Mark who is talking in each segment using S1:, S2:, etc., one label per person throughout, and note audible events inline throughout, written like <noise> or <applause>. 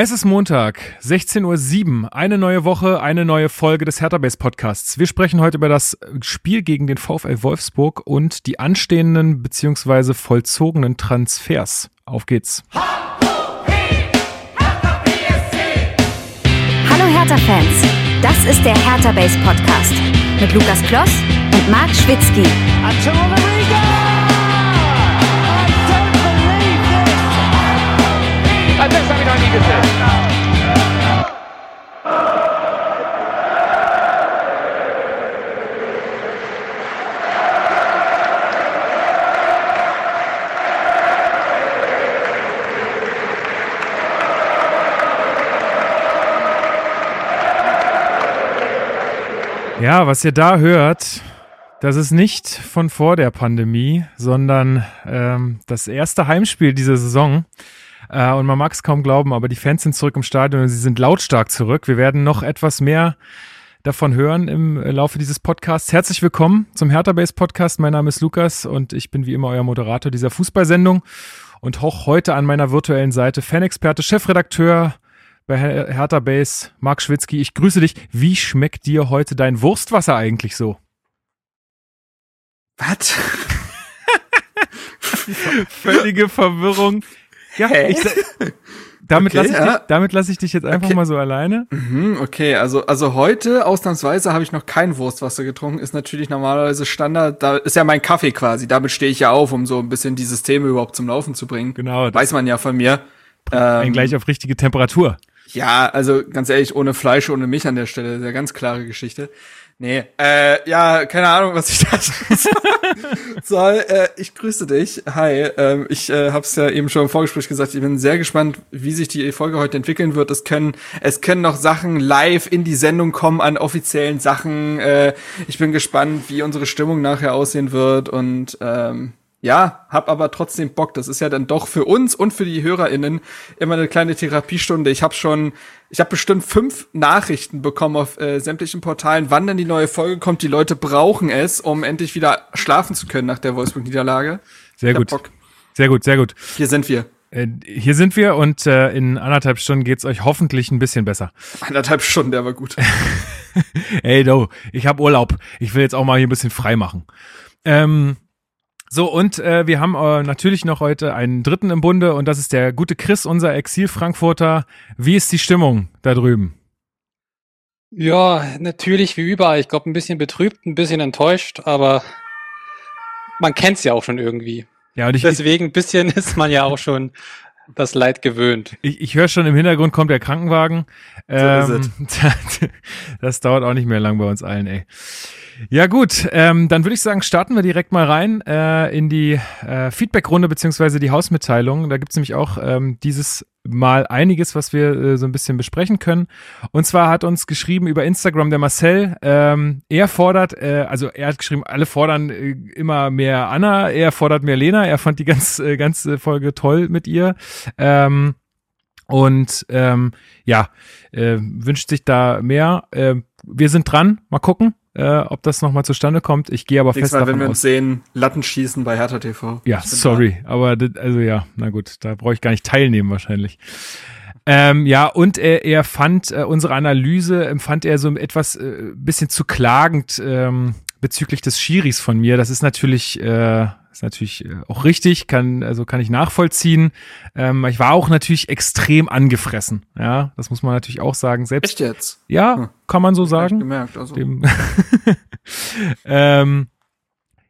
S1: Es ist Montag, 16.07 Uhr. Eine neue Woche, eine neue Folge des Hertha Base Podcasts. Wir sprechen heute über das Spiel gegen den VfL Wolfsburg und die anstehenden bzw. vollzogenen Transfers. Auf geht's.
S2: Hallo Hertha-Fans, das ist der Hertha Base Podcast mit Lukas Kloss und Marc Schwitzky.
S3: Das
S1: Ja, was ihr da hört, das ist nicht von vor der Pandemie, sondern ähm, das erste Heimspiel dieser Saison. Äh, und man mag es kaum glauben, aber die Fans sind zurück im Stadion und sie sind lautstark zurück. Wir werden noch etwas mehr davon hören im Laufe dieses Podcasts. Herzlich willkommen zum Hertha Base Podcast. Mein Name ist Lukas und ich bin wie immer euer Moderator dieser Fußballsendung und hoch heute an meiner virtuellen Seite Fanexperte, Chefredakteur bei Her Hertha Base, Marc Schwitzky. Ich grüße dich. Wie schmeckt dir heute dein Wurstwasser eigentlich so?
S4: Was? <laughs>
S1: Völlige Verwirrung. Ja,
S4: Hä?
S1: ich, damit
S4: Okay,
S1: lasse ich,
S4: ja.
S1: dich- damit lass ich dich jetzt einfach
S4: Okay.
S1: mal so alleine.
S4: Mhm, okay, also, also heute ausnahmsweise habe ich noch kein Wurstwasser getrunken. Ist natürlich normalerweise Standard. Da ist ja mein Kaffee quasi. Damit stehe ich ja auf, um so ein bisschen die Systeme überhaupt zum Laufen zu bringen.
S1: Genau,
S4: Weiß man ja von mir. Ähm,
S1: gleich auf richtige Temperatur.
S4: Ja, also ganz ehrlich, ohne Fleisch, ohne Milch an der Stelle, ist ja ganz klare Geschichte. Nee, äh, ja, keine Ahnung, was ich da <laughs> soll. Äh, ich grüße dich. Hi, ähm, ich äh, habe es ja eben schon im Vorgespräch gesagt. Ich bin sehr gespannt, wie sich die Folge heute entwickeln wird. Es können, es können noch Sachen live in die Sendung kommen an offiziellen Sachen. Äh, ich bin gespannt, wie unsere Stimmung nachher aussehen wird und ähm, ja, hab aber trotzdem Bock. Das ist ja dann doch für uns und für die HörerInnen immer eine kleine Therapiestunde. Ich habe schon, ich habe bestimmt fünf Nachrichten bekommen auf äh, sämtlichen Portalen, wann denn die neue Folge kommt. Die Leute brauchen es, um endlich wieder schlafen zu können nach der Wolfsburg-Niederlage.
S1: Sehr gut.
S4: Bock.
S1: Sehr gut, sehr gut.
S4: Hier sind wir.
S1: Äh, hier sind wir und äh, in anderthalb Stunden geht's euch hoffentlich ein bisschen besser.
S4: Anderthalb Stunden, der war gut. <laughs>
S1: Ey, do, ich habe Urlaub. Ich will jetzt auch mal hier ein bisschen frei machen. Ähm, so, und äh, wir haben äh, natürlich noch heute einen dritten im Bunde und das ist der gute Chris, unser Exil-Frankfurter. Wie ist die Stimmung da drüben?
S5: Ja, natürlich wie überall. Ich glaube, ein bisschen betrübt, ein bisschen enttäuscht, aber man kennt's ja auch schon irgendwie.
S1: Ja, und ich,
S5: Deswegen ein bisschen <laughs> ist man ja auch schon das Leid gewöhnt.
S1: ich, ich höre schon im Hintergrund kommt der Krankenwagen.
S4: So
S1: Ähm, <laughs> das dauert auch nicht mehr lang bei uns allen, ey. Ja gut, ähm, dann würde ich sagen, starten wir direkt mal rein äh, in die äh, Feedback-Runde beziehungsweise die Hausmitteilung. Da gibt's nämlich auch ähm, dieses Mal einiges, was wir äh, so ein bisschen besprechen können. Und zwar hat uns geschrieben über Instagram der Marcel, ähm, er fordert, äh, also er hat geschrieben, alle fordern äh, immer mehr Anna, er fordert mehr Lena, er fand die ganz, äh, ganze Folge toll mit ihr. Ähm, und ähm, ja, äh, wünscht sich da mehr. Äh, wir sind dran, mal gucken, äh, ob das nochmal zustande kommt. Ich gehe aber
S4: Nächstes
S1: fest
S4: Mal,
S1: davon
S4: wenn wir
S1: aus.
S4: uns sehen, Latten schießen bei Hertha TV.
S1: Ja, sorry, aber das, also ja, na gut, da brauche ich gar nicht teilnehmen wahrscheinlich. Ähm, ja, und er, er fand äh, unsere Analyse, empfand er so etwas äh, bisschen zu klagend ähm, bezüglich des Schiris von mir. Das ist natürlich, äh, ist natürlich äh, auch richtig, kann, also kann ich nachvollziehen. Ähm, ich war auch natürlich extrem angefressen. Ja, das muss man natürlich auch sagen. Selbst,
S4: Echt jetzt?
S1: ja,
S4: Hm.
S1: kann man so
S4: Hab ich
S1: sagen
S4: gemerkt. Also.
S1: dem <laughs> ähm,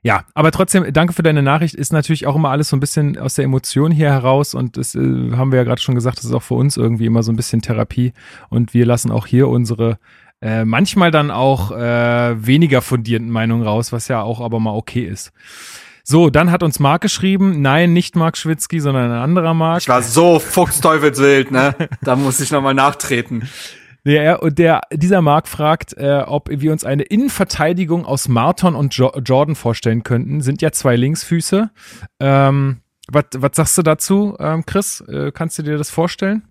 S1: ja, aber trotzdem, danke für deine Nachricht. Ist natürlich auch immer alles so ein bisschen aus der Emotion hier heraus und das äh, haben wir ja gerade schon gesagt, das ist auch für uns irgendwie immer so ein bisschen Therapie und wir lassen auch hier unsere äh, manchmal dann auch äh, weniger fundierten Meinungen raus, was ja auch aber mal okay ist. So, dann hat uns Marc geschrieben, nein, nicht Marc Schwitzky, sondern ein anderer Marc.
S4: Ich war so fuchsteufelswild, ne? Da muss ich nochmal nachtreten.
S1: Der, und der, dieser Marc fragt, äh, ob wir uns eine Innenverteidigung aus Marton und jo Jordan vorstellen könnten. Sind ja zwei Linksfüße. Ähm, was, was sagst du dazu, ähm, Chris? Äh, kannst du dir das vorstellen?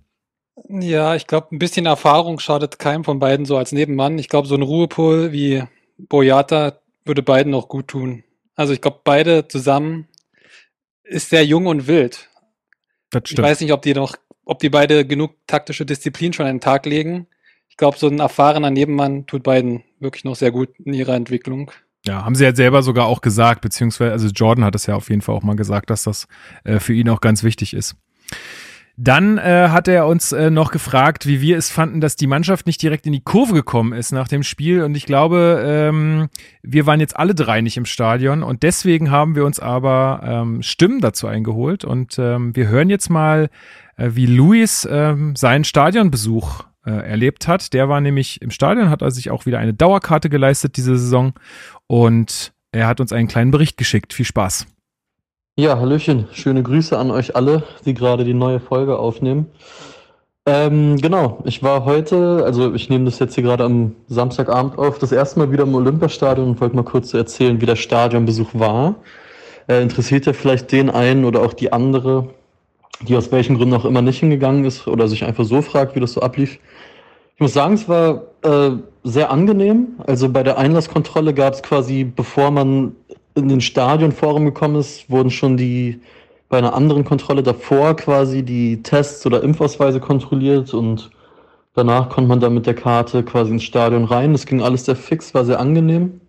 S5: Ja, ich glaube, ein bisschen Erfahrung schadet keinem von beiden so als Nebenmann. Ich glaube, so ein Ruhepol wie Boyata würde beiden auch gut tun. Also ich glaube, beide zusammen ist sehr jung und wild. Ich weiß nicht, ob die noch ob die beide genug taktische Disziplin schon an den Tag legen. Ich glaube, so ein erfahrener Nebenmann tut beiden wirklich noch sehr gut in ihrer Entwicklung.
S1: Ja, haben sie ja selber sogar auch gesagt, beziehungsweise, also Jordan hat es ja auf jeden Fall auch mal gesagt, dass das äh, für ihn auch ganz wichtig ist. Dann äh, hat er uns äh, noch gefragt, wie wir es fanden, dass die Mannschaft nicht direkt in die Kurve gekommen ist nach dem Spiel. Und ich glaube, ähm, wir waren jetzt alle drei nicht im Stadion. Und deswegen haben wir uns aber ähm, Stimmen dazu eingeholt. Und ähm, wir hören jetzt mal, äh, wie Luis ähm, seinen Stadionbesuch äh, erlebt hat. Der war nämlich im Stadion, hat er sich auch wieder eine Dauerkarte geleistet diese Saison. Und er hat uns einen kleinen Bericht geschickt. Viel Spaß.
S6: Ja, Hallöchen. Schöne Grüße an euch alle, die gerade die neue Folge aufnehmen. Ähm, genau, ich war heute, also ich nehme das jetzt hier gerade am Samstagabend auf, das erste Mal wieder im Olympiastadion und wollte mal kurz erzählen, wie der Stadionbesuch war. Äh, interessiert ja vielleicht den einen oder auch die andere, die aus welchen Gründen auch immer nicht hingegangen ist oder sich einfach so fragt, wie das so ablief. Ich muss sagen, es war äh, sehr angenehm. Also bei der Einlasskontrolle gab es quasi, bevor man in den Stadionforum gekommen ist, wurden schon die bei einer anderen Kontrolle davor quasi die Tests oder Impfausweise kontrolliert und danach konnte man dann mit der Karte quasi ins Stadion rein. Das ging alles sehr fix, war sehr angenehm.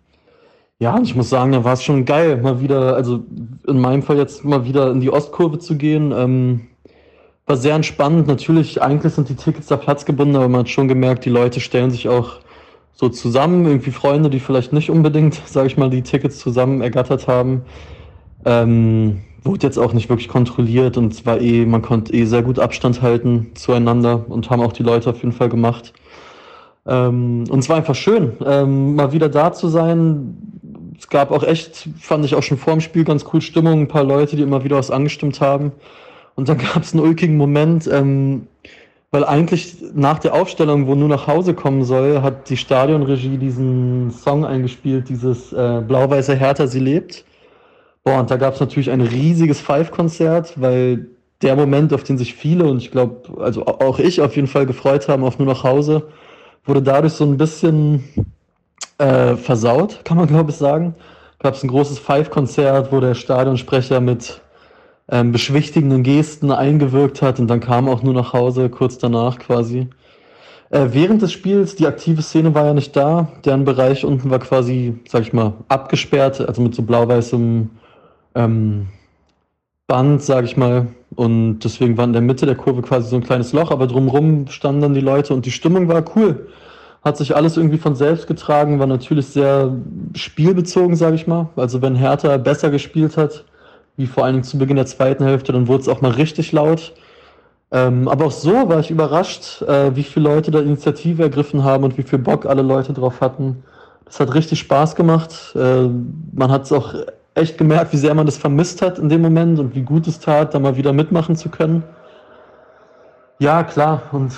S6: Ja, und ich muss sagen, da war es schon geil, mal wieder, also in meinem Fall jetzt mal wieder in die Ostkurve zu gehen. Ähm, war sehr entspannt. Natürlich, eigentlich sind die Tickets da platzgebunden, aber man hat schon gemerkt, die Leute stellen sich auch so zusammen, irgendwie Freunde, die vielleicht nicht unbedingt, <laughs> sage ich mal, die Tickets zusammen ergattert haben. Ähm, wurde jetzt auch nicht wirklich kontrolliert und war eh, man konnte eh sehr gut Abstand halten zueinander und haben auch die Leute auf jeden Fall gemacht. Ähm, und es war einfach schön, ähm, mal wieder da zu sein. Es gab auch echt, fand ich auch schon vor dem Spiel ganz cool Stimmung, ein paar Leute, die immer wieder was angestimmt haben. Und dann <laughs> gab es einen ulkigen Moment, ähm, weil eigentlich nach der Aufstellung, wo nur nach Hause kommen soll, hat die Stadionregie diesen Song eingespielt, dieses äh, Blau-Weiße Hertha, sie lebt. Boah, und da gab es natürlich ein riesiges Five-Konzert, weil der Moment, auf den sich viele und ich glaube, also auch ich auf jeden Fall gefreut haben auf nur nach Hause, wurde dadurch so ein bisschen äh, versaut, kann man glaube ich sagen. Gab es ein großes Five-Konzert, wo der Stadionsprecher mit ähm, beschwichtigenden Gesten eingewirkt hat und dann kam auch nur nach Hause kurz danach quasi. Äh, während des Spiels, die aktive Szene war ja nicht da, deren Bereich unten war quasi, sag ich mal, abgesperrt, also mit so blau-weißem ähm, Band, sag ich mal. Und deswegen war in der Mitte der Kurve quasi so ein kleines Loch, aber drumherum standen dann die Leute und die Stimmung war cool. Hat sich alles irgendwie von selbst getragen, war natürlich sehr spielbezogen, sag ich mal. Also wenn Hertha besser gespielt hat, wie vor allen Dingen zu Beginn der zweiten Hälfte, dann wurde es auch mal richtig laut. Ähm, aber auch so war ich überrascht, äh, wie viele Leute da Initiative ergriffen haben und wie viel Bock alle Leute drauf hatten. Das hat richtig Spaß gemacht. Äh, man hat es auch echt gemerkt, wie sehr man das vermisst hat in dem Moment und wie gut es tat, da mal wieder mitmachen zu können. Ja, klar. Und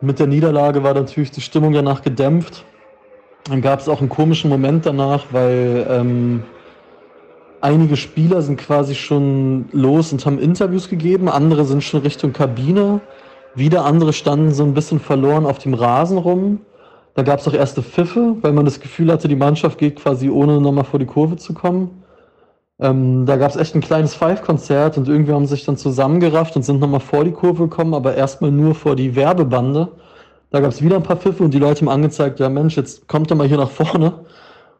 S6: mit der Niederlage war natürlich die Stimmung danach gedämpft. Dann gab es auch einen komischen Moment danach, weil ähm, einige Spieler sind quasi schon los und haben Interviews gegeben, andere sind schon Richtung Kabine, wieder andere standen so ein bisschen verloren auf dem Rasen rum. Da gab es auch erste Pfiffe, weil man das Gefühl hatte, die Mannschaft geht quasi ohne nochmal vor die Kurve zu kommen. Ähm, da gab es echt ein kleines Five-Konzert und irgendwie haben sich dann zusammengerafft und sind nochmal vor die Kurve gekommen, aber erstmal nur vor die Werbebande. Da gab es wieder ein paar Pfiffe und die Leute haben angezeigt, ja Mensch, jetzt kommt doch mal hier nach vorne.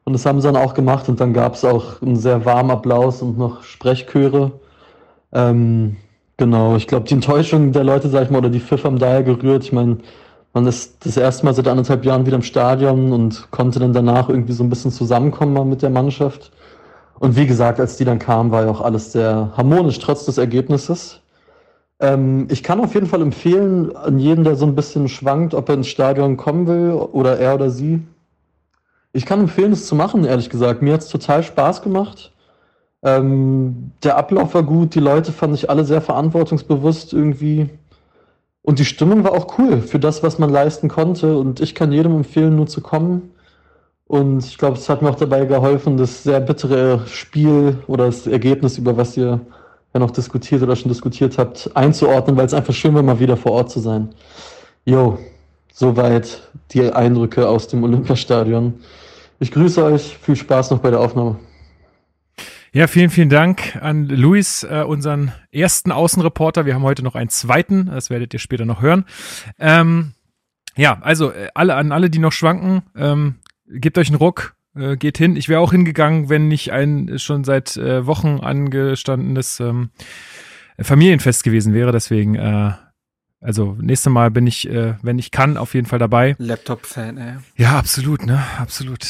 S6: Und das haben sie dann auch gemacht und dann gab es auch einen sehr warmen Applaus und noch Sprechchöre. Ähm, genau, ich glaube, die Enttäuschung der Leute, sag ich mal, oder die Pfiff haben daher gerührt. Ich meine, man ist das erste Mal seit anderthalb Jahren wieder im Stadion und konnte dann danach irgendwie so ein bisschen zusammenkommen mit der Mannschaft. Und wie gesagt, als die dann kamen, war ja auch alles sehr harmonisch, trotz des Ergebnisses. Ähm, ich kann auf jeden Fall empfehlen, an jeden, der so ein bisschen schwankt, ob er ins Stadion kommen will oder er oder sie, ich kann empfehlen, es zu machen, ehrlich gesagt. Mir hat es total Spaß gemacht. Ähm, der Ablauf war gut, die Leute fand ich alle sehr verantwortungsbewusst irgendwie. Und die Stimmung war auch cool für das, was man leisten konnte. Und ich kann jedem empfehlen, nur zu kommen. Und ich glaube, es hat mir auch dabei geholfen, das sehr bittere Spiel oder das Ergebnis, über was ihr ja noch diskutiert oder schon diskutiert habt, einzuordnen, weil es einfach schön war, mal wieder vor Ort zu sein. Jo, soweit die Eindrücke aus dem Olympiastadion. Ich grüße euch, viel Spaß noch bei der Aufnahme.
S1: Ja, vielen, vielen Dank an Luis, äh, unseren ersten Außenreporter. Wir haben heute noch einen zweiten, das werdet ihr später noch hören. Ähm, ja, also äh, alle an alle, die noch schwanken, ähm, gebt euch einen Ruck, äh, geht hin. Ich wäre auch hingegangen, wenn nicht ein schon seit äh, Wochen angestandenes ähm, Familienfest gewesen wäre. Deswegen, äh, also nächstes Mal bin ich, äh, wenn ich kann, auf jeden Fall dabei.
S4: Laptop-Fan, ey.
S1: Ja, absolut, ne? Absolut.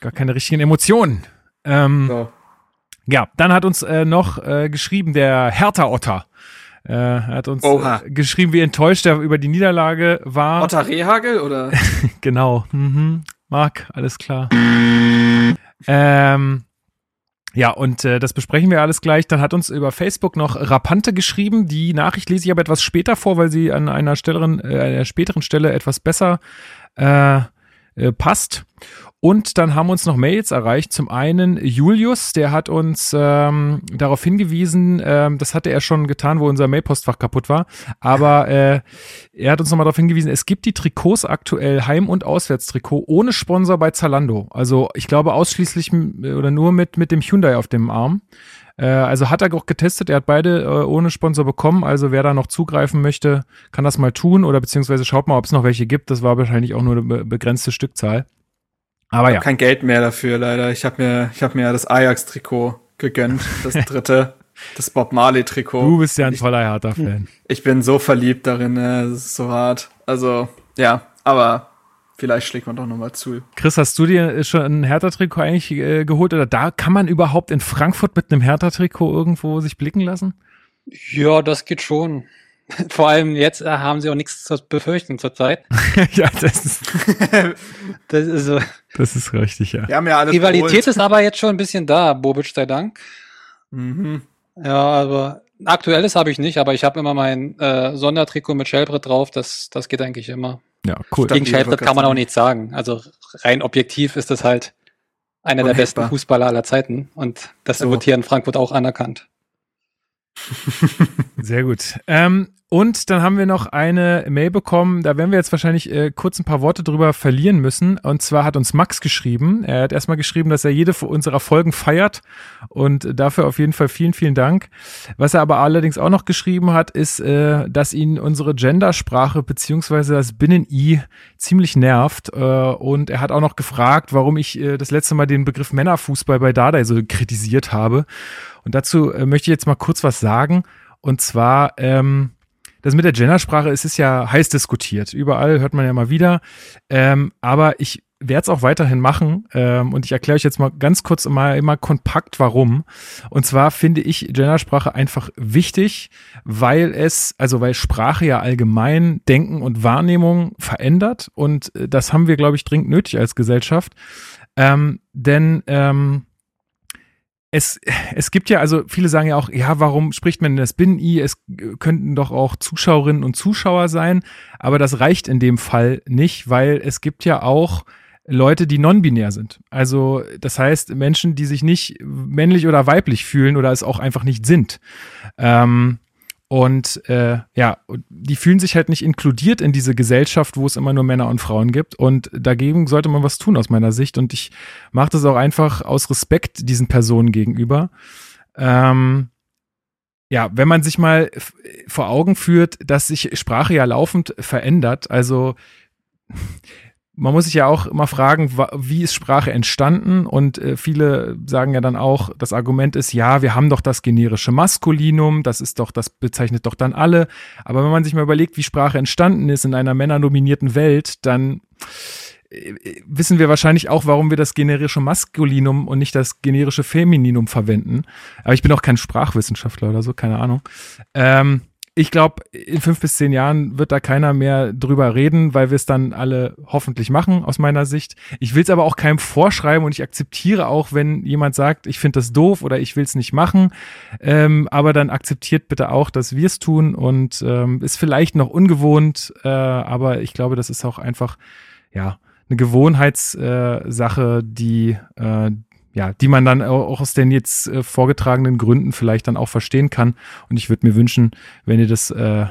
S1: Gar keine richtigen Emotionen. Ähm,
S4: So.
S1: Ja, dann hat uns äh, noch äh, geschrieben der Hertha Otter. Äh, er hat uns
S4: Oha.
S1: äh, geschrieben, wie enttäuscht er über die Niederlage war.
S4: Otter Rehagel oder? <laughs>
S1: Genau. Mhm. Marc, alles klar. ähm, ja, und äh, das besprechen wir alles gleich. Dann hat uns über Facebook noch Rapante geschrieben. Die Nachricht lese ich aber etwas später vor, weil sie an einer, stelleren, äh, einer späteren Stelle etwas besser äh, äh, passt. Und dann haben uns noch Mails erreicht. Zum einen Julius, der hat uns ähm, darauf hingewiesen, ähm, das hatte er schon getan, wo unser Mailpostfach kaputt war. Aber <laughs> äh, er hat uns nochmal darauf hingewiesen, es gibt die Trikots aktuell, Heim- und Auswärtstrikot, ohne Sponsor bei Zalando. Also ich glaube ausschließlich m- oder nur mit, mit dem Hyundai auf dem Arm. Äh, also hat er auch getestet, er hat beide äh, ohne Sponsor bekommen. Also wer da noch zugreifen möchte, kann das mal tun oder beziehungsweise schaut mal, ob es noch welche gibt. Das war wahrscheinlich auch nur eine be begrenzte Stückzahl. Aber
S4: Ich
S1: ja.
S4: kein Geld mehr dafür, leider. Ich habe mir, ich hab mir ja das Ajax-Trikot gegönnt, das <laughs> dritte, das Bob Marley-Trikot.
S1: Du bist ja ein
S4: Ich-
S1: toller Hertha-Fan.
S4: Ich bin so verliebt darin, äh, das ist so hart. Also, ja, aber vielleicht schlägt man doch noch mal zu.
S1: Chris, hast du dir schon ein Hertha-Trikot eigentlich äh, geholt? Oder da kann man überhaupt in Frankfurt mit einem Hertha-Trikot irgendwo sich blicken lassen?
S5: Ja, das geht schon. <laughs> Vor allem jetzt äh, haben sie auch nichts zu befürchten zurzeit. <laughs>
S1: ja, das ist, <laughs>
S5: Das ist so.
S1: das ist richtig, ja.
S4: Wir haben ja alles
S5: Rivalität
S4: geholt.
S5: ist aber jetzt schon ein bisschen da, Bobic sei Dank.
S4: Mhm.
S5: Ja, aber aktuelles habe ich nicht, aber ich habe immer mein äh, Sondertrikot mit Shellbrett drauf, das, das geht eigentlich immer.
S1: Ja, cool.
S5: Gegen Shellbrett kann man auch nichts sagen. Also rein objektiv ist das halt einer der besten. Fußballer aller Zeiten und das
S4: Ja.
S5: wird hier in Frankfurt auch anerkannt. <laughs>
S1: Sehr gut. Ähm, und dann haben wir noch eine Mail bekommen, da werden wir jetzt wahrscheinlich äh, kurz ein paar Worte drüber verlieren müssen. Und zwar hat uns Max geschrieben. Er hat erstmal geschrieben, dass er jede unserer Folgen feiert. Und dafür auf jeden Fall vielen, vielen Dank. Was er aber allerdings auch noch geschrieben hat, ist, äh, dass ihn unsere Gendersprache beziehungsweise das Binnen-I ziemlich nervt. Äh, und er hat auch noch gefragt, warum ich äh, das letzte Mal den Begriff Männerfußball bei Dardai so kritisiert habe. Und dazu äh, möchte ich jetzt mal kurz was sagen. Und zwar, ähm, das mit der Gendersprache, es ist ja heiß diskutiert. Überall hört man ja mal wieder. Ähm, aber ich werde es auch weiterhin machen. Ähm, und ich erkläre euch jetzt mal ganz kurz mal immer kompakt, warum. Und zwar finde ich Gendersprache einfach wichtig, weil es, also weil Sprache ja allgemein Denken und Wahrnehmung verändert. Und äh, das haben wir, glaube ich, dringend nötig als Gesellschaft. Ähm, denn ähm, es, es gibt ja, also viele sagen ja auch, ja, warum spricht man denn das Binnen-I? Es könnten doch auch Zuschauerinnen und Zuschauer sein, aber das reicht in dem Fall nicht, weil es gibt ja auch Leute, die non-binär sind. Also das heißt Menschen, die sich nicht männlich oder weiblich fühlen oder es auch einfach nicht sind. Ähm, und äh, ja, die fühlen sich halt nicht inkludiert in diese Gesellschaft, wo es immer nur Männer und Frauen gibt. Und dagegen sollte man was tun aus meiner Sicht. Und ich mache das auch einfach aus Respekt diesen Personen gegenüber. Ähm, ja, wenn man sich mal vor Augen führt, dass sich Sprache ja laufend verändert, also man muss sich ja auch immer fragen, wie ist Sprache entstanden? Und äh, viele sagen ja dann auch, das Argument ist, ja, wir haben doch das generische Maskulinum, das ist doch, das bezeichnet doch dann alle. Aber wenn man sich mal überlegt, wie Sprache entstanden ist in einer männernominierten Welt, dann äh, wissen wir wahrscheinlich auch, warum wir das generische Maskulinum und nicht das generische Femininum verwenden. Aber ich bin auch kein Sprachwissenschaftler oder so, keine Ahnung. Ähm, ich glaube, in fünf bis zehn Jahren wird da keiner mehr drüber reden, weil wir es dann alle hoffentlich machen, aus meiner Sicht. Ich will es aber auch keinem vorschreiben und ich akzeptiere auch, wenn jemand sagt, ich finde das doof oder ich will es nicht machen. Ähm, aber dann akzeptiert bitte auch, dass wir es tun und ähm, ist vielleicht noch ungewohnt, äh, aber ich glaube, das ist auch einfach, ja, eine Gewohnheitssache, äh, die, äh, ja, die man dann au- auch aus den jetzt äh, vorgetragenen Gründen vielleicht dann auch verstehen kann. Und ich würde mir wünschen, wenn ihr das äh,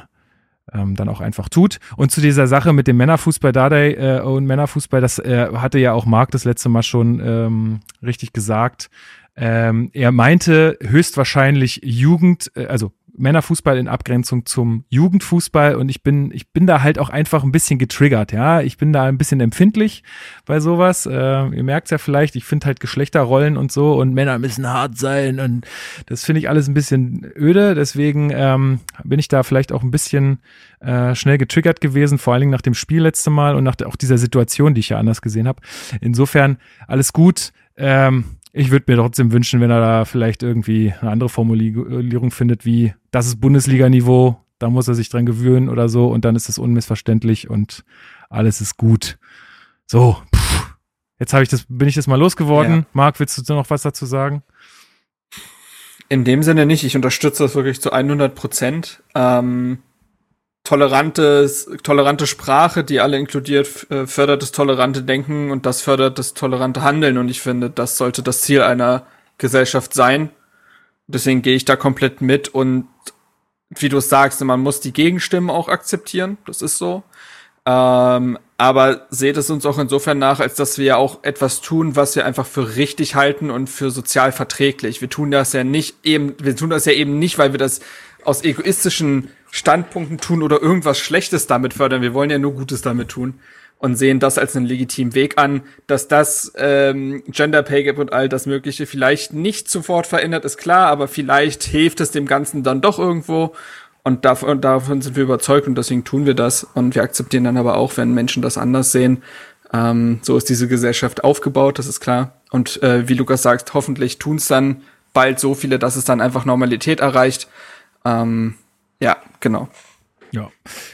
S1: ähm, dann auch einfach tut. Und zu dieser Sache mit dem Männerfußball Dardai äh, und Männerfußball, das äh, hatte ja auch Marc das letzte Mal schon ähm, richtig gesagt. Ähm, er meinte höchstwahrscheinlich Jugend, äh, also Männerfußball in Abgrenzung zum Jugendfußball und ich bin, ich bin da halt auch einfach ein bisschen getriggert, ja. Ich bin da ein bisschen empfindlich bei sowas. Äh, ihr merkt es ja vielleicht, ich finde halt Geschlechterrollen und so und Männer müssen hart sein und das finde ich alles ein bisschen öde. Deswegen ähm, bin ich da vielleicht auch ein bisschen äh, schnell getriggert gewesen, vor allen Dingen nach dem Spiel letzte Mal und nach der, auch dieser Situation, die ich ja anders gesehen habe. Insofern alles gut. Ähm, ich würde mir trotzdem wünschen, wenn er da vielleicht irgendwie eine andere Formulierung findet, wie das ist Bundesliga-Niveau, da muss er sich dran gewöhnen oder so und dann ist es unmissverständlich und alles ist gut. So, pff, jetzt habe ich das, bin ich das mal losgeworden. Ja. Marc, willst du noch was dazu sagen?
S4: In dem Sinne nicht. Ich unterstütze das wirklich zu 100 Prozent. Ähm, tolerantes, tolerante Sprache, die alle inkludiert, äh, fördert das tolerante Denken und das fördert das tolerante Handeln. Und ich finde, das sollte das Ziel einer Gesellschaft sein. Deswegen gehe ich da komplett mit und wie du es sagst, man muss die Gegenstimmen auch akzeptieren. Das ist so. Ähm, aber seht es uns auch insofern nach, als dass wir ja auch etwas tun, was wir einfach für richtig halten und für sozial verträglich. Wir tun das ja nicht eben, wir tun das ja eben nicht, weil wir das aus egoistischen Standpunkten tun oder irgendwas Schlechtes damit fördern. Wir wollen ja nur Gutes damit tun und sehen das als einen legitimen Weg an, dass das ähm, Gender Pay Gap und all das Mögliche vielleicht nicht sofort verändert, ist klar, aber vielleicht hilft es dem Ganzen dann doch irgendwo. Und davon, davon sind wir überzeugt und deswegen tun wir das. Und wir akzeptieren dann aber auch, wenn Menschen das anders sehen. Ähm, so ist diese Gesellschaft aufgebaut, das ist klar. Und äh, wie Lukas sagt, hoffentlich tun es dann bald so viele, dass es dann einfach Normalität erreicht. Ähm, ja, genau.
S1: Ja,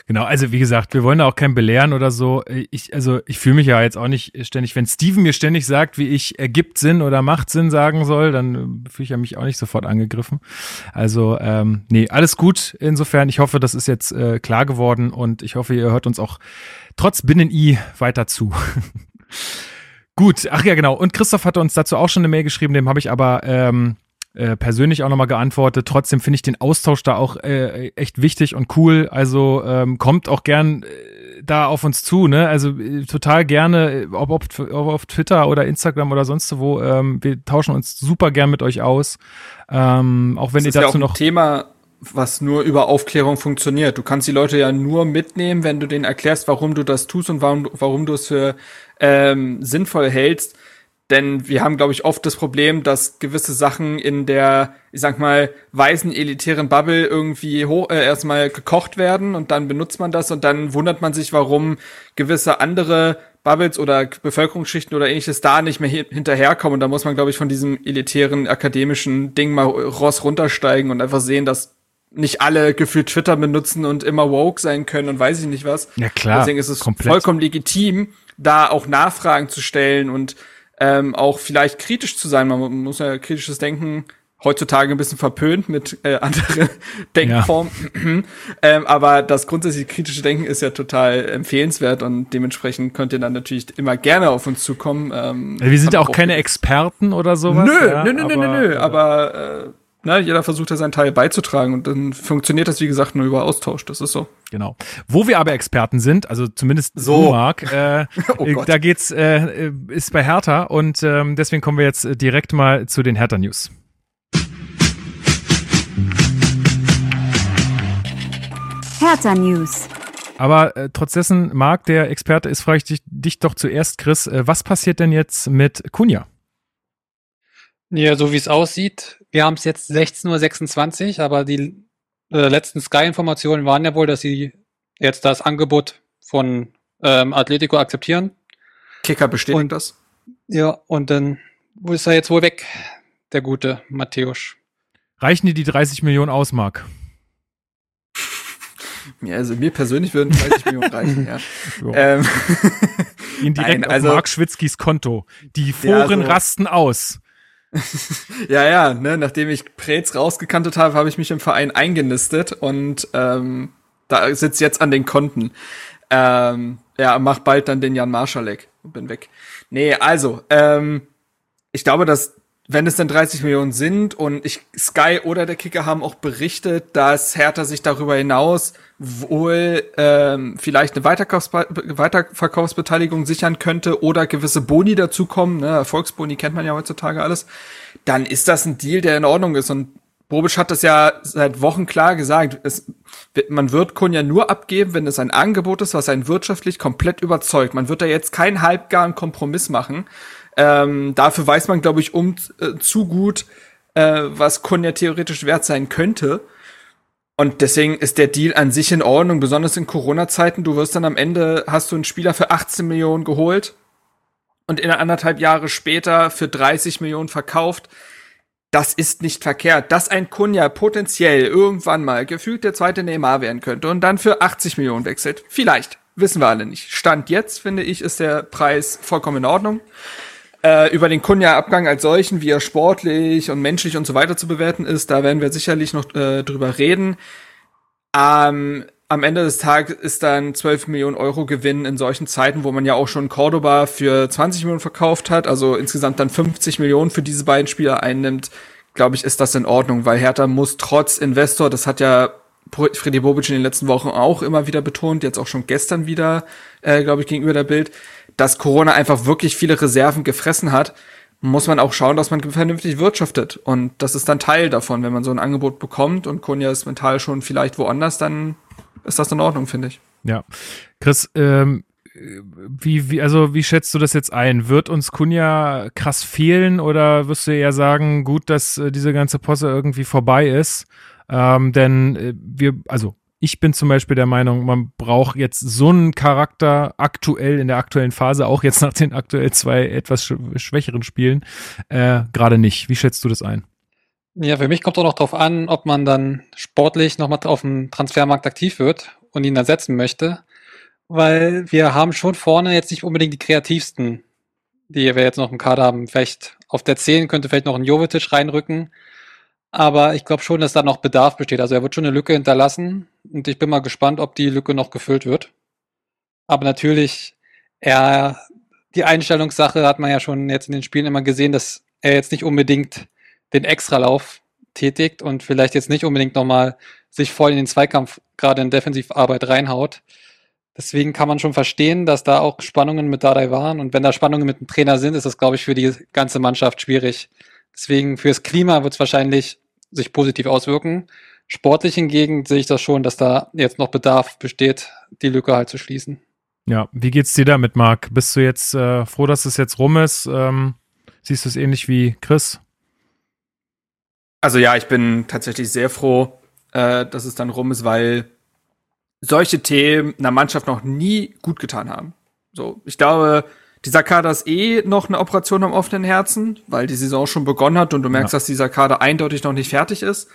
S1: genau. Also wie gesagt, wir wollen da auch kein belehren oder so. Ich, also ich fühle mich ja jetzt auch nicht ständig, wenn Steven mir ständig sagt, wie ich ergibt Sinn oder macht Sinn sagen soll, dann fühle ich ja mich auch nicht sofort angegriffen. Also ähm, nee, alles gut. Insofern, ich hoffe, das ist jetzt äh, klar geworden und ich hoffe, ihr hört uns auch trotz Binnen-I weiter zu. <laughs> gut, ach ja, genau. Und Christoph hatte uns dazu auch schon eine Mail geschrieben, dem habe ich aber ähm, äh, persönlich auch nochmal geantwortet. Trotzdem finde ich den Austausch da auch äh, echt wichtig und cool. Also ähm, kommt auch gern äh, da auf uns zu, ne? Also äh, total gerne, äh, ob, ob, ob, auf Twitter oder Instagram oder sonst wo. Ähm, wir tauschen uns super gern mit euch aus. Ähm, auch wenn das ihr dazu ja noch
S4: Thema was nur über Aufklärung funktioniert. Du kannst die Leute ja nur mitnehmen, wenn du denen erklärst, warum du das tust und warum, warum du es für ähm, sinnvoll hältst. Denn wir haben, glaube ich, oft das Problem, dass gewisse Sachen in der, ich sag mal, weißen elitären Bubble irgendwie hoch, äh, erstmal gekocht werden und dann benutzt man das und dann wundert man sich, warum gewisse andere Bubbles oder Bevölkerungsschichten oder ähnliches da nicht mehr hinterherkommen. Und da muss man, glaube ich, von diesem elitären akademischen Ding mal Ross runtersteigen und einfach sehen, dass nicht alle gefühlt Twitter benutzen und immer woke sein können und weiß ich nicht was.
S1: Ja klar.
S4: Deswegen ist es komplett. vollkommen legitim, da auch Nachfragen zu stellen und ähm, auch vielleicht kritisch zu sein. Man muss ja kritisches Denken heutzutage ein bisschen verpönt mit äh, <laughs> anderen Denkformen. Ja. ähm, aber das grundsätzliche kritische Denken ist ja total empfehlenswert und dementsprechend könnt ihr dann natürlich immer gerne auf uns zukommen. Ähm,
S1: wir sind ja auch keine Experten oder sowas.
S4: Nö, ja, nö, nö, nö, nö, nö, aber äh, ne, jeder versucht ja seinen Teil beizutragen und dann funktioniert das, wie gesagt, nur über Austausch. Das ist so.
S1: Genau. Wo wir aber Experten sind, also zumindest so, Marc, äh, <laughs> oh äh, da geht's, äh, ist bei Hertha und ähm, deswegen kommen wir jetzt direkt mal zu den Hertha News.
S2: Hertha News.
S1: Aber äh, trotz dessen, Marc, der Experte ist, frage ich dich, dich doch zuerst, Chris, äh, was passiert denn jetzt mit Kunja?
S5: Ja, so wie es aussieht, wir haben es jetzt 16.26 Uhr, aber die äh, letzten Sky-Informationen waren ja wohl, dass sie jetzt das Angebot von ähm, Atletico akzeptieren.
S4: Kicker bestätigt und, das.
S5: Ja, und dann wo ist er jetzt wohl weg, der gute Matthäus?
S1: Reichen dir die 30 Millionen aus, Marc? <laughs>
S4: Ja, also mir persönlich würden 30 Millionen reichen, ja. <laughs>
S1: ähm. <laughs> Ihn direkt Nein, also, auf Mark Schwitzkis Konto. Die Foren ja, so. rasten aus. <laughs>
S4: ja, ja, ne, nachdem ich Preetz rausgekantet habe, habe ich mich im Verein eingenistet und ähm, da sitzt jetzt an den Konten. Ähm, ja, mach bald dann den Jan Marschalek und bin weg. Nee, also, ähm, ich glaube, dass wenn es dann 30 Millionen sind und ich, Sky oder der Kicker haben auch berichtet, dass Hertha sich darüber hinaus wohl ähm, vielleicht eine Weiterkaufsbe Weiterverkaufsbeteiligung sichern könnte oder gewisse Boni dazukommen, ne, Erfolgsboni kennt man ja heutzutage alles, dann ist das ein Deal, der in Ordnung ist und Bobic hat das ja seit Wochen klar gesagt. Es, man wird Kunja nur abgeben, wenn es ein Angebot ist, was einen wirtschaftlich komplett überzeugt. Man wird da jetzt keinen halbgaren Kompromiss machen. Ähm, dafür weiß man, glaube ich, um äh, zu gut, äh, was Kunja theoretisch wert sein könnte. Und deswegen ist der Deal an sich in Ordnung, besonders in Corona-Zeiten. Du wirst dann am Ende, hast du einen Spieler für 18 Millionen geholt und in anderthalb Jahre später für 30 Millionen verkauft das ist nicht verkehrt, dass ein Kunja potenziell irgendwann mal gefühlt der zweite Neymar werden könnte und dann für 80 Millionen wechselt. Vielleicht. Wissen wir alle nicht. Stand jetzt, finde ich, ist der Preis vollkommen in Ordnung. Äh, über den Kunja-Abgang als solchen, wie er sportlich und menschlich und so weiter zu bewerten ist, da werden wir sicherlich noch äh, drüber reden. Ähm, am Ende des Tages ist dann 12 Millionen Euro Gewinn in solchen Zeiten, wo man ja auch schon Cordoba für 20 Millionen verkauft hat, also insgesamt dann 50 Millionen für diese beiden Spieler einnimmt, glaube ich, ist das in Ordnung, weil Hertha muss trotz Investor, das hat ja Freddy Bobic in den letzten Wochen auch immer wieder betont, jetzt auch schon gestern wieder, äh, glaube ich, gegenüber der Bild, dass Corona einfach wirklich viele Reserven gefressen hat, muss man auch schauen, dass man vernünftig wirtschaftet. Und das ist dann Teil davon, wenn man so ein Angebot bekommt und Kunja ist mental schon vielleicht woanders, dann ist das in Ordnung, finde ich.
S1: Ja. Chris, ähm, wie, wie, also wie schätzt du das jetzt ein? Wird uns Kunja krass fehlen oder wirst du eher sagen, gut, dass äh, diese ganze Posse irgendwie vorbei ist? Ähm, denn äh, wir, also ich bin zum Beispiel der Meinung, man braucht jetzt so einen Charakter aktuell in der aktuellen Phase, auch jetzt nach den aktuell zwei etwas sch schwächeren Spielen, äh, gerade nicht. Wie schätzt du das ein?
S5: Ja, für mich kommt auch noch darauf an, ob man dann sportlich nochmal auf dem Transfermarkt aktiv wird und ihn ersetzen möchte. Weil wir haben schon vorne jetzt nicht unbedingt die kreativsten, die wir jetzt noch im Kader haben. Vielleicht auf der 10 könnte vielleicht noch ein Jovetic reinrücken. Aber ich glaube schon, dass da noch Bedarf besteht. Also er wird schon eine Lücke hinterlassen und ich bin mal gespannt, ob die Lücke noch gefüllt wird. Aber natürlich, er, die Einstellungssache hat man ja schon jetzt in den Spielen immer gesehen, dass er jetzt nicht unbedingt den Extralauf tätigt und vielleicht jetzt nicht unbedingt nochmal sich voll in den Zweikampf gerade in Defensivarbeit reinhaut. Deswegen kann man schon verstehen, dass da auch Spannungen mit Dardai waren. Und wenn da Spannungen mit dem Trainer sind, ist das, glaube ich, für die ganze Mannschaft schwierig. Deswegen fürs Klima wird es wahrscheinlich sich positiv auswirken. Sportlich hingegen sehe ich das schon, dass da jetzt noch Bedarf besteht, die Lücke halt zu schließen.
S1: Ja, wie geht's dir damit, Marc? Bist du jetzt äh, froh, dass es jetzt rum ist? Ähm, siehst du es ähnlich wie Chris?
S4: Also ja, ich bin tatsächlich sehr froh, äh, dass es dann rum ist, weil solche Themen einer Mannschaft noch nie gut getan haben. So, ich glaube, dieser Kader ist eh noch eine Operation am offenen Herzen, weil die Saison schon begonnen hat und du merkst, ja. dass dieser Kader eindeutig noch nicht fertig ist.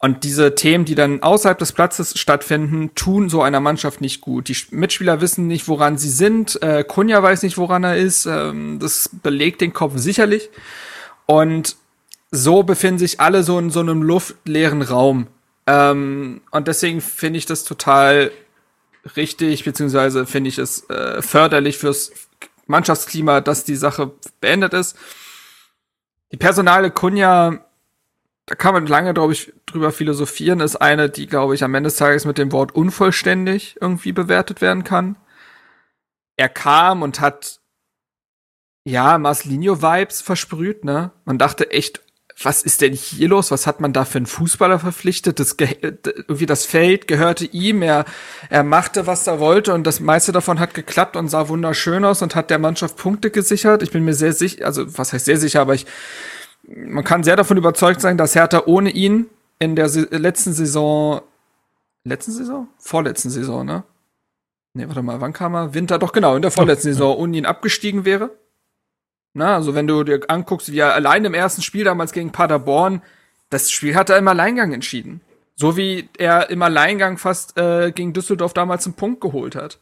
S4: Und diese Themen, die dann außerhalb des Platzes stattfinden, tun so einer Mannschaft nicht gut. Die Mitspieler wissen nicht, woran sie sind. Äh, Kunja weiß nicht, woran er ist. Ähm, das belegt den Kopf sicherlich. Und so befinden sich alle so in so einem luftleeren Raum. Ähm, und deswegen finde ich das total richtig, beziehungsweise finde ich es äh, förderlich fürs Mannschaftsklima, dass die Sache beendet ist. Die Personale Kunja, da kann man lange, glaube ich, drüber philosophieren, ist eine, die, glaube ich, am Ende des Tages mit dem Wort unvollständig irgendwie bewertet werden kann. Er kam und hat, ja, Marcelinho-Vibes versprüht, ne? Man dachte echt, was ist denn hier los? Was hat man da für einen Fußballer verpflichtet? Das irgendwie das Feld gehörte ihm. Er, er machte, was er wollte und das meiste davon hat geklappt und sah wunderschön aus und hat der Mannschaft Punkte gesichert. Ich bin mir sehr sicher, also was heißt sehr sicher, aber ich, man kann sehr davon überzeugt sein, dass Hertha ohne ihn in der letzten Saison, letzten Saison? Vorletzten Saison, ne? Ne, warte mal, wann kam er? Winter, doch genau, in der vorletzten Saison ohne ihn abgestiegen wäre. Na, also wenn du dir anguckst, wie er allein im ersten Spiel damals gegen Paderborn, das Spiel hat er im Alleingang entschieden. So wie er im Alleingang fast äh, gegen Düsseldorf damals einen Punkt geholt hat.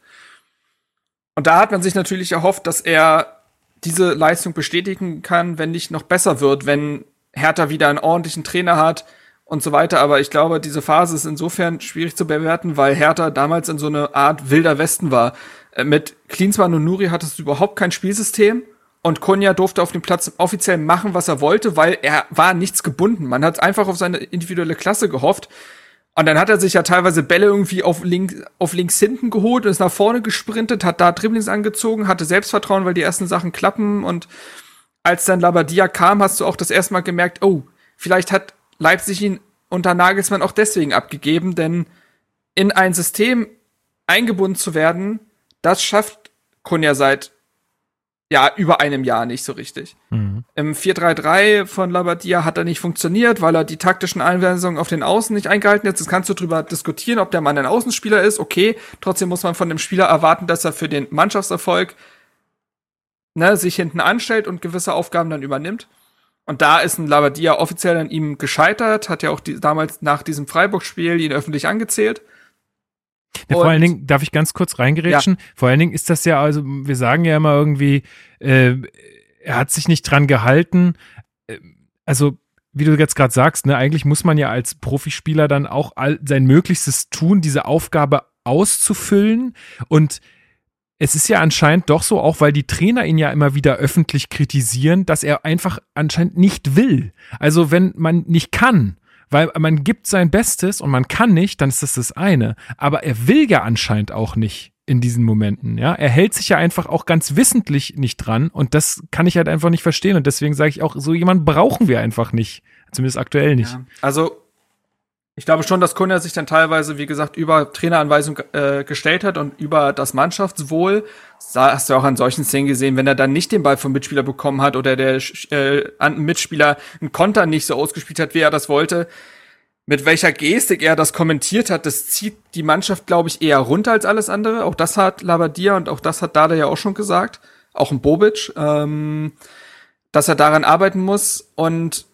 S4: Und da hat man sich natürlich erhofft, dass er diese Leistung bestätigen kann, wenn nicht noch besser wird, wenn Hertha wieder einen ordentlichen Trainer hat und so weiter. Aber ich glaube, diese Phase ist insofern schwierig zu bewerten, weil Hertha damals in so eine Art wilder Westen war. Äh, mit Klinsmann und Nuri hattest du überhaupt kein Spielsystem Und Konya durfte auf dem Platz offiziell machen, was er wollte, weil er war nichts gebunden. Man hat einfach auf seine individuelle Klasse gehofft. Und dann hat er sich ja teilweise Bälle irgendwie auf, link, auf links hinten geholt und ist nach vorne gesprintet, hat da Dribblings angezogen, hatte Selbstvertrauen, weil die ersten Sachen klappen. Und als dann Labadia kam, hast du auch das erste Mal gemerkt, oh, vielleicht hat Leipzig ihn unter Nagelsmann auch deswegen abgegeben, denn in ein System eingebunden zu werden, das schafft Kunja seit ja, über einem Jahr nicht so richtig. Mhm. Im 4-3-3 von Labadia hat er nicht funktioniert, weil er die taktischen Einweisungen auf den Außen nicht eingehalten hat. Jetzt kannst du drüber diskutieren, ob der Mann ein Außenspieler ist. Okay, trotzdem muss man von dem Spieler erwarten, dass er für den Mannschaftserfolg ne, sich hinten anstellt und gewisse Aufgaben dann übernimmt. Und da ist ein Labadia offiziell an ihm gescheitert, hat ja auch die, damals nach diesem Freiburg-Spiel ihn öffentlich angezählt.
S1: Ja, vor allen Dingen, darf ich ganz kurz reingerätschen? Ja. Vor allen Dingen ist das ja, also wir sagen ja immer irgendwie, äh, er hat sich nicht dran gehalten. Äh, also, wie du jetzt gerade sagst, ne, eigentlich muss man ja als Profispieler dann auch all, sein Möglichstes tun, diese Aufgabe auszufüllen. Und es ist ja anscheinend doch so, auch weil die Trainer ihn ja immer wieder öffentlich kritisieren, dass er einfach anscheinend nicht will. Also wenn man nicht kann, weil man gibt sein Bestes und man kann nicht, dann ist das das eine. Aber er will ja anscheinend auch nicht in diesen Momenten, ja. Er hält sich ja einfach auch ganz wissentlich nicht dran und das kann ich halt einfach nicht verstehen und deswegen sage ich auch, so jemanden brauchen wir einfach nicht. Zumindest aktuell nicht. Ja,
S4: also ich glaube schon, dass Kunja sich dann teilweise, wie gesagt, über Traineranweisung äh, gestellt hat und über das Mannschaftswohl. Hast du auch an solchen Szenen gesehen, wenn er dann nicht den Ball vom Mitspieler bekommen hat oder der äh, Mitspieler einen Konter nicht so ausgespielt hat, wie er das wollte, mit welcher Gestik er das kommentiert hat, das zieht die Mannschaft, glaube ich, eher runter als alles andere. Auch das hat Labadia und auch das hat Dada ja auch schon gesagt. Auch ein Bobic, ähm, dass er daran arbeiten muss und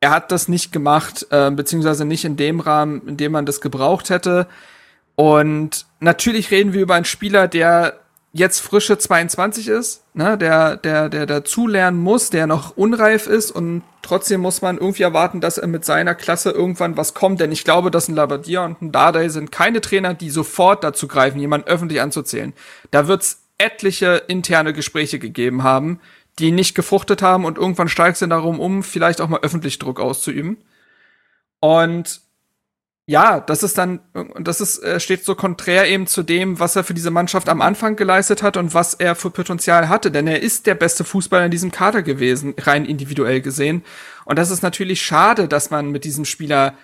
S4: er hat das nicht gemacht, äh, beziehungsweise nicht in dem Rahmen, in dem man das gebraucht hätte. Und natürlich reden wir über einen Spieler, der jetzt frische 22 ist, ne, der, der, der dazulernen muss, der noch unreif ist und trotzdem muss man irgendwie erwarten, dass er mit seiner Klasse irgendwann was kommt, denn ich glaube, dass ein Labadia und ein Dardai sind keine Trainer, die sofort dazu greifen, jemanden öffentlich anzuzählen. Da wird's etliche interne Gespräche gegeben haben, die nicht gefruchtet haben und irgendwann steigst du darum um, vielleicht auch mal öffentlich Druck auszuüben. Und ja, das ist dann, das ist, äh, steht so konträr eben zu dem, was er für diese Mannschaft am Anfang geleistet hat und was er für Potenzial hatte. Denn er ist der beste Fußballer in diesem Kader gewesen, rein individuell gesehen. Und das ist natürlich schade, dass man mit diesem Spieler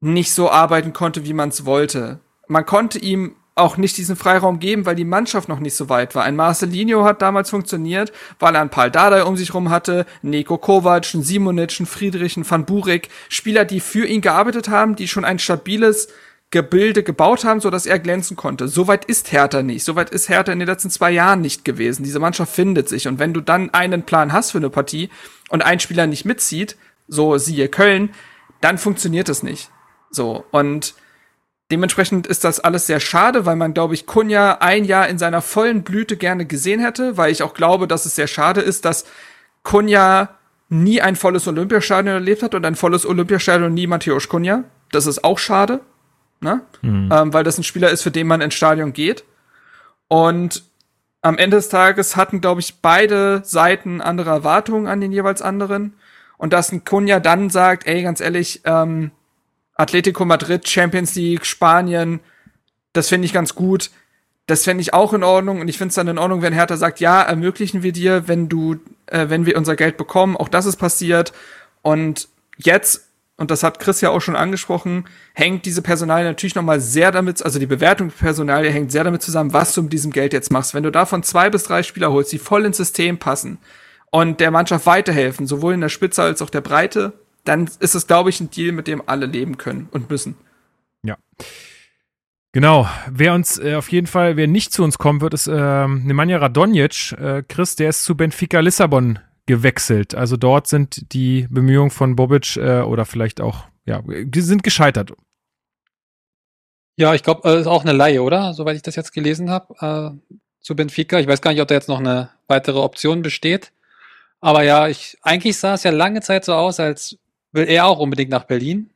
S4: nicht so arbeiten konnte, wie man es wollte. Man konnte ihm auch nicht diesen Freiraum geben, weil die Mannschaft noch nicht so weit war. Ein Marcelinho hat damals funktioniert, weil er ein Paul Dardai um sich rum hatte, Nico Kovac, ein Simonic, Friedrich, ein Van Burik, Spieler, die für ihn gearbeitet haben, die schon ein stabiles Gebilde gebaut haben, so dass er glänzen konnte. Soweit ist Hertha nicht. Soweit ist Hertha in den letzten zwei Jahren nicht gewesen. Diese Mannschaft findet sich. Und wenn du dann einen Plan hast für eine Partie und ein Spieler nicht mitzieht, so siehe Köln, dann funktioniert es nicht. So. Und Dementsprechend ist das alles sehr schade, weil man, glaube ich, Kunja ein Jahr in seiner vollen Blüte gerne gesehen hätte, weil ich auch glaube, dass es sehr schade ist, dass Kunja nie ein volles Olympiastadion erlebt hat und ein volles Olympiastadion nie Matthäus Kunja. Das ist auch schade, ne? Mhm. Ähm, weil das ein Spieler ist, für den man ins Stadion geht. Und am Ende des Tages hatten, glaube ich, beide Seiten andere Erwartungen an den jeweils anderen. Und dass ein Kunja dann sagt, ey, ganz ehrlich, ähm, Atletico Madrid, Champions League, Spanien, das finde ich ganz gut. Das fände ich auch in Ordnung und ich finde es dann in Ordnung, wenn Hertha sagt, ja, ermöglichen wir dir, wenn du, äh, wenn wir unser Geld bekommen, auch das ist passiert. Und jetzt, und das hat Chris ja auch schon angesprochen, hängt diese Personal natürlich nochmal sehr damit, also die Bewertung der Personal hängt sehr damit zusammen, was du mit diesem Geld jetzt machst. Wenn du davon zwei bis drei Spieler holst, die voll ins System passen und der Mannschaft weiterhelfen, sowohl in der Spitze als auch der Breite, dann ist es, glaube ich, ein Deal, mit dem alle leben können und müssen.
S1: Ja. Genau. Wer uns äh, auf jeden Fall, wer nicht zu uns kommen wird, ist äh, Nemanja Radonjic. Äh, Chris, der ist zu Benfica Lissabon gewechselt. Also dort sind die Bemühungen von Bobic äh, oder vielleicht auch, ja, die sind gescheitert.
S5: Ja, ich glaube, äh, ist auch eine Laie, oder? Soweit ich das jetzt gelesen habe, äh, zu Benfica. Ich weiß gar nicht, ob da jetzt noch eine weitere Option besteht. Aber ja, ich, eigentlich sah es ja lange Zeit so aus, als will er auch unbedingt nach Berlin.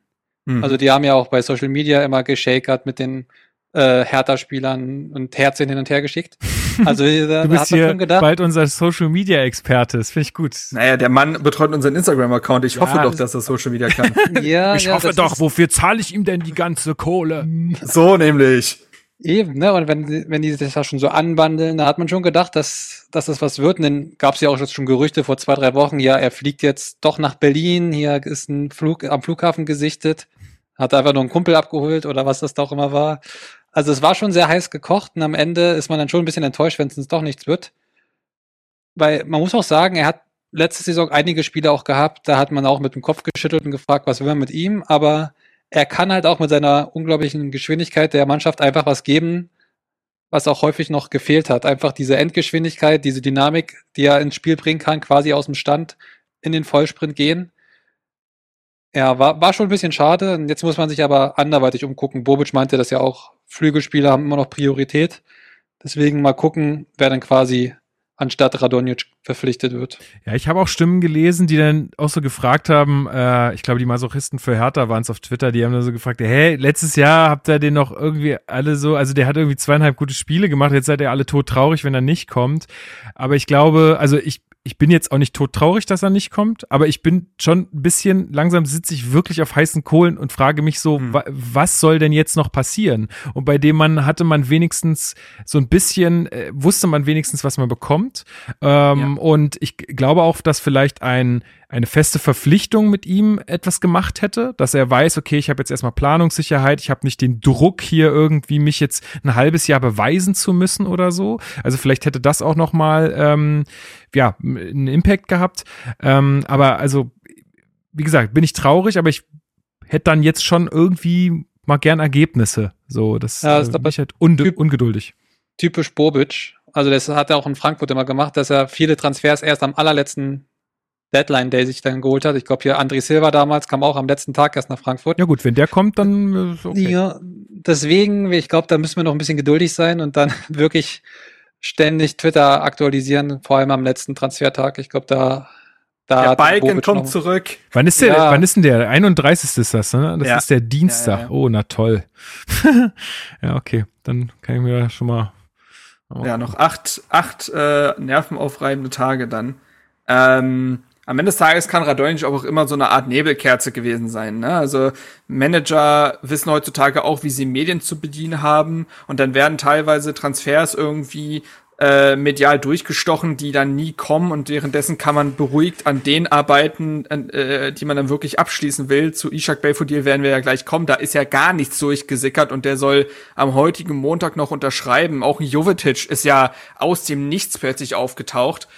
S5: Mhm. Also die haben ja auch bei Social Media immer geschakert mit den äh, Hertha-Spielern und Herzchen hin und her geschickt. <laughs> Also da,
S1: Du
S5: da
S1: bist
S5: hat man
S1: hier
S5: schon gedacht,
S1: bald unser Social Media Experte. Das finde ich gut.
S4: Naja, der Mann betreut unseren Instagram-Account. Ich hoffe
S1: Ja,
S4: doch, dass er Social Media kann. <laughs>
S5: ja, ja, das ist
S1: wofür zahle ich ihm denn die ganze Kohle?
S4: so nämlich.
S5: Eben, ne? Und wenn, wenn die sich da schon so anbandeln, da hat man schon gedacht, dass, dass das was wird. Und dann gab es ja auch schon Gerüchte vor zwei, drei Wochen, ja, er fliegt jetzt doch nach Berlin, hier ist ein Flug am Flughafen gesichtet, hat einfach nur einen Kumpel abgeholt oder was das da auch immer war. Also es war schon sehr heiß gekocht und am Ende ist man dann schon ein bisschen enttäuscht, wenn es doch nichts wird. Weil man muss auch sagen, er hat letzte Saison einige Spiele auch gehabt, da hat man auch mit dem Kopf geschüttelt und gefragt, was will man mit ihm, aber er kann halt auch mit seiner unglaublichen Geschwindigkeit der Mannschaft einfach was geben, was auch häufig noch gefehlt hat. Einfach diese Endgeschwindigkeit, diese Dynamik, die er ins Spiel bringen kann, quasi aus dem Stand in den Vollsprint gehen. Ja, war, war schon ein bisschen schade. Und jetzt muss man sich aber anderweitig umgucken. Bobic meinte das ja auch, Flügelspieler haben immer noch Priorität. Deswegen mal gucken, wer dann quasi anstatt Radonjic verpflichtet wird.
S1: Ja, ich habe auch Stimmen gelesen, die dann auch so gefragt haben, äh, ich glaube, die Masochisten für Hertha waren es auf Twitter, die haben dann so gefragt, hey, letztes Jahr habt ihr den noch irgendwie alle so, also der hat irgendwie zweieinhalb gute Spiele gemacht, jetzt seid ihr alle tot traurig, wenn er nicht kommt. Aber ich glaube, also ich, ich bin jetzt auch nicht tot traurig, dass er nicht kommt, aber ich bin schon ein bisschen, langsam sitze ich wirklich auf heißen Kohlen und frage mich so,
S4: Hm.
S1: wa was soll denn jetzt noch passieren? Und bei dem man hatte man wenigstens so ein bisschen, äh, wusste man wenigstens, was man bekommt. Ähm, Und ich glaube auch, dass vielleicht ein, eine feste Verpflichtung mit ihm etwas gemacht hätte, dass er weiß, okay, ich habe jetzt erstmal Planungssicherheit, ich habe nicht den Druck hier irgendwie mich jetzt ein halbes Jahr beweisen zu müssen oder so. Also vielleicht hätte das auch noch mal ähm, ja einen Impact gehabt. Ähm, aber also wie gesagt, bin ich traurig, aber ich hätte dann jetzt schon irgendwie mal gern Ergebnisse. So, das
S5: Ja,
S1: äh,
S5: ist
S1: halt unge
S5: Typ-
S1: ungeduldig.
S5: typisch Bobic. Also das hat er auch in Frankfurt immer gemacht, dass er viele Transfers erst am allerletzten Deadline Day sich dann geholt hat. Ich glaube hier André Silva damals kam auch am letzten Tag erst nach Frankfurt.
S1: Ja gut, wenn der kommt, dann äh, ist okay.
S5: Ja, deswegen, ich glaube, da müssen wir noch ein bisschen geduldig sein und dann <laughs> wirklich ständig Twitter aktualisieren, vor allem am letzten Transfertag. Ich glaube, da, da
S4: Der Balken kommt zurück.
S1: Wann ist der,
S5: Ja.
S1: wann ist denn der? Der 31. ist das, ne? Das
S4: Ja.
S1: ist der Dienstag.
S4: Ja, ja.
S1: Oh, na toll. <laughs> ja, okay. Dann kann ich mir schon mal.
S4: Ja, noch acht, acht äh, nervenaufreibende Tage dann. Ähm, am Ende des Tages kann Radonjic auch immer so eine Art Nebelkerze gewesen sein. Ne? Also Manager wissen heutzutage auch, wie sie Medien zu bedienen haben und dann werden teilweise Transfers irgendwie äh, medial durchgestochen, die dann nie kommen und währenddessen kann man beruhigt an den arbeiten, äh, die man dann wirklich abschließen will. Zu Ishak Belfodil werden wir ja gleich kommen. Da ist ja gar nichts durchgesickert und der soll am heutigen Montag noch unterschreiben. Auch Jovetic ist ja aus dem Nichts plötzlich aufgetaucht.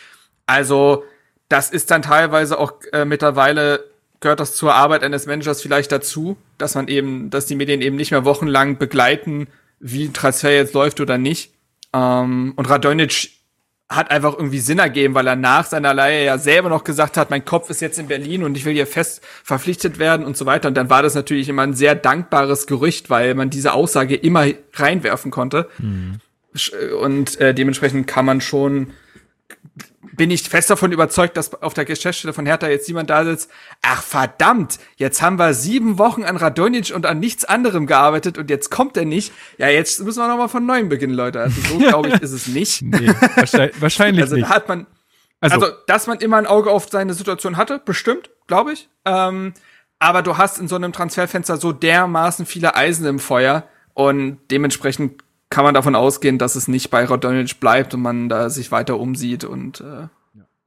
S4: Also das ist dann teilweise auch äh, mittlerweile gehört das zur Arbeit eines Managers vielleicht dazu, dass man eben, dass die Medien eben nicht mehr wochenlang begleiten, wie ein Transfer jetzt läuft oder nicht. Ähm, und Radonic hat einfach irgendwie Sinn ergeben, weil er nach seiner Leihe ja selber noch gesagt hat, mein Kopf ist jetzt in Berlin und ich will hier fest verpflichtet werden und so weiter. Und dann war das natürlich immer ein sehr dankbares Gerücht, weil man diese Aussage immer reinwerfen konnte. Sch- Und äh, dementsprechend kann man schon bin ich fest davon überzeugt, dass auf der Geschäftsstelle von Hertha jetzt jemand da sitzt. Ach verdammt, jetzt haben wir sieben Wochen an Radonic und an nichts anderem gearbeitet und jetzt kommt er nicht. Ja, jetzt müssen wir noch mal von neuem beginnen, Leute. Also so <laughs> glaube ich ist es nicht.
S1: Nee, wahrscheinlich, <laughs> wahrscheinlich
S4: Also
S1: nicht.
S4: da hat man,
S1: Also,
S4: also, dass man immer ein Auge auf seine Situation hatte, bestimmt, glaube ich. Ähm, aber du hast in so einem Transferfenster so dermaßen viele Eisen im Feuer und dementsprechend kann man davon ausgehen, dass es nicht bei Radonic bleibt und man da sich weiter umsieht und äh,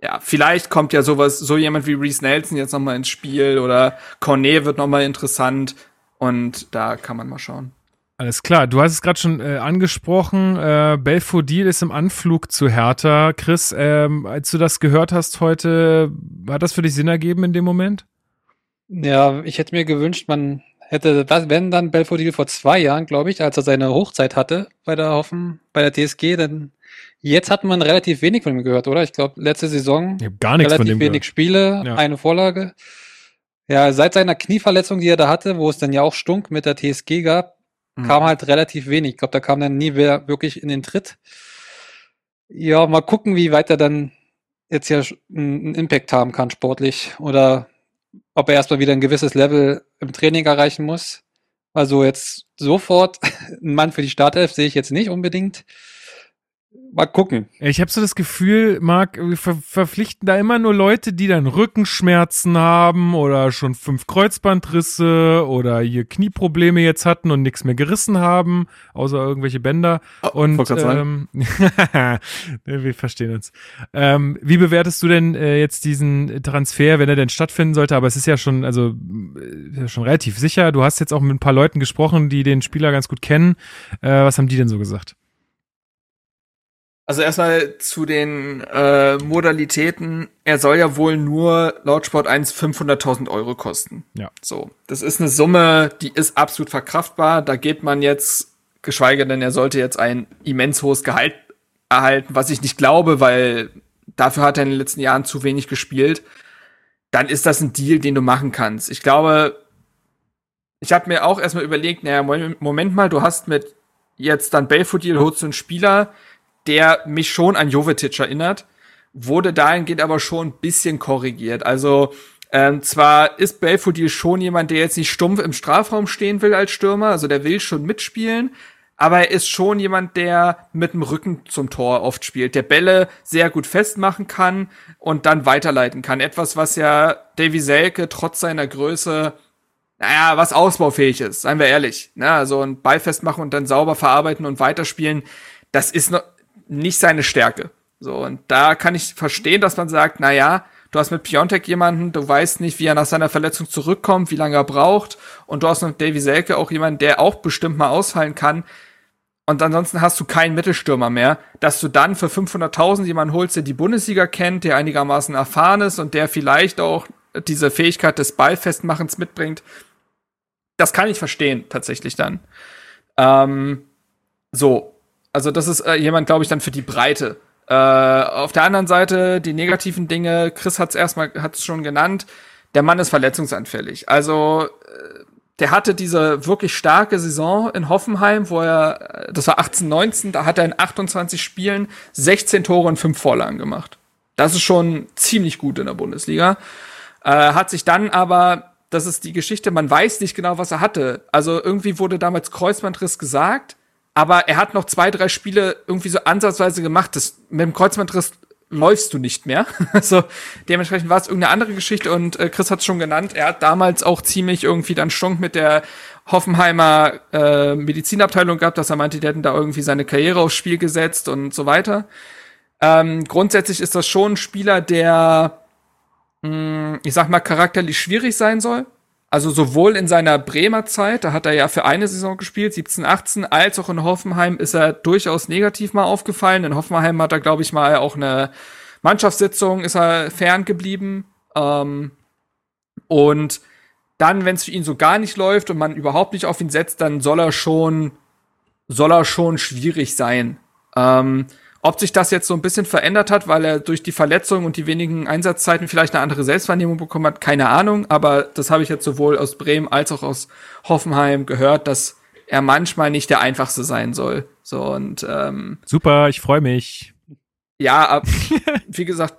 S4: ja, vielleicht kommt ja sowas, so jemand wie Reese Nelson jetzt noch mal ins Spiel oder Cornet wird noch mal interessant und da kann man mal schauen.
S1: Alles klar, du hast es gerade schon äh, angesprochen. Äh, Belfodil ist im Anflug zu Hertha. Chris, ähm, als du das gehört hast heute, hat das für dich Sinn ergeben in dem Moment?
S5: Ja, ich hätte mir gewünscht, man hätte das, wenn dann Belfodil vor zwei Jahren, glaube ich, als er seine Hochzeit hatte bei der Hoffen, bei der TSG, dann jetzt hat man relativ wenig von ihm gehört, oder? Ich glaube, letzte Saison
S1: gar nichts von
S5: relativ
S1: dem
S5: wenig
S1: gehört.
S5: Spiele,
S1: Ja.
S5: eine Vorlage. Ja, seit seiner Knieverletzung, die er da hatte, wo es dann ja auch Stunk mit der TSG gab,
S1: Mhm.
S5: kam halt relativ wenig. Ich glaube, da kam dann nie wer wirklich in den Tritt. Ja, mal gucken, wie weit er dann jetzt ja einen Impact haben kann sportlich oder ob er erstmal wieder ein gewisses Level im Training erreichen muss. Also jetzt sofort <laughs> ein Mann für die Startelf sehe ich jetzt nicht unbedingt. Mal gucken.
S1: Ich habe so das Gefühl, Marc, wir ver verpflichten da immer nur Leute, die dann Rückenschmerzen haben oder schon fünf Kreuzbandrisse oder hier Knieprobleme jetzt hatten und nichts mehr gerissen haben, außer irgendwelche Bänder.
S4: Oh,
S1: und ähm, <laughs> wir verstehen uns. Ähm, wie bewertest du denn äh, jetzt diesen Transfer, wenn er denn stattfinden sollte? Aber es ist ja schon, also äh, schon relativ sicher. Du hast jetzt auch mit ein paar Leuten gesprochen, die den Spieler ganz gut kennen. Äh, was haben die denn so gesagt?
S4: Also erstmal zu den äh, Modalitäten. Er soll ja wohl nur laut Sport 1 500.000 Euro kosten.
S1: Ja.
S4: So, das ist eine Summe, die ist absolut verkraftbar. Da geht man jetzt, geschweige denn, er sollte jetzt ein immens hohes Gehalt erhalten, was ich nicht glaube, weil dafür hat er in den letzten Jahren zu wenig gespielt. Dann ist das ein Deal, den du machen kannst. Ich glaube, ich habe mir auch erstmal überlegt, naja, Moment mal, du hast mit jetzt dann Belfodil holst du einen Spieler, der mich schon an Jovetic erinnert, wurde dahingehend aber schon ein bisschen korrigiert. Also ähm, zwar ist Belfodil schon jemand, der jetzt nicht stumpf im Strafraum stehen will als Stürmer, also der will schon mitspielen, aber er ist schon jemand, der mit dem Rücken zum Tor oft spielt, der Bälle sehr gut festmachen kann und dann weiterleiten kann. Etwas, was ja Davy Selke trotz seiner Größe, naja, was ausbaufähig ist, seien wir ehrlich. Ne? Also ein Ball festmachen und dann sauber verarbeiten und weiterspielen, das ist noch nicht seine Stärke. So, und da kann ich verstehen, dass man sagt, na ja, du hast mit Piontek jemanden, du weißt nicht, wie er nach seiner Verletzung zurückkommt, wie lange er braucht, und du hast mit Davy Selke auch jemanden, der auch bestimmt mal ausfallen kann. Und ansonsten hast du keinen Mittelstürmer mehr, dass du dann für 500.000 jemanden holst, der die Bundesliga kennt, der einigermaßen erfahren ist und der vielleicht auch diese Fähigkeit des Ballfestmachens mitbringt. Das kann ich verstehen, tatsächlich dann. Ähm, so, also das ist äh, jemand, glaube ich, dann für die Breite. Äh, auf der anderen Seite die negativen Dinge. Chris hat es erstmal hat's schon genannt. Der Mann ist verletzungsanfällig. Also äh, der hatte diese wirklich starke Saison in Hoffenheim, wo er, äh, das war 18, 19, da hat er in 28 Spielen 16 Tore und 5 Vorlagen gemacht. Das ist schon ziemlich gut in der Bundesliga. Äh, hat sich dann aber, das ist die Geschichte, man weiß nicht genau, was er hatte. Also irgendwie wurde damals Kreuzbandriss gesagt aber er hat noch zwei, drei Spiele irgendwie so ansatzweise gemacht. Das, mit dem Kreuzbandriss läufst du nicht mehr. <laughs> also dementsprechend war es irgendeine andere Geschichte und äh, Chris hat es schon genannt. Er hat damals auch ziemlich irgendwie dann Stunk mit der Hoffenheimer äh, Medizinabteilung gehabt, dass er meinte, die hätten da irgendwie seine Karriere aufs Spiel gesetzt und so weiter. Ähm, grundsätzlich ist das schon ein Spieler, der, mh, hm, ich sag mal, charakterlich schwierig sein soll. Also sowohl in seiner Bremer Zeit, da hat er ja für eine Saison gespielt, 17, 18, als auch in Hoffenheim ist er durchaus negativ mal aufgefallen. In Hoffenheim hat er, glaube ich, mal auch eine Mannschaftssitzung, ist er fern. Ähm, und dann, wenn es für ihn so gar nicht läuft und man überhaupt nicht auf ihn setzt, dann soll er schon, soll er schon schwierig sein. Ähm, ob sich das jetzt so ein bisschen verändert hat, weil er durch die Verletzung und die wenigen Einsatzzeiten vielleicht eine andere Selbstwahrnehmung bekommen hat, keine Ahnung. Aber das habe ich jetzt sowohl aus Bremen als auch aus Hoffenheim gehört, dass er manchmal nicht der einfachste sein soll. So und ähm,
S1: super, ich freue mich.
S4: Ja, ab, wie gesagt,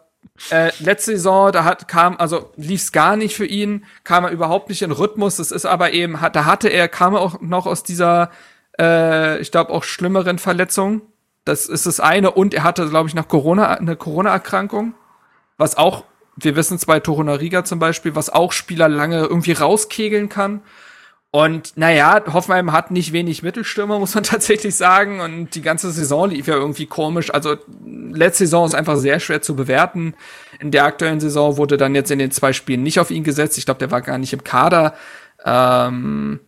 S4: äh, letzte Saison, da hat kam, also lief's gar nicht für ihn, kam er überhaupt nicht in Rhythmus. Das ist aber eben, da hatte er, kam er auch noch aus dieser, äh, ich glaube auch schlimmeren Verletzung das ist das eine. Und er hatte, glaube ich, nach Corona eine Corona-Erkrankung, was auch, wir wissen es bei Torunariga zum Beispiel, was auch Spieler lange irgendwie rauskegeln kann. Und naja, Hoffenheim hat nicht wenig Mittelstürmer, <laughs> muss man tatsächlich sagen. Und die ganze Saison lief ja irgendwie komisch. Also letzte Saison ist einfach sehr schwer zu bewerten. In der aktuellen Saison wurde dann jetzt in den zwei Spielen nicht auf ihn gesetzt. Ich glaube, der war gar nicht im Kader. Ähm,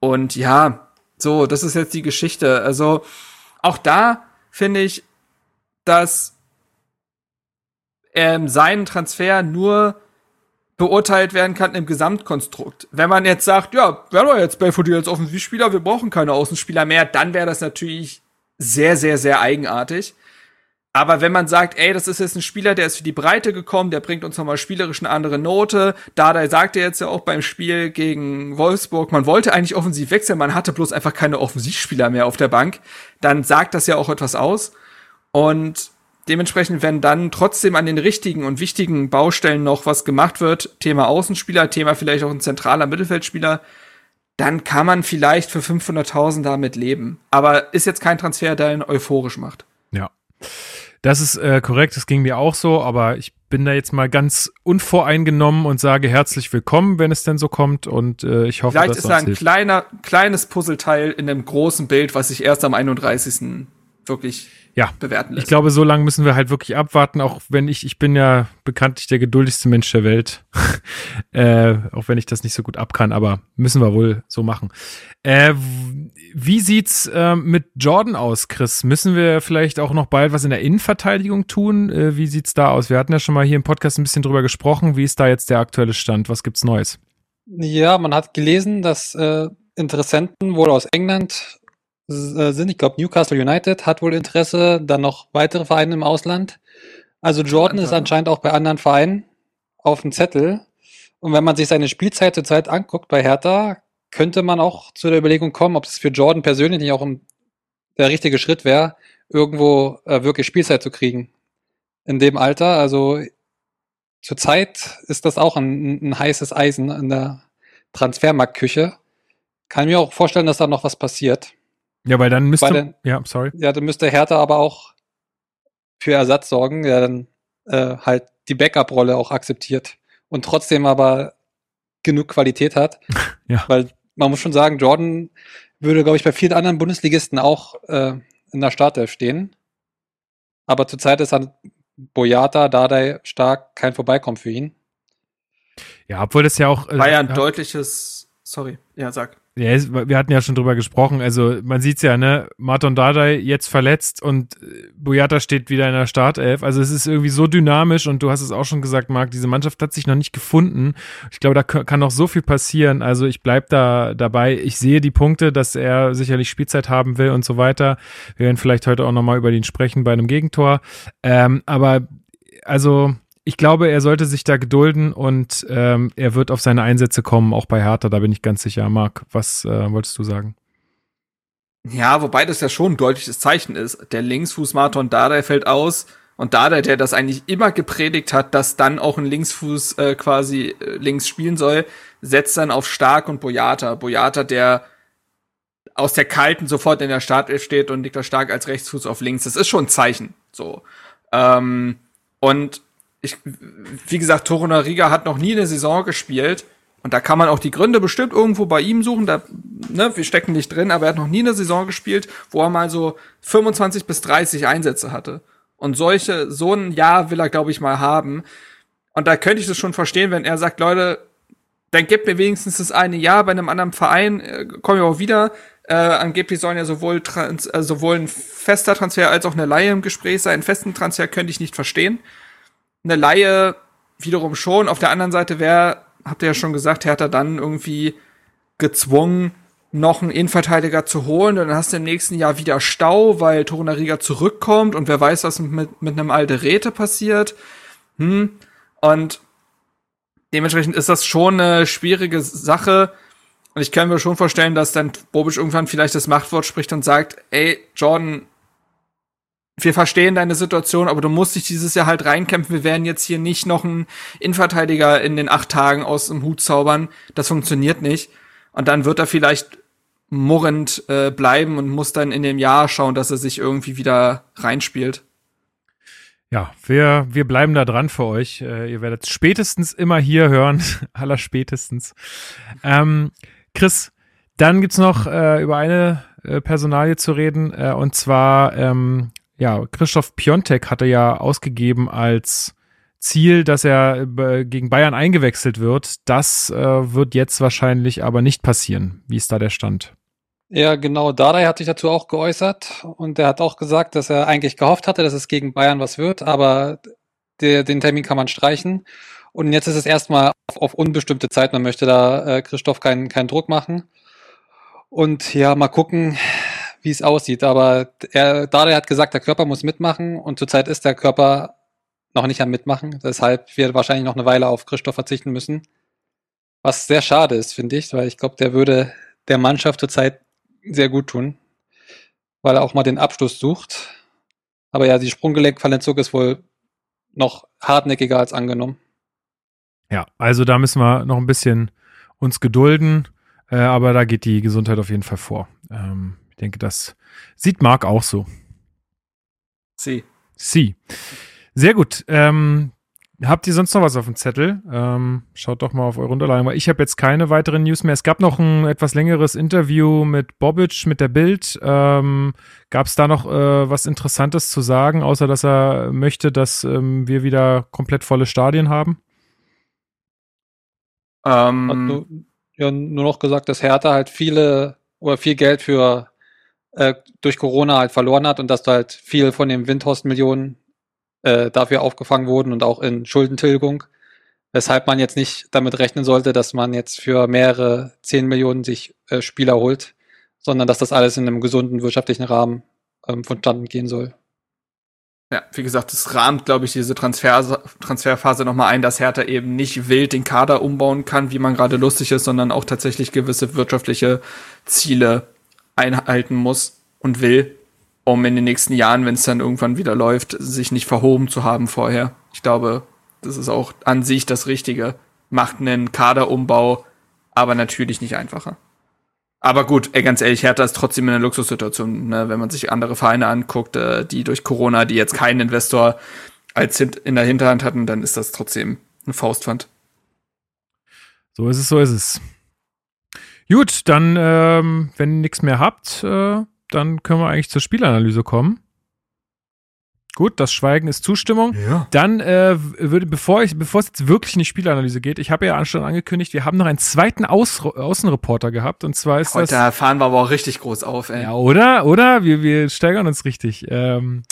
S4: und ja, so, das ist jetzt die Geschichte. Also auch da finde ich, dass ähm, sein Transfer nur beurteilt werden kann im Gesamtkonstrukt. Wenn man jetzt sagt, ja, wir haben doch jetzt Belfodil als Offensivspieler, wir brauchen keine Außenspieler mehr, dann wäre das natürlich sehr, sehr, sehr eigenartig. Aber wenn man sagt, ey, das ist jetzt ein Spieler, der ist für die Breite gekommen, der bringt uns nochmal spielerisch eine andere Note. Dada sagte jetzt ja auch beim Spiel gegen Wolfsburg, man wollte eigentlich offensiv wechseln, man hatte bloß einfach keine Offensivspieler mehr auf der Bank. Dann sagt das ja auch etwas aus. Und dementsprechend, wenn dann trotzdem an den richtigen und wichtigen Baustellen noch was gemacht wird, Thema Außenspieler, Thema vielleicht auch ein zentraler Mittelfeldspieler, dann kann man vielleicht für 500.000 damit leben. Aber ist jetzt kein Transfer, der ihn euphorisch macht.
S1: Ja. Das ist äh, korrekt, das ging mir auch so, aber ich bin da jetzt mal ganz unvoreingenommen und sage herzlich willkommen, wenn es denn so kommt und äh, ich hoffe,
S4: Vielleicht
S1: dass
S4: ist da ein
S1: hilft.
S4: kleiner, kleines Puzzleteil in dem großen Bild, was sich erst am 31. wirklich
S1: Ja,
S4: bewerten lässt.
S1: Ich glaube, so lange müssen wir halt wirklich abwarten, auch wenn ich, ich bin ja bekanntlich der geduldigste Mensch der Welt. <laughs> äh, auch wenn ich das nicht so gut ab kann, aber müssen wir wohl so machen. Äh, wie sieht's äh, mit Jordan aus, Chris? Müssen wir vielleicht auch noch bald was in der Innenverteidigung tun? Äh, wie sieht's da aus? Wir hatten ja schon mal hier im Podcast ein bisschen drüber gesprochen. Wie ist da jetzt der aktuelle Stand? Was gibt's Neues?
S5: Ja, man hat gelesen, dass äh, Interessenten wohl aus England äh, sind. Ich glaube, Newcastle United hat wohl Interesse, dann noch weitere Vereine im Ausland. Also Jordan ist anscheinend auch bei anderen Vereinen auf dem Zettel. Und wenn man sich seine Spielzeit zurzeit anguckt bei Hertha, könnte man auch zu der Überlegung kommen, ob es für Jordan persönlich nicht auch ein, der richtige Schritt wäre, irgendwo äh, wirklich Spielzeit zu kriegen. In dem Alter. Also zurzeit ist das auch ein, ein heißes Eisen in der Transfermarktküche. Kann mir auch vorstellen, dass da noch was passiert.
S1: Ja, weil dann müsste.
S5: Bei den-
S1: ja, sorry.
S5: Ja, dann müsste Hertha aber auch für Ersatz sorgen, der dann äh, halt die Backup-Rolle auch akzeptiert und trotzdem aber genug Qualität hat. <laughs>
S1: Ja.
S5: Weil man muss schon sagen, Jordan würde, glaube ich, bei vielen anderen Bundesligisten auch äh, in der Startelf stehen. Aber zurzeit ist dann Boyata, Dardai stark, kein Vorbeikommen für ihn.
S1: Ja, obwohl das ja auch. äh,
S4: Bayern
S1: ja,
S4: deutliches, sorry, ja, sag.
S1: Ja, wir hatten ja schon drüber gesprochen. Also man sieht's ja, ne? Martin Dardai jetzt verletzt und äh, Boyata steht wieder in der Startelf. Also es ist irgendwie so dynamisch und du hast es auch schon gesagt, Marc, diese Mannschaft hat sich noch nicht gefunden. Ich glaube, da kann noch so viel passieren. Also ich bleib da dabei. Ich sehe die Punkte, dass er sicherlich Spielzeit haben will und so weiter. Wir werden vielleicht heute auch nochmal über den sprechen bei einem Gegentor. Ähm, aber also ich glaube, er sollte sich da gedulden und ähm, er wird auf seine Einsätze kommen, auch bei Hertha, da bin ich ganz sicher. Marc, was äh, wolltest du sagen?
S4: Ja, wobei das ja schon ein deutliches Zeichen ist. Der Linksfuß Marton Dardai fällt aus und Dardai, der das eigentlich immer gepredigt hat, dass dann auch ein Linksfuß äh, quasi äh, links spielen soll, setzt dann auf Stark und Boyata. Boyata, der aus der Kalten sofort in der Startelf steht und Niklas Stark als Rechtsfuß auf links. Das ist schon ein Zeichen. So. Ähm, und ich, wie gesagt, Toruna Riga hat noch nie eine Saison gespielt. Und da kann man auch die Gründe bestimmt irgendwo bei ihm suchen. Da, ne, wir stecken nicht drin, aber er hat noch nie eine Saison gespielt, wo er mal so 25 bis 30 Einsätze hatte. Und solche, so ein Jahr will er, glaube ich, mal haben. Und da könnte ich das schon verstehen, wenn er sagt, Leute, dann gebt mir wenigstens das eine Jahr bei einem anderen Verein, äh, komme ich auch wieder. Äh, angeblich sollen ja sowohl, Trans äh, sowohl ein fester Transfer als auch eine Leihe im Gespräch sein. Einen festen Transfer könnte ich nicht verstehen. Eine Leihe wiederum schon. Auf der anderen Seite wäre, habt ihr ja schon gesagt, Hertha dann irgendwie gezwungen, noch einen Innenverteidiger zu holen. Dann hast du im nächsten Jahr wieder Stau, weil Torunariga zurückkommt und wer weiß, was mit, mit einem Alderete passiert. Hm. Und dementsprechend ist das schon eine schwierige Sache. Und ich kann mir schon vorstellen, dass dann Bobic irgendwann vielleicht das Machtwort spricht und sagt, ey, Jordan, wir verstehen deine Situation, aber du musst dich dieses Jahr halt reinkämpfen. Wir werden jetzt hier nicht noch einen Innenverteidiger in den acht Tagen aus dem Hut zaubern. Das funktioniert nicht. Und dann wird er vielleicht murrend äh, bleiben und muss dann in dem Jahr schauen, dass er sich irgendwie wieder reinspielt.
S1: Ja, wir, wir bleiben da dran für euch. Äh, ihr werdet spätestens immer hier hören. <laughs> Aller spätestens. Ähm, Chris, dann gibt's noch äh, über eine äh, Personalie zu reden. Äh, und zwar, ähm, ja, Christoph Piontek hatte ja ausgegeben als Ziel, dass er äh, gegen Bayern eingewechselt wird. Das äh, wird jetzt wahrscheinlich aber nicht passieren. Wie ist da der Stand?
S5: Ja, genau. Dardai hat sich dazu auch geäußert und er hat auch gesagt, dass er eigentlich gehofft hatte, dass es gegen Bayern was wird, aber der, den Termin kann man streichen. Und jetzt ist es erstmal auf, auf unbestimmte Zeit. Man möchte da äh, Christoph keinen keinen Druck machen. Und ja, mal gucken, wie es aussieht. Aber er, Dardai hat gesagt, der Körper muss mitmachen und zurzeit ist der Körper noch nicht am Mitmachen. Deshalb wird wahrscheinlich noch eine Weile auf Christoph verzichten müssen. Was sehr schade ist, finde ich, weil ich glaube, der würde der Mannschaft zurzeit sehr gut tun, weil er auch mal den Abschluss sucht. Aber ja, die Sprunggelenkverletzung ist wohl noch hartnäckiger als angenommen.
S1: Ja, also da müssen wir noch ein bisschen uns gedulden, äh, aber da geht die Gesundheit auf jeden Fall vor. Ähm, denke, das sieht Marc auch so.
S4: Sie.
S1: Sie. Sehr gut. Ähm, habt ihr sonst noch was auf dem Zettel? Ähm, schaut doch mal auf eure Unterlagen, weil ich habe jetzt keine weiteren News mehr. Es gab noch ein etwas längeres Interview mit Bobic, mit der Bild. Ähm, gab es da noch äh, was Interessantes zu sagen, außer dass er möchte, dass ähm, wir wieder komplett volle Stadien haben?
S5: Ähm, Hat nur, ja, nur noch gesagt, dass Hertha halt viele oder viel Geld für äh, durch Corona halt verloren hat und dass da halt viel von den Windhorst-Millionen äh, dafür aufgefangen wurden und auch in Schuldentilgung. Weshalb man jetzt nicht damit rechnen sollte, dass man jetzt für mehrere 10 Millionen sich äh, Spieler holt, sondern dass das alles in einem gesunden wirtschaftlichen Rahmen ähm, vonstatten gehen soll.
S4: Ja, wie gesagt, das rahmt, glaube ich, diese Transfer Transferphase nochmal ein, dass Hertha eben nicht wild den Kader umbauen kann, wie man gerade lustig ist, sondern auch tatsächlich gewisse wirtschaftliche Ziele einhalten muss und will, um in den nächsten Jahren, wenn es dann irgendwann wieder läuft, sich nicht verhoben zu haben vorher. Ich glaube, das ist auch an sich das Richtige. Macht einen Kaderumbau, aber natürlich nicht einfacher. Aber gut, ey, ganz ehrlich, Hertha ist trotzdem in einer Luxussituation, ne? wenn man sich andere Vereine anguckt, äh, die durch Corona, die jetzt keinen Investor als in der Hinterhand hatten, dann ist das trotzdem ein Faustpfand.
S1: So ist es, so ist es. Gut, dann, ähm, wenn ihr nichts mehr habt, äh, dann können wir eigentlich zur Spielanalyse kommen. Gut, das Schweigen ist Zustimmung.
S4: Ja.
S1: Dann äh, würde, bevor ich, bevor es jetzt wirklich in die Spielanalyse geht, ich habe ja schon angekündigt, wir haben noch einen zweiten Aus Außenreporter gehabt und zwar ist
S4: Heute
S1: das.
S4: fahren wir aber auch richtig groß auf, ey.
S1: Ja, oder? Oder? Wir, wir steigern uns richtig. Ähm,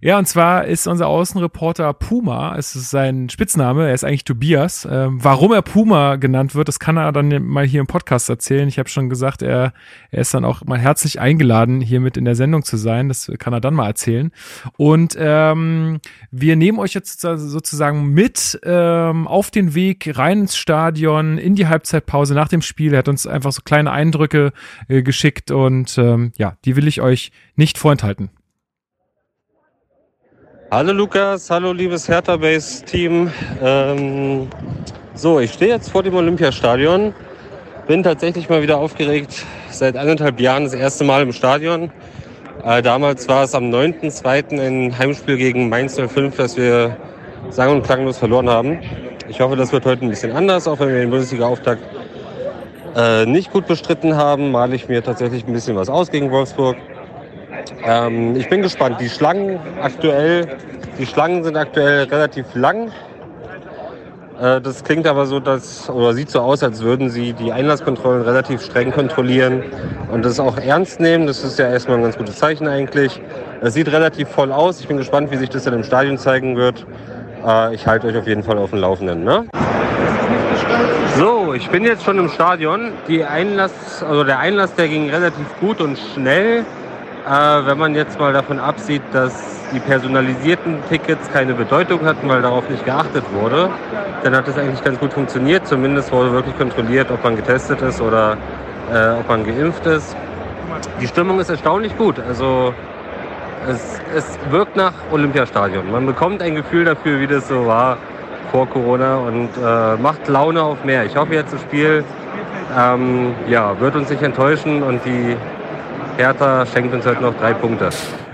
S1: ja, und zwar ist unser Außenreporter Puma, es ist sein Spitzname, er ist eigentlich Tobias. Ähm, warum er Puma genannt wird, das kann er dann mal hier im Podcast erzählen. Ich habe schon gesagt, er, er ist dann auch mal herzlich eingeladen, hier mit in der Sendung zu sein. Das kann er dann mal erzählen. Und ähm, wir nehmen euch jetzt sozusagen mit ähm, auf den Weg rein ins Stadion, in die Halbzeitpause nach dem Spiel. Er hat uns einfach so kleine Eindrücke äh, geschickt und ähm, ja, die will ich euch nicht vorenthalten.
S7: Hallo Lukas, hallo liebes Hertha Base Team. Ähm, so, ich stehe jetzt vor dem Olympiastadion. Bin tatsächlich mal wieder aufgeregt. Seit anderthalb Jahren das erste Mal im Stadion. Äh, damals war es am 9.2. ein Heimspiel gegen Mainz 05, das wir sang- und klanglos verloren haben. Ich hoffe, das wird heute ein bisschen anders, auch wenn wir den Bundesliga-Auftakt äh, nicht gut bestritten haben, male ich mir tatsächlich ein bisschen was aus gegen Wolfsburg. Ähm, ich bin gespannt. Die Schlangen aktuell, die Schlangen sind aktuell relativ lang. Äh, das klingt aber so, dass, oder sieht so aus, als würden sie die Einlasskontrollen relativ streng kontrollieren und das auch ernst nehmen. Das ist ja erstmal ein ganz gutes Zeichen eigentlich. Es sieht relativ voll aus. Ich bin gespannt, wie sich das dann im Stadion zeigen wird. Äh, ich halte euch auf jeden Fall auf dem Laufenden. Ne? So, ich bin jetzt schon im Stadion. Die Einlass, also der Einlass, der ging relativ gut und schnell. Äh, wenn man jetzt mal davon absieht, dass die personalisierten Tickets keine Bedeutung hatten, weil darauf nicht geachtet wurde, dann hat es eigentlich ganz gut funktioniert. Zumindest wurde wirklich kontrolliert, ob man getestet ist oder äh, ob man geimpft ist. Die Stimmung ist erstaunlich gut. Also es, es wirkt nach Olympiastadion. Man bekommt ein Gefühl dafür, wie das so war vor Corona und äh, macht Laune auf mehr. Ich hoffe jetzt das Spiel ähm, ja, wird uns nicht enttäuschen und die Hertha schenkt uns heute noch drei Punkte.